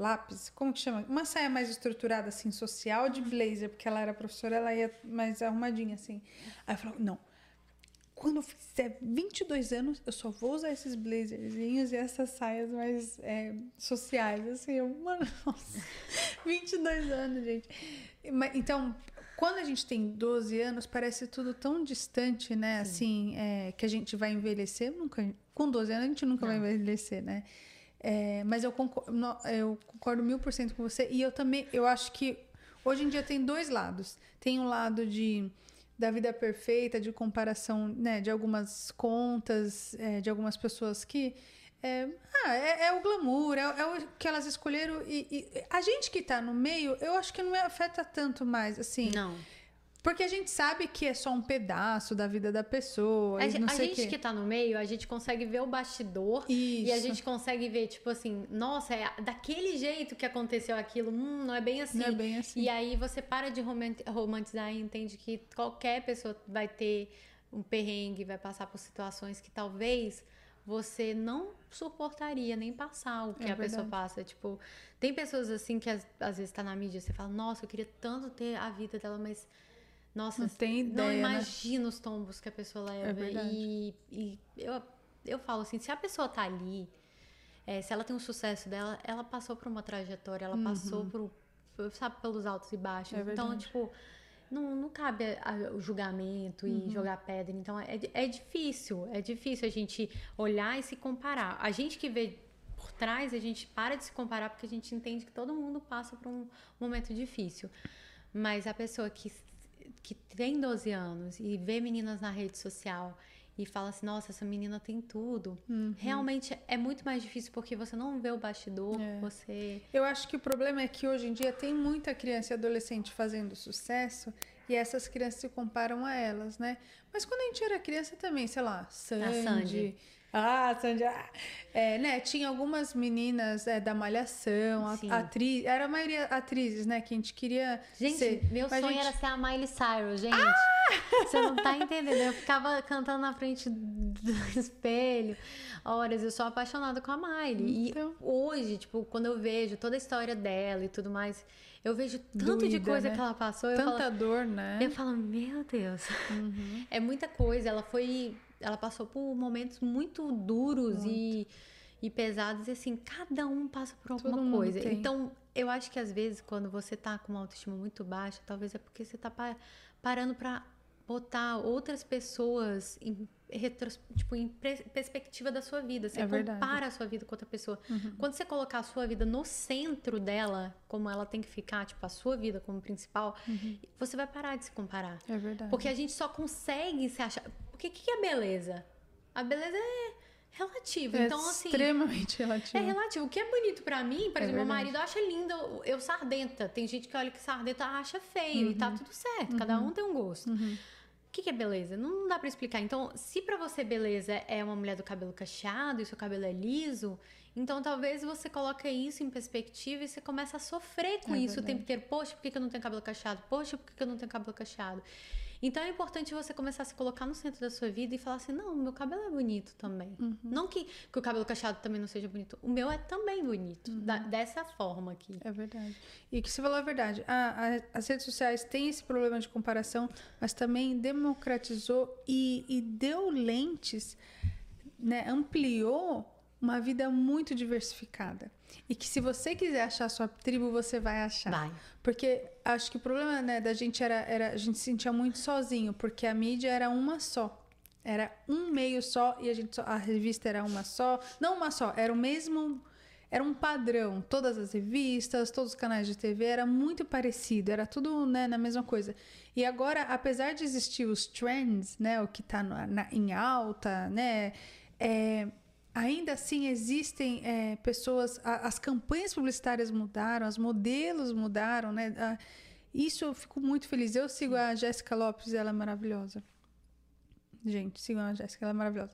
lápis, como que chama? Uma saia mais estruturada, assim, social de blazer, porque ela era professora, ela ia mais arrumadinha, assim. Aí eu falava, não, quando eu fizer 22 anos, eu só vou usar esses blazerzinhos e essas saias mais é, sociais, assim, eu, mano, nossa, 22 anos, gente. Então, quando a gente tem 12 anos, parece tudo tão distante, né? Assim, é, que a gente vai envelhecer. Nunca, com 12 anos, a gente nunca vai
Não.
envelhecer, né? É, mas eu concordo, eu concordo mil por cento com você. E eu também, eu acho que hoje em dia tem dois lados. Tem um lado de da vida perfeita, de comparação, né, de algumas contas, é, de algumas pessoas que é, ah, é, é o glamour, é, é o que elas escolheram e, e a gente que tá no meio, eu acho que não afeta tanto mais, assim,
não.
Porque a gente sabe que é só um pedaço da vida da pessoa,
A, a gente
quê.
que tá no meio, a gente consegue ver o bastidor e a
Isso.
gente consegue ver, tipo assim, nossa, é daquele jeito que aconteceu aquilo, hum, não é bem assim.
Não é bem assim.
E aí você para de roman- romantizar e entende que qualquer pessoa vai ter um perrengue, vai passar por situações que talvez você não suportaria nem passar o que
É
a pessoa passa. Tipo, tem pessoas assim que às, às vezes tá na mídia, você fala, nossa, eu queria tanto ter a vida dela, mas. Nossa,
Não tem
não
ideia, né?
imagina os tombos que a pessoa leva.
verdade.
e e eu, eu falo assim, se a pessoa tá ali, é, se ela tem um sucesso dela, ela passou por uma trajetória, ela passou por, sabe, pelos altos e baixos.
Uhum. É
então, tipo, não, não cabe a- o julgamento e
Uhum.
jogar pedra. Então, é, é difícil, é difícil a gente olhar e se comparar. A gente que vê por trás, a gente para de se comparar porque a gente entende que todo mundo passa por um momento difícil. Mas a pessoa que, que tem 12 anos e vê meninas na rede social e fala assim, nossa, essa menina tem tudo.
Uhum.
Realmente é muito mais difícil porque você não vê o bastidor,
É.
você.
Eu acho que o problema é que hoje em dia tem muita criança e adolescente fazendo sucesso e essas crianças se comparam a elas, né? Mas quando a gente era criança também, sei lá, Sandy.
Sandy.
Ah, Sandy. ah, é, né? Tinha algumas meninas é, da Malhação, atriz, era a maioria atrizes, né? Que a gente queria
Gente,
ser.
meu sonho
gente-
era ser a Miley Cyrus, gente. Você não tá entendendo. Eu ficava cantando na frente do espelho. Horas, eu sou apaixonada com a Miley.
Então.
E hoje, tipo, quando eu vejo toda a história dela e tudo mais, eu vejo tanto de
Doída,
coisa
né?
que ela passou. Eu falo,
Tanta dor, né?
eu falo, meu Deus.
Uhum.
É muita coisa. Ela foi. Ela passou por momentos muito duros e, e pesados. E assim, cada um passa por alguma
Todo
coisa. Então, eu acho que às vezes, quando você tá com uma autoestima muito baixa, talvez é porque você tá pa- parando pra botar outras pessoas em, retros, tipo, em perspectiva da sua vida. Você
É verdade. Uhum.
compara a sua vida com outra pessoa. Quando você colocar a sua vida no centro dela, como ela tem que ficar, tipo, a sua vida como principal,
Uhum.
você vai parar de se comparar.
É verdade.
Porque a gente só consegue se achar. Porque o que, que é beleza? A beleza é relativo.
É
então, assim.
extremamente relativo.
É relativo. O que é bonito pra mim, por
É
exemplo, meu
verdade.
marido acha lindo eu- sardenta. Tem gente que olha que sardenta acha feio e
Uhum.
tá tudo certo. Cada um tem um gosto. O que, que é beleza? Não dá pra explicar. Então, se pra você beleza é uma mulher do cabelo cacheado e seu cabelo é liso, então talvez você coloque isso em perspectiva e você começa a sofrer com
É
isso o
verdade.
tempo inteiro. Poxa, por que, que eu não tenho cabelo cacheado? Poxa, por que, que eu não tenho cabelo cacheado? Então é importante você começar a se colocar no centro da sua vida e falar assim: não, meu cabelo é bonito também.
Uhum.
Não que, que o cabelo cacheado também não seja bonito. O meu é também bonito.
Uhum.
da- dessa forma aqui.
É verdade. E que você falou a verdade. A- a- as redes sociais têm esse problema de comparação, mas também democratizou e, e deu lentes, né, ampliou uma vida muito diversificada. E que se você quiser achar sua tribo, você vai achar.
Vai.
Porque acho que o problema né, da gente era, era. A gente se sentia muito sozinho, porque a mídia era uma só. Era um meio só e a, gente só- a revista era uma só. Não uma só, era o mesmo. Era um padrão. Todas as revistas, todos os canais de TV era muito parecido, era tudo né, na mesma coisa. E agora, apesar de existir os trends, né, o que está em alta, né, é, ainda assim existem é, pessoas. a- as campanhas publicitárias mudaram, os modelos mudaram, né? a- isso eu fico muito feliz. Eu sigo a Jéssica Lopes, ela é maravilhosa. Gente, sigam a Jéssica, ela é maravilhosa.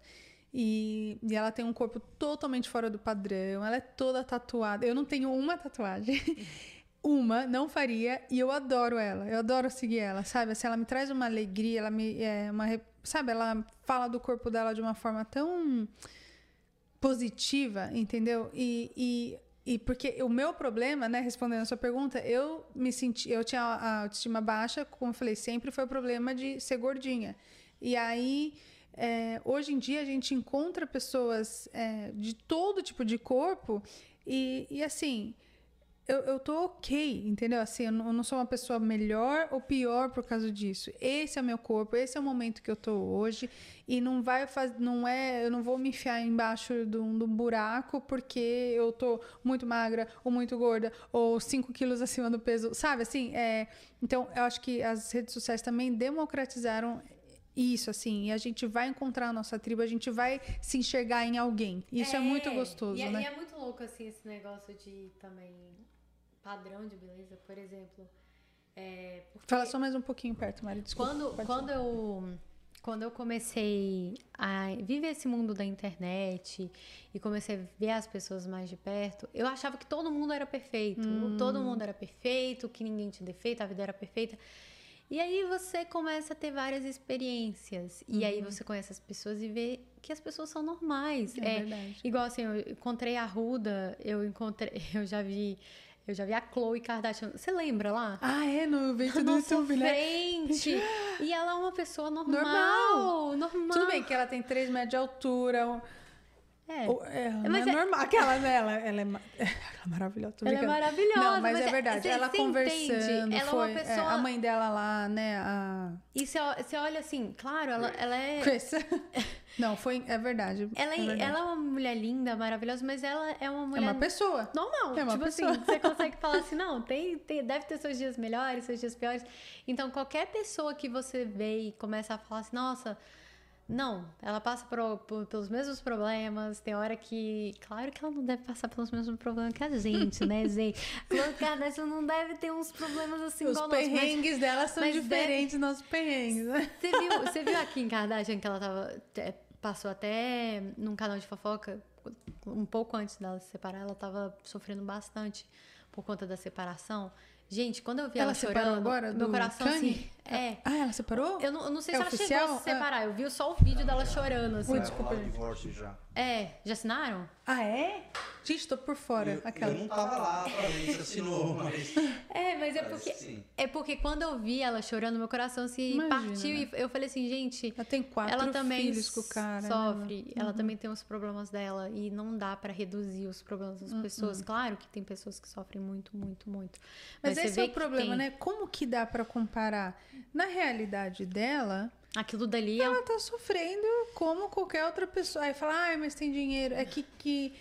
E, e ela tem um corpo totalmente fora do padrão, ela é toda tatuada. Eu não tenho uma tatuagem. uma, não faria, e eu adoro ela. Eu adoro seguir ela, sabe? Assim, ela me traz uma alegria, ela me. É, uma, sabe, ela fala do corpo dela de uma forma tão positiva, entendeu? E, e, e porque o meu problema, né, respondendo a sua pergunta, eu me senti, eu tinha a autoestima baixa, como eu falei, sempre foi o problema de ser gordinha. E aí, é, hoje em dia, a gente encontra pessoas é, de todo tipo de corpo e, e assim, eu, eu tô ok, entendeu? Assim, eu não, eu não sou uma pessoa melhor ou pior por causa disso. Esse é o meu corpo, esse é o momento que eu tô hoje e não vai fazer, não é, eu não vou me enfiar embaixo de um, de um buraco porque eu tô muito magra ou muito gorda ou 5 quilos acima do peso, sabe? Assim, é, então eu acho que as redes sociais também democratizaram isso, assim, e a gente vai encontrar a nossa tribo, a gente vai se enxergar em alguém. Isso é, muito gostoso,
e é,
né?
E é muito louco, assim, esse negócio de também padrão de beleza, por exemplo. É,
Fala só mais um pouquinho perto, Mari, desculpa.
quando, quando eu quando eu comecei a viver esse mundo da internet e comecei a ver as pessoas mais de perto, eu achava que todo mundo era perfeito.
Hum.
Todo mundo era perfeito, que ninguém tinha defeito, a vida era perfeita. E aí você começa a ter várias experiências. E aí você conhece as pessoas e vê que as pessoas são normais.
Uhum. É verdade.
Igual assim, eu encontrei a Ruda, eu encontrei, eu já vi, eu já vi a Chloe Kardashian. Você lembra lá?
Ah, é, no evento do YouTube, né?
frente. E ela é uma pessoa normal.
Normal.
Normal.
Tudo bem que ela tem 3 metros de altura.
É.
ou- é, não
Mas
é,
é-
normal. Aquela, né? Ela, ela, é, ela é maravilhosa.
Ela é maravilhosa.
Não, mas, é verdade.
você-
ela conversando.
Ela
foi,
é uma
é,
pessoa.
a mãe dela lá, né? A
E você, você olha assim, claro, ela, ela é.
Chris. Não, foi. É verdade.
Ela é,
é, verdade.
ela é uma mulher linda, maravilhosa, mas ela é uma
É
mulher
uma pessoa.
normal.
É uma
tipo
pessoa.
assim, você consegue falar assim, não, tem, tem, deve ter seus dias melhores, seus dias piores. Então, qualquer pessoa que você vê e começa a falar assim, nossa, não, ela passa por- por- pelos mesmos problemas, tem hora que. Claro que ela não deve passar pelos mesmos problemas que a gente, né, gente? Chloe Kardashian não deve ter uns problemas assim
Os
igual nós, mas-
perrengues dela são diferentes dos nossos perrengues, né?
Você viu, você viu a Kim Kardashian que ela tava. é, Passou até num canal de fofoca, um pouco antes dela se separar, ela tava sofrendo bastante por conta da separação. Gente, quando eu vi ela,
Ela
chorando,
agora
meu
do
coração
Kanye?
assim. É.
Ah, ela separou?
Eu não, eu não sei
É
se ela
oficial?
chegou a se
Ah.
separar. Eu vi só o vídeo dela chorando, assim.
Vai
desculpa, gente.
divórcio já.
É, já assinaram?
Ah, é? Gente, tô por fora.
Eu,
Aquela.
eu não tava lá pra ver se assinou, mas.
É, mas é porque.
sim.
É porque quando eu vi ela chorando, meu coração se
Imagina,
partiu
né?
e eu falei assim, gente,
Ela tem quatro
ela também
filhos com o cara. né,
sofre, ela
Uhum.
também tem os problemas dela e não dá pra reduzir os problemas
Uhum.
das pessoas. Claro que tem pessoas que sofrem muito, muito, muito.
Mas,
você
esse é o problema,
tem-
né? Como que dá pra comparar? Na realidade dela,
Aquilo dali é
ela tá sofrendo como qualquer outra pessoa. Aí fala, ai, mas tem dinheiro. É que. que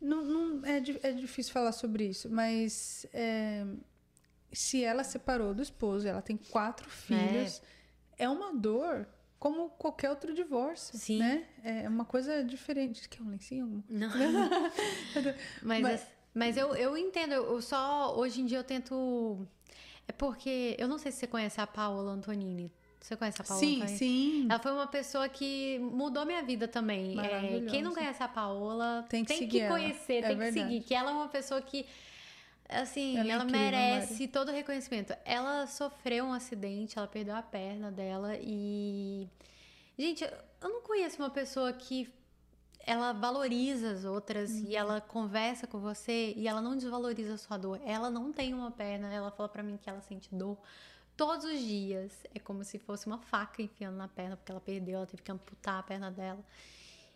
não, não- é, é difícil falar sobre isso, mas é, se ela separou do esposo, ela tem quatro filhos, é, uma dor como qualquer outro divórcio,
Sim.
né? É uma coisa diferente. Quer um lencinho?
Não. mas,
Mas-
mas, eu, eu entendo, eu só hoje em dia eu tento. É porque. Eu não sei se você conhece a Paola Antonini. Você conhece a Paola
Sim,
Antonini?
sim.
Ela foi uma pessoa que mudou minha vida também. É, quem não conhece a Paola
Tem que seguir ela.
conhecer,
É
tem que seguir. Que ela é uma pessoa que, assim,
Ela
ela,
é incrível,
merece todo o reconhecimento. Ela sofreu um acidente, ela perdeu a perna dela e. Gente, eu não conheço uma pessoa que ela valoriza as outras
Uhum.
e ela conversa com você e ela não desvaloriza a sua dor. Ela não tem uma perna, ela fala pra mim que ela sente dor todos os dias. É como se fosse uma faca enfiando na perna porque ela perdeu, ela teve que amputar a perna dela.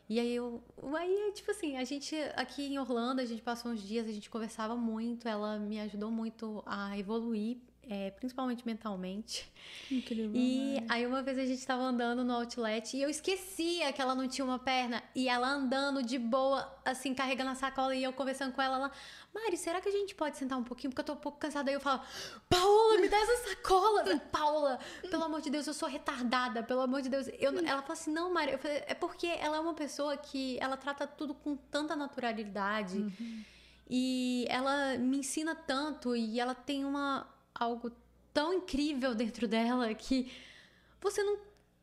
E aí eu, aí tipo assim, a gente aqui em Orlando, a gente passou uns dias, a gente conversava muito, ela me ajudou muito a evoluir, é, principalmente mentalmente.
Incrível.
E
Mari.
aí uma vez a gente tava andando no outlet e eu esquecia que ela não tinha uma perna. E ela andando de boa, assim, carregando a sacola e eu conversando com ela, ela, Mari, será que a gente pode sentar um pouquinho? Porque eu tô um pouco cansada. Aí eu falo, Paola, me dá essa sacola. Eu, Paola, pelo amor de Deus, eu sou retardada, pelo amor de Deus. Eu, ela falou assim, não, Mari, eu falei, é porque ela é uma pessoa que ela trata tudo com tanta naturalidade. E ela me ensina tanto e ela tem uma algo tão incrível dentro dela que você não,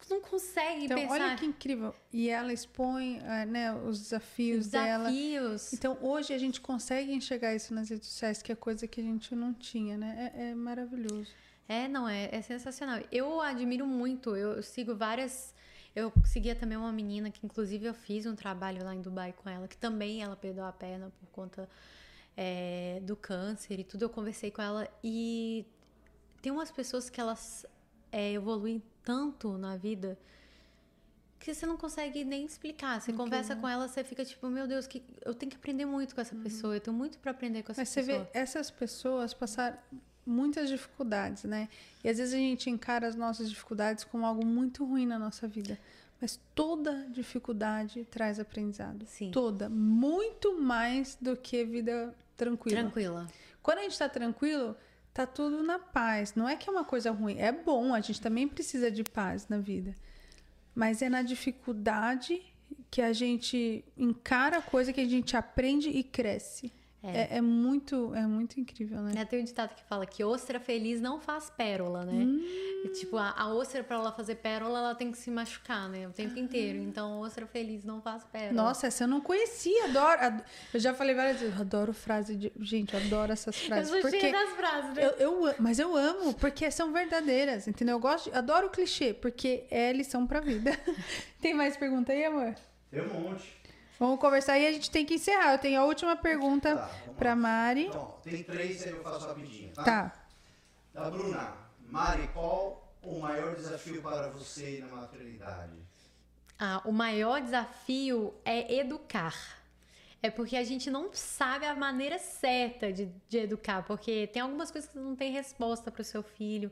não consegue
Então,
pensar
olha que incrível. E ela expõe eh, né, os desafios, dela.
desafios.
Então, hoje a gente consegue enxergar isso nas redes sociais, que é coisa que a gente não tinha, né? É, é maravilhoso.
É, não, é, é sensacional. Eu admiro muito, eu, eu sigo várias. Eu seguia também uma menina que, inclusive, eu fiz um trabalho lá em Dubai com ela, que também ela perdeu a perna por conta é, do câncer e tudo. Eu conversei com ela e tem umas pessoas que elas é, evoluem tanto na vida que você não consegue nem explicar. Você conversa com ela, você fica tipo, meu Deus, que eu tenho que aprender muito com essa pessoa, eu tenho muito para aprender com essa
Mas você
pessoa.
vê, essas pessoas passaram muitas dificuldades, né? E às vezes a gente encara as nossas dificuldades como algo muito ruim na nossa vida. Mas toda dificuldade traz aprendizado.
Sim.
Toda. Muito mais do que vida tranquila.
Tranquila.
Quando a gente tá tranquilo, tá tudo na paz. Não é que é uma coisa ruim. É bom, a gente também precisa de paz na vida. Mas é na dificuldade que a gente encara a coisa que a gente aprende e cresce. É, é muito, é muito incrível, né?
É, tem um ditado que fala que ostra feliz não faz pérola, né?
Hum.
E, tipo, a, a ostra, pra ela fazer pérola, ela tem que se machucar, né? O tempo inteiro.
Ah.
Então, ostra feliz não faz pérola.
Nossa, essa eu não conhecia, adoro. ad- Eu já falei várias vezes, eu adoro frase de. Gente, eu adoro essas
eu
frases.
sou
porque
cheia das frases, né?
eu, eu mas eu amo, porque são verdadeiras, entendeu? Eu gosto, de- adoro o clichê, porque é lição pra vida. Tem mais pergunta aí, amor?
Tem um monte.
Vamos conversar e a gente tem que encerrar. Eu tenho a última pergunta
Tá, lá.
Mari.
Então, tem três aí eu faço rapidinho, tá?
Tá.
Da Bruna. Mari, qual o maior desafio para você na maternidade?
Ah, o maior desafio é educar. É porque a gente não sabe a maneira certa de, de educar, porque tem algumas coisas que não tem resposta para o seu filho.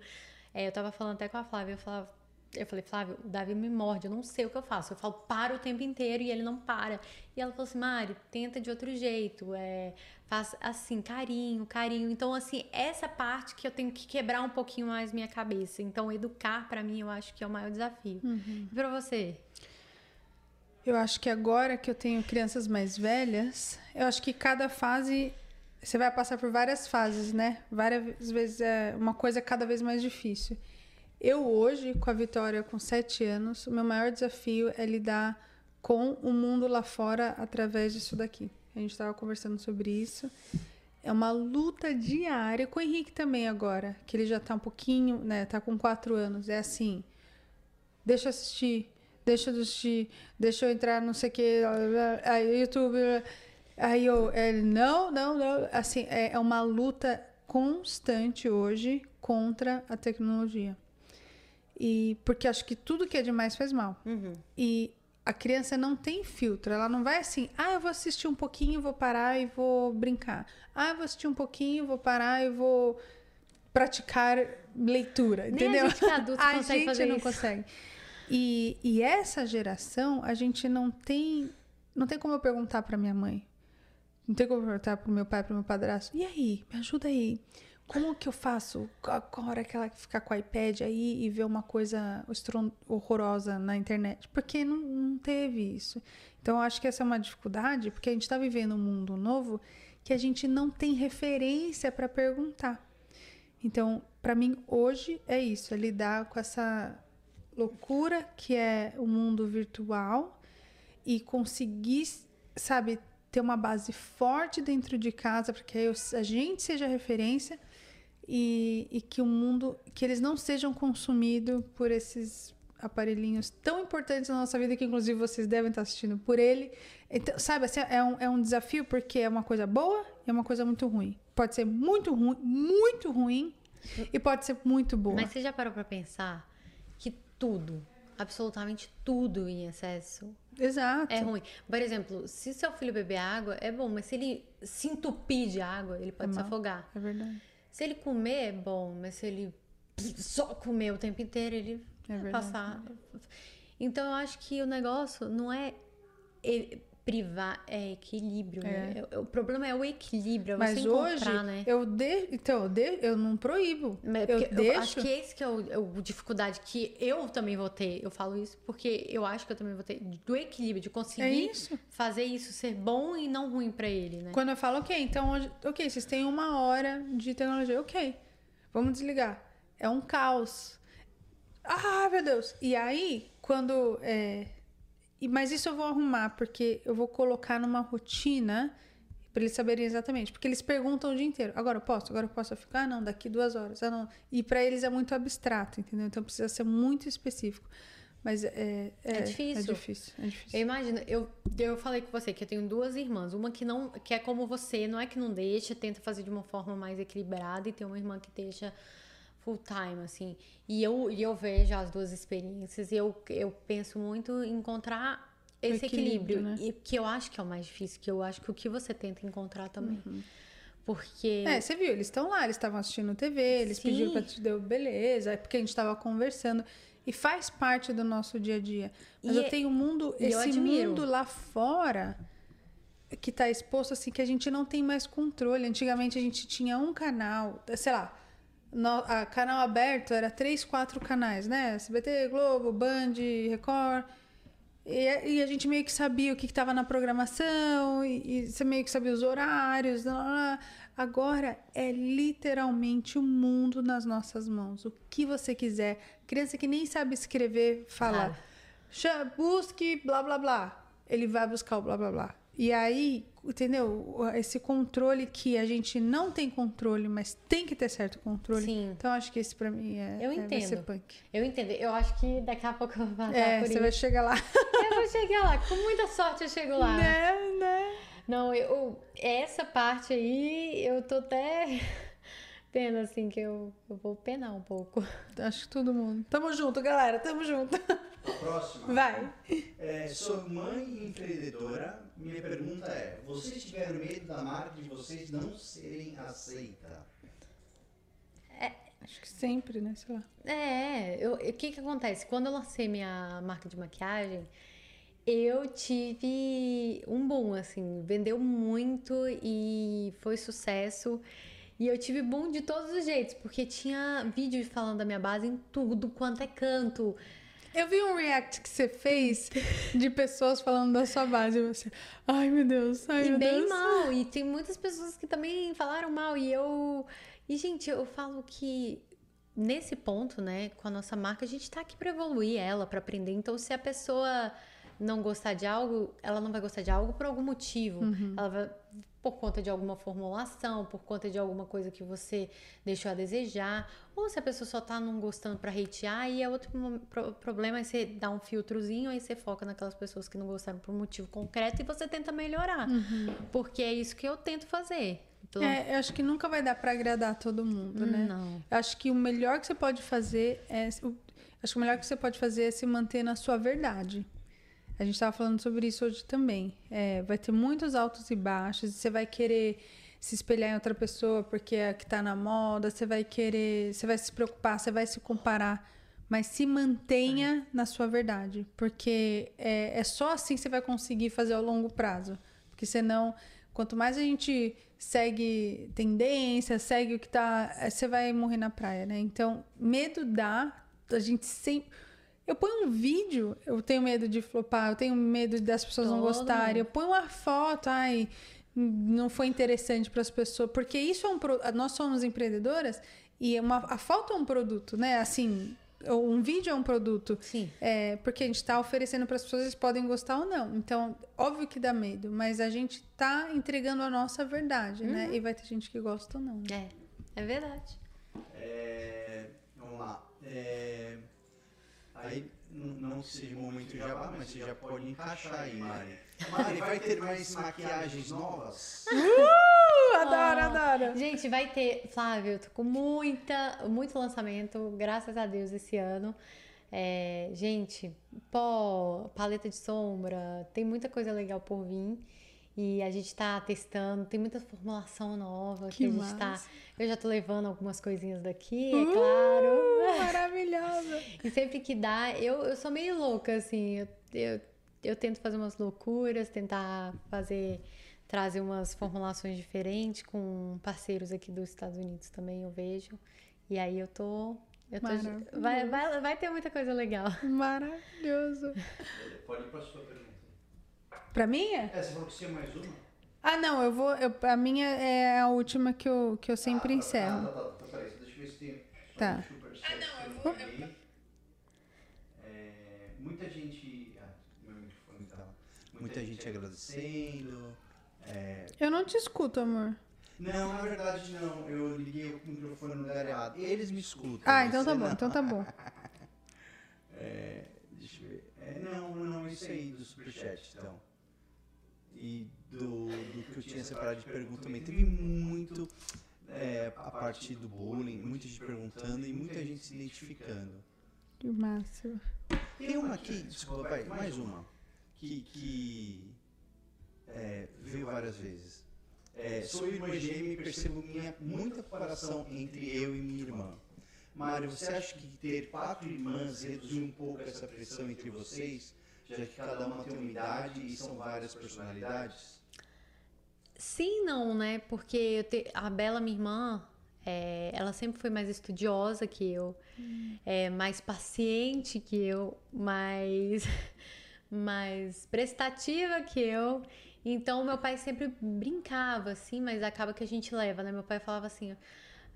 É, eu tava falando até com a Flávia, eu falava, eu falei, Flávio, o Davi me morde, eu não sei o que eu faço. Eu falo, para o tempo inteiro e ele não para. E ela falou assim, Mari, tenta de outro jeito, é, faz assim, carinho, carinho. Então, assim, essa parte que eu tenho que quebrar um pouquinho mais minha cabeça. Então, educar, para mim, eu acho que é o maior desafio. E pra você?
Eu acho que agora que eu tenho crianças mais velhas, eu acho que cada fase você vai passar por várias fases, né? Várias vezes é uma coisa cada vez mais difícil. Eu hoje, com a Vitória com sete anos, o meu maior desafio é lidar com o mundo lá fora através disso daqui. A gente estava conversando sobre isso. É uma luta diária com o Henrique também agora, que ele já tá um pouquinho, né? Tá com quatro anos. É assim, deixa eu assistir, deixa eu assistir, deixa eu entrar não sei o que, aí YouTube, aí eu, ele, não, não, não, assim, é, é uma luta constante hoje contra a tecnologia. E porque acho que tudo que é demais faz mal. E a criança não tem filtro, ela não vai assim, ah, eu vou assistir um pouquinho, vou parar e vou brincar. Ah, eu vou assistir um pouquinho, vou parar e vou praticar leitura,
Nem
entendeu?
a gente que é adulto
a
consegue
gente
fazer
não
isso.
consegue. E, e essa geração, a gente não tem, não tem como eu perguntar para minha mãe. Não tem como eu perguntar pro meu pai, pro meu padrasto. E aí, me ajuda aí. Como que eu faço? Qual qual hora que ela ficar com o iPad aí e ver uma coisa horrorosa na internet? Porque não, não teve isso. Então, eu acho que essa é uma dificuldade, porque a gente está vivendo um mundo novo que a gente não tem referência para perguntar. Então, para mim, hoje é isso, é lidar com essa loucura que é o mundo virtual e conseguir, sabe, ter uma base forte dentro de casa para que a gente seja referência e, e que o mundo, que eles não sejam consumidos por esses aparelhinhos tão importantes na nossa vida que inclusive vocês devem estar assistindo por ele. Então, sabe, assim, é um, é um desafio porque é uma coisa boa e é uma coisa muito ruim. Pode ser muito ruim, muito ruim e pode ser muito boa.
Mas você já parou pra pensar que tudo, absolutamente tudo em excesso
Exato.
é ruim? Por exemplo, se seu filho beber água, é bom, mas se ele se entupir de água, ele pode
É
se afogar.
É verdade.
Se ele comer, é bom, mas se ele só comer o tempo inteiro, ele
É
vai
verdade.
passar. Então eu acho que o negócio não é privar, é equilíbrio, né? O problema é o equilíbrio, é
Mas
você
hoje
né?
eu de, então eu, de, eu não proíbo.
Mas
eu
porque
deixo.
acho que esse que é o, é o dificuldade que eu também vou ter. Eu falo isso porque eu acho que eu também vou ter do equilíbrio, de
É
conseguir
isso.
fazer isso ser bom e não ruim pra ele, né?
Quando eu falo, ok, então hoje, ok, vocês têm uma hora de tecnologia, ok, vamos desligar. É um caos. Ah, meu Deus! E aí, quando. É, mas isso eu vou arrumar, porque eu vou colocar numa rotina para eles saberem exatamente. Porque eles perguntam o dia inteiro: agora eu posso? Agora eu posso ficar? Ah, não, daqui duas horas. Ah, não. E para eles é muito abstrato, entendeu? Então precisa ser muito específico. Mas é, é,
É difícil.
É difícil. É difícil.
Eu imagino, eu, eu falei com você que eu tenho duas irmãs. Uma que não, que é como você, não é que não deixa, tenta fazer de uma forma mais equilibrada, e tem uma irmã que deixa full time, assim. E eu, e eu vejo as duas experiências e eu, eu penso muito em encontrar esse
equilíbrio,
equilíbrio.
né?
E que eu acho que é o mais difícil, que eu acho que o que você tenta encontrar também. Porque.
É, você viu, eles estão lá, eles estavam assistindo TV, eles
Sim.
pediram pra te deu beleza, é porque a gente estava conversando. E faz parte do nosso dia a dia. Mas
E
eu
é-
tenho um mundo, esse mundo lá fora que tá exposto assim que a gente não tem mais controle. Antigamente a gente tinha um canal, sei lá, no, a canal aberto era três, quatro canais, né? SBT, Globo, Band, Record. E, e a gente meio que sabia o que estava na programação, e, e você meio que sabia os horários. Lá, lá, lá. Agora é literalmente o mundo nas nossas mãos. O que você quiser. Criança que nem sabe escrever, fala. "Cha- Busque blá blá blá. Ele vai buscar o blá blá blá. E aí, entendeu? Esse controle que a gente não tem controle, mas tem que ter certo controle.
Sim.
Então acho que esse pra mim é,
Eu
é-
entendo.
punk.
Eu entendo. Eu acho que daqui a pouco eu vou passar
É,
por
você
isso.
vai chegar lá.
Eu vou chegar lá. Com muita sorte eu chego lá.
Né, né?
Não, eu, essa parte aí, eu tô até tendo assim que eu, eu vou penar um pouco.
Acho que todo mundo. Tamo junto, galera. Tamo junto.
Próxima.
Vai.
É, sou mãe empreendedora. Minha pergunta é: vocês tiveram medo da marca de vocês não serem aceita?
Acho que sempre, né? Sei lá.
É, eu- o que que acontece? Quando eu lancei minha marca de maquiagem, eu tive um boom, assim, vendeu muito e foi sucesso. E eu tive boom de todos os jeitos, porque tinha vídeo falando da minha base em tudo quanto é canto.
Eu vi um react que você fez de pessoas falando da sua base e você. Ai, meu Deus. Ai,
E
meu
bem
Deus.
mal. E tem muitas pessoas que também falaram mal. E eu. E, gente, eu falo que nesse ponto, né, com a nossa marca, a gente tá aqui pra evoluir ela, pra aprender. Então, se a pessoa não gostar de algo, ela não vai gostar de algo por algum motivo. Ela vai por conta de alguma formulação, por conta de alguma coisa que você deixou a desejar, ou se a pessoa só tá não gostando pra hatear, aí é outro pro- problema, aí você dá um filtrozinho, aí você foca naquelas pessoas que não gostaram por um motivo concreto e você tenta melhorar. Porque é isso que eu tento fazer. Então,
É, eu acho que nunca vai dar pra agradar todo mundo, né?
Não.
Eu acho que o melhor que você pode fazer é. Acho que o melhor que você pode fazer é se manter na sua verdade. A gente estava falando sobre isso hoje também. É, vai ter muitos altos e baixos. Você vai querer se espelhar em outra pessoa porque é a que está na moda. Você vai querer, você vai se preocupar, você vai se comparar. Mas se mantenha na sua verdade, porque é, é só assim que você vai conseguir fazer ao longo prazo. Porque senão, Quanto mais a gente segue tendência, segue o que tá. Você vai morrer na praia, né? Então, medo dá. A gente sempre. Eu ponho um vídeo, eu tenho medo de flopar, eu tenho medo das pessoas não
Todo
gostarem.
mundo.
Eu ponho uma foto, ai, não foi interessante para as pessoas. Porque isso é um. pro- Nós somos empreendedoras e é uma, a foto é um produto, né? Assim, um vídeo é um produto.
Sim.
É, porque a gente está oferecendo para as pessoas, eles podem gostar ou não. Então, óbvio que dá medo, mas a gente tá entregando a nossa verdade, né? E vai ter gente que gosta ou não. né?
É, é verdade.
É, vamos lá. É, aí, não que seja momento jabá, mas você já pode encaixar aí, Mari. Mari, vai ter mais maquiagens novas?
Uh, adoro, adoro.
Gente, vai ter, Flávio, eu tô com muita, muito lançamento, graças a Deus, esse ano. É, gente, pó, paleta de sombra, tem muita coisa legal por vir. E a gente tá testando, tem muita formulação nova que,
Que
a gente tá. Eu já tô levando algumas coisinhas daqui, é claro.
Uh, maravilhosa.
E sempre que dá, eu, eu sou meio louca, assim. Eu, eu, eu tento fazer umas loucuras, tentar fazer, trazer umas formulações diferentes com parceiros aqui dos Estados Unidos também, eu vejo. E aí eu tô. Eu tô vai, vai, vai ter muita coisa legal.
Maravilhoso.
Pode ir para a sua pergunta.
Pra mim é?
Você falou que tinha mais uma?
Ah, não, eu vou. eu- a minha é a última que eu, que eu sempre
Ah,
encerro.
tá, tá, tá, peraí, deixa eu ver se tem.
Tá.
Ah, não, eu vou. É, muita gente. Ah, meu microfone tá. Muita gente agradecendo. É,
Eu não te escuto, amor.
Não, na verdade não. Eu liguei o microfone no lugar errado. Eles me escutam.
Ah, então tá
você
bom,
não.
então tá bom.
É, deixa eu ver. É, não, não, isso aí do superchat, então. E do, do que eu tinha separado de pergunta também. Teve muito é, a parte do bullying, muita gente perguntando e muita gente se identificando.
Que massa.
Tem uma aqui, desculpa, vai, mais uma, que, que é, veio várias vezes. É, sou irmã gêmea e percebo minha, muita comparação entre eu e minha irmã. Mário, você acha que ter quatro irmãs reduziu um pouco essa pressão entre vocês, já que cada uma tem uma idade e são várias personalidades?
Sim, não, né? Porque te- a Bela, minha irmã, é, ela sempre foi mais estudiosa que eu, é, mais paciente que eu, mais, mais prestativa que eu. Então, meu pai sempre brincava, assim, mas acaba que a gente leva, né? Meu pai falava assim,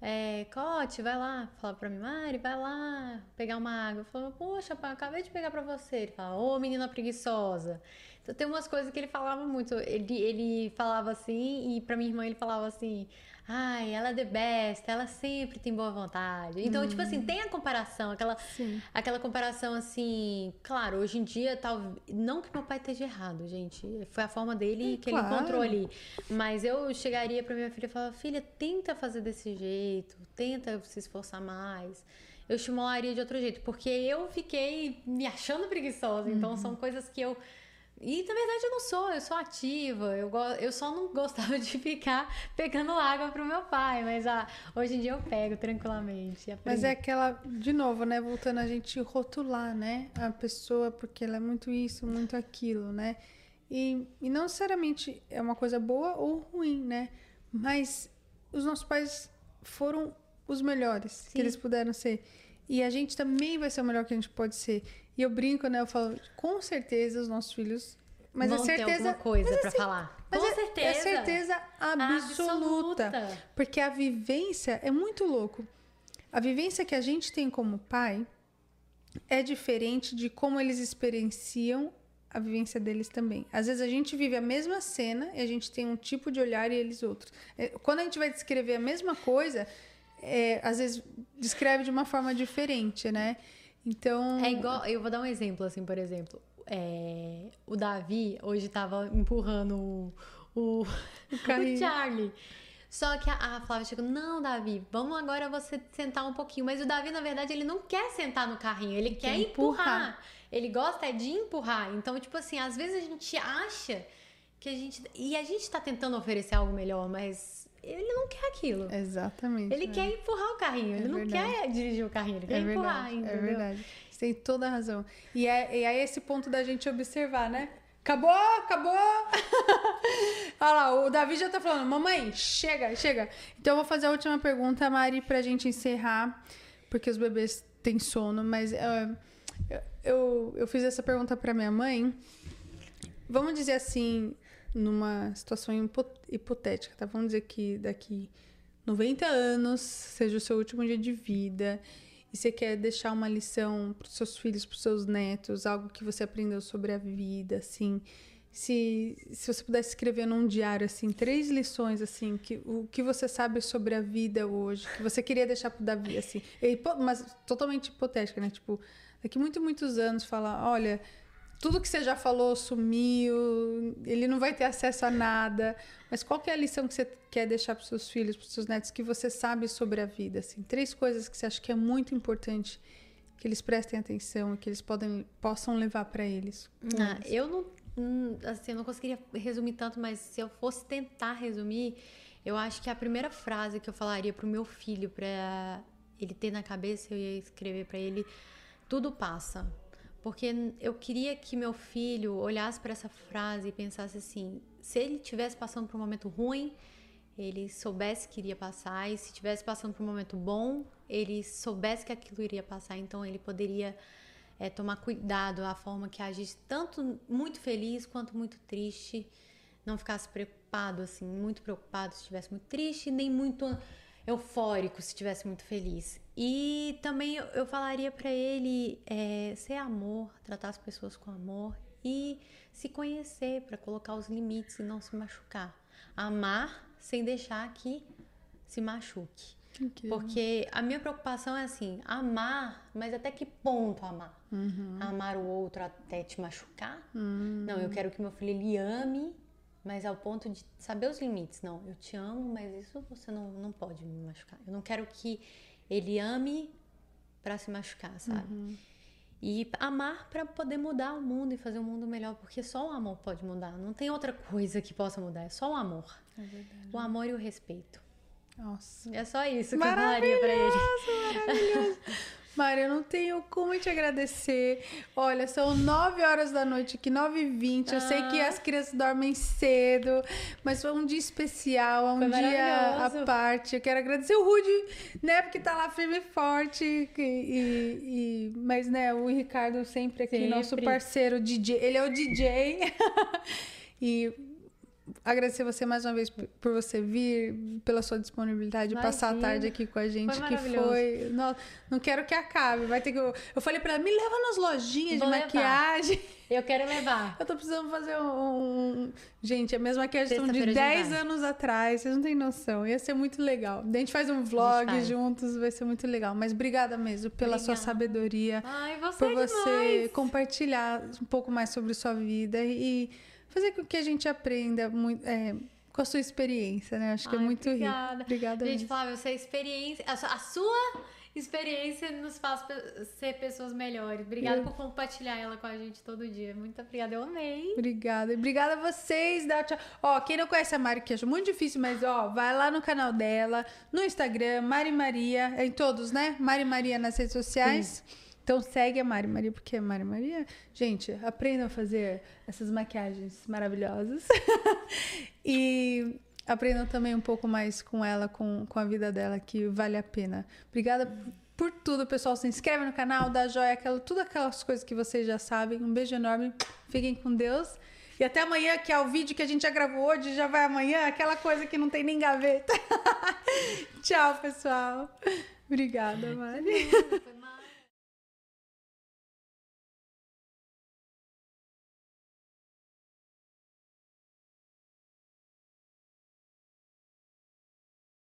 é, Cote, vai lá, falava pra mim, Mari, vai lá pegar uma água. Eu falava, poxa, acabei de pegar pra você. Ele falava, ô menina preguiçosa. Então tem umas coisas que ele falava muito. Ele, ele falava assim, e pra minha irmã ele falava assim, ai, ela é the best, ela sempre tem boa vontade. Então, tipo assim, tem a comparação, aquela,
Sim.
aquela comparação assim, claro, hoje em dia, tal, não que meu pai esteja errado, gente. Foi a forma dele
É,
que
claro.
ele encontrou ali. Mas eu chegaria pra minha filha e falava, filha, tenta fazer desse jeito, tenta se esforçar mais. Eu estimularia de outro jeito, porque eu fiquei me achando preguiçosa. Então
Uhum.
são coisas que eu. E na verdade eu não sou, eu sou ativa. Eu, eu só não gostava de ficar pegando água pro meu pai. Mas ah, hoje em dia eu pego tranquilamente.
Mas é aquela, de novo, né? Voltando a gente rotular, né? A pessoa, porque ela é muito isso, muito aquilo, né? E, e não necessariamente é uma coisa boa ou ruim, né? Mas os nossos pais foram os melhores
Sim.
que eles puderam ser. E a gente também vai ser o melhor que a gente pode ser. E eu brinco, né? Eu falo, com certeza os nossos filhos. Mas
Vão
é
ter
certeza.
alguma coisa
mas
pra
assim,
falar.
mas
Com
é,
certeza.
É certeza absoluta.
Absoluta.
Porque a vivência é muito louco. A vivência que a gente tem como pai é diferente de como eles experienciam a vivência deles também. Às vezes a gente vive a mesma cena e a gente tem um tipo de olhar e eles outros. É, Quando a gente vai descrever a mesma coisa, é, às vezes descreve de uma forma diferente, né? Então.
É igual, eu vou dar um exemplo, assim, por exemplo. É, o Davi hoje tava empurrando o, o, o. Charlie. Só que a, a Flávia chegou, não, Davi, vamos agora você sentar um pouquinho. Mas o Davi, na verdade, ele não quer sentar no carrinho, ele quer
empurrar.
empurrar. Ele gosta é de empurrar. Então, tipo assim, às vezes a gente acha que a gente. E a gente tá tentando oferecer algo melhor, mas ele não quer aquilo.
Exatamente.
Ele
né?
quer empurrar o carrinho,
É
ele não
verdade.
quer dirigir o carrinho, ele quer
É
empurrar,
verdade,
entendeu?
é verdade. Você tem toda a razão. E é, e é esse ponto da gente observar, né? Acabou, acabou. Olha lá, o Davi já tá falando, mamãe, chega, chega. Então eu vou fazer a última pergunta, Mari, pra gente encerrar, porque os bebês têm sono, mas uh, eu, eu fiz essa pergunta pra minha mãe. Vamos dizer assim, numa situação hipotética, tá? Vamos dizer que daqui 90 anos seja o seu último dia de vida e você quer deixar uma lição para os seus filhos, para os seus netos, algo que você aprendeu sobre a vida, assim. Se, se você pudesse escrever num diário, assim, três lições, assim, que, o que você sabe sobre a vida hoje, que você queria deixar pro Davi, assim. E, mas totalmente hipotética, né? Tipo, daqui muito, muitos anos, falar, olha, tudo que você já falou sumiu, ele não vai ter acesso a nada. Mas qual que é a lição que você quer deixar para seus filhos, para seus netos, que você sabe sobre a vida? Assim, três coisas que você acha que é muito importante que eles prestem atenção e que eles podem, possam levar para eles.
Ah, eu não, hum, assim, eu não conseguiria resumir tanto, mas se eu fosse tentar resumir, eu acho que a primeira frase que eu falaria para o meu filho, para ele ter na cabeça, eu ia escrever para ele: tudo passa porque eu queria que meu filho olhasse para essa frase e pensasse assim: se ele estivesse passando por um momento ruim, ele soubesse que iria passar, e se estivesse passando por um momento bom, ele soubesse que aquilo iria passar, então ele poderia é, tomar cuidado a forma que agisse, tanto muito feliz quanto muito triste, não ficasse preocupado, assim, muito preocupado se estivesse muito triste, nem muito eufórico se estivesse muito feliz. E também eu, falaria para ele é, ser amor, tratar as pessoas com amor e se conhecer para colocar os limites e não se machucar. Amar sem deixar que se machuque. Porque a minha preocupação é assim, amar, mas até que ponto amar? Uhum. Amar o outro até te machucar? Uhum. Não, eu quero que meu filho ele ame mas ao ponto de saber os limites. Não, eu te amo, mas isso você não, não pode me machucar. Eu não quero que ele ame para se machucar, sabe? Uhum. E amar para poder mudar o mundo e fazer o mundo melhor, porque só o amor pode mudar. Não tem outra coisa que possa mudar, é só o amor. É verdade. O amor e o respeito.
Nossa.
É só isso que eu falaria pra ele.
Maravilhoso. Mário, eu não tenho como te agradecer. Olha, são 9 horas da noite aqui, 9 e 20. Eu sei que ah. as crianças dormem cedo, mas foi um dia especial, um dia à parte. Eu quero agradecer o Rude, né? Porque tá lá firme e forte. E, e, e mas, né, o Ricardo sempre aqui, sempre. nosso parceiro DJ. Ele é o DJ. e agradecer você mais uma vez por você vir, pela sua disponibilidade, Imagina. passar a tarde aqui com a gente, foi que foi. Não, não quero que acabe. Vai ter que. Eu, eu falei para ela, me leva nas lojinhas Vou de levar. maquiagem.
Eu quero levar.
Eu tô precisando fazer um. Gente, a mesma maquiagem de 10 anos atrás, vocês não têm noção. Ia ser muito legal. A gente faz um vlog faz. juntos, vai ser muito legal. Mas obrigada mesmo pela Obrigada. sua sabedoria.
Ai, você
por
é
você compartilhar um pouco mais sobre sua vida e fazer com que a gente aprenda muito, é, com a sua experiência, né? Acho que é Ai, é muito obrigada. rico. Obrigada.
Gente, Flávia, você experiência, a sua experiência nos faz ser pessoas melhores. Obrigada eu... por compartilhar ela com a gente todo dia. Muito obrigada, eu amei.
Obrigada. Obrigada a vocês da Ó, quem não conhece a Mari, que acho muito difícil, mas ó, vai lá no canal dela, no Instagram, Mari Maria, em todos, né? Mari Maria nas redes sociais. Sim. Então segue a Mari Maria, porque Mari Maria, gente, aprendam a fazer essas maquiagens maravilhosas. e aprendam também um pouco mais com ela, com, com a vida dela, que vale a pena. Obrigada por tudo, pessoal. Se inscreve no canal, dá joia, aquela, tudo aquelas coisas que vocês já sabem. Um beijo enorme. Fiquem com Deus. E até amanhã, que é o vídeo que a gente já gravou hoje, já vai amanhã, aquela coisa que não tem nem gaveta. Tchau, pessoal. Obrigada, Mari.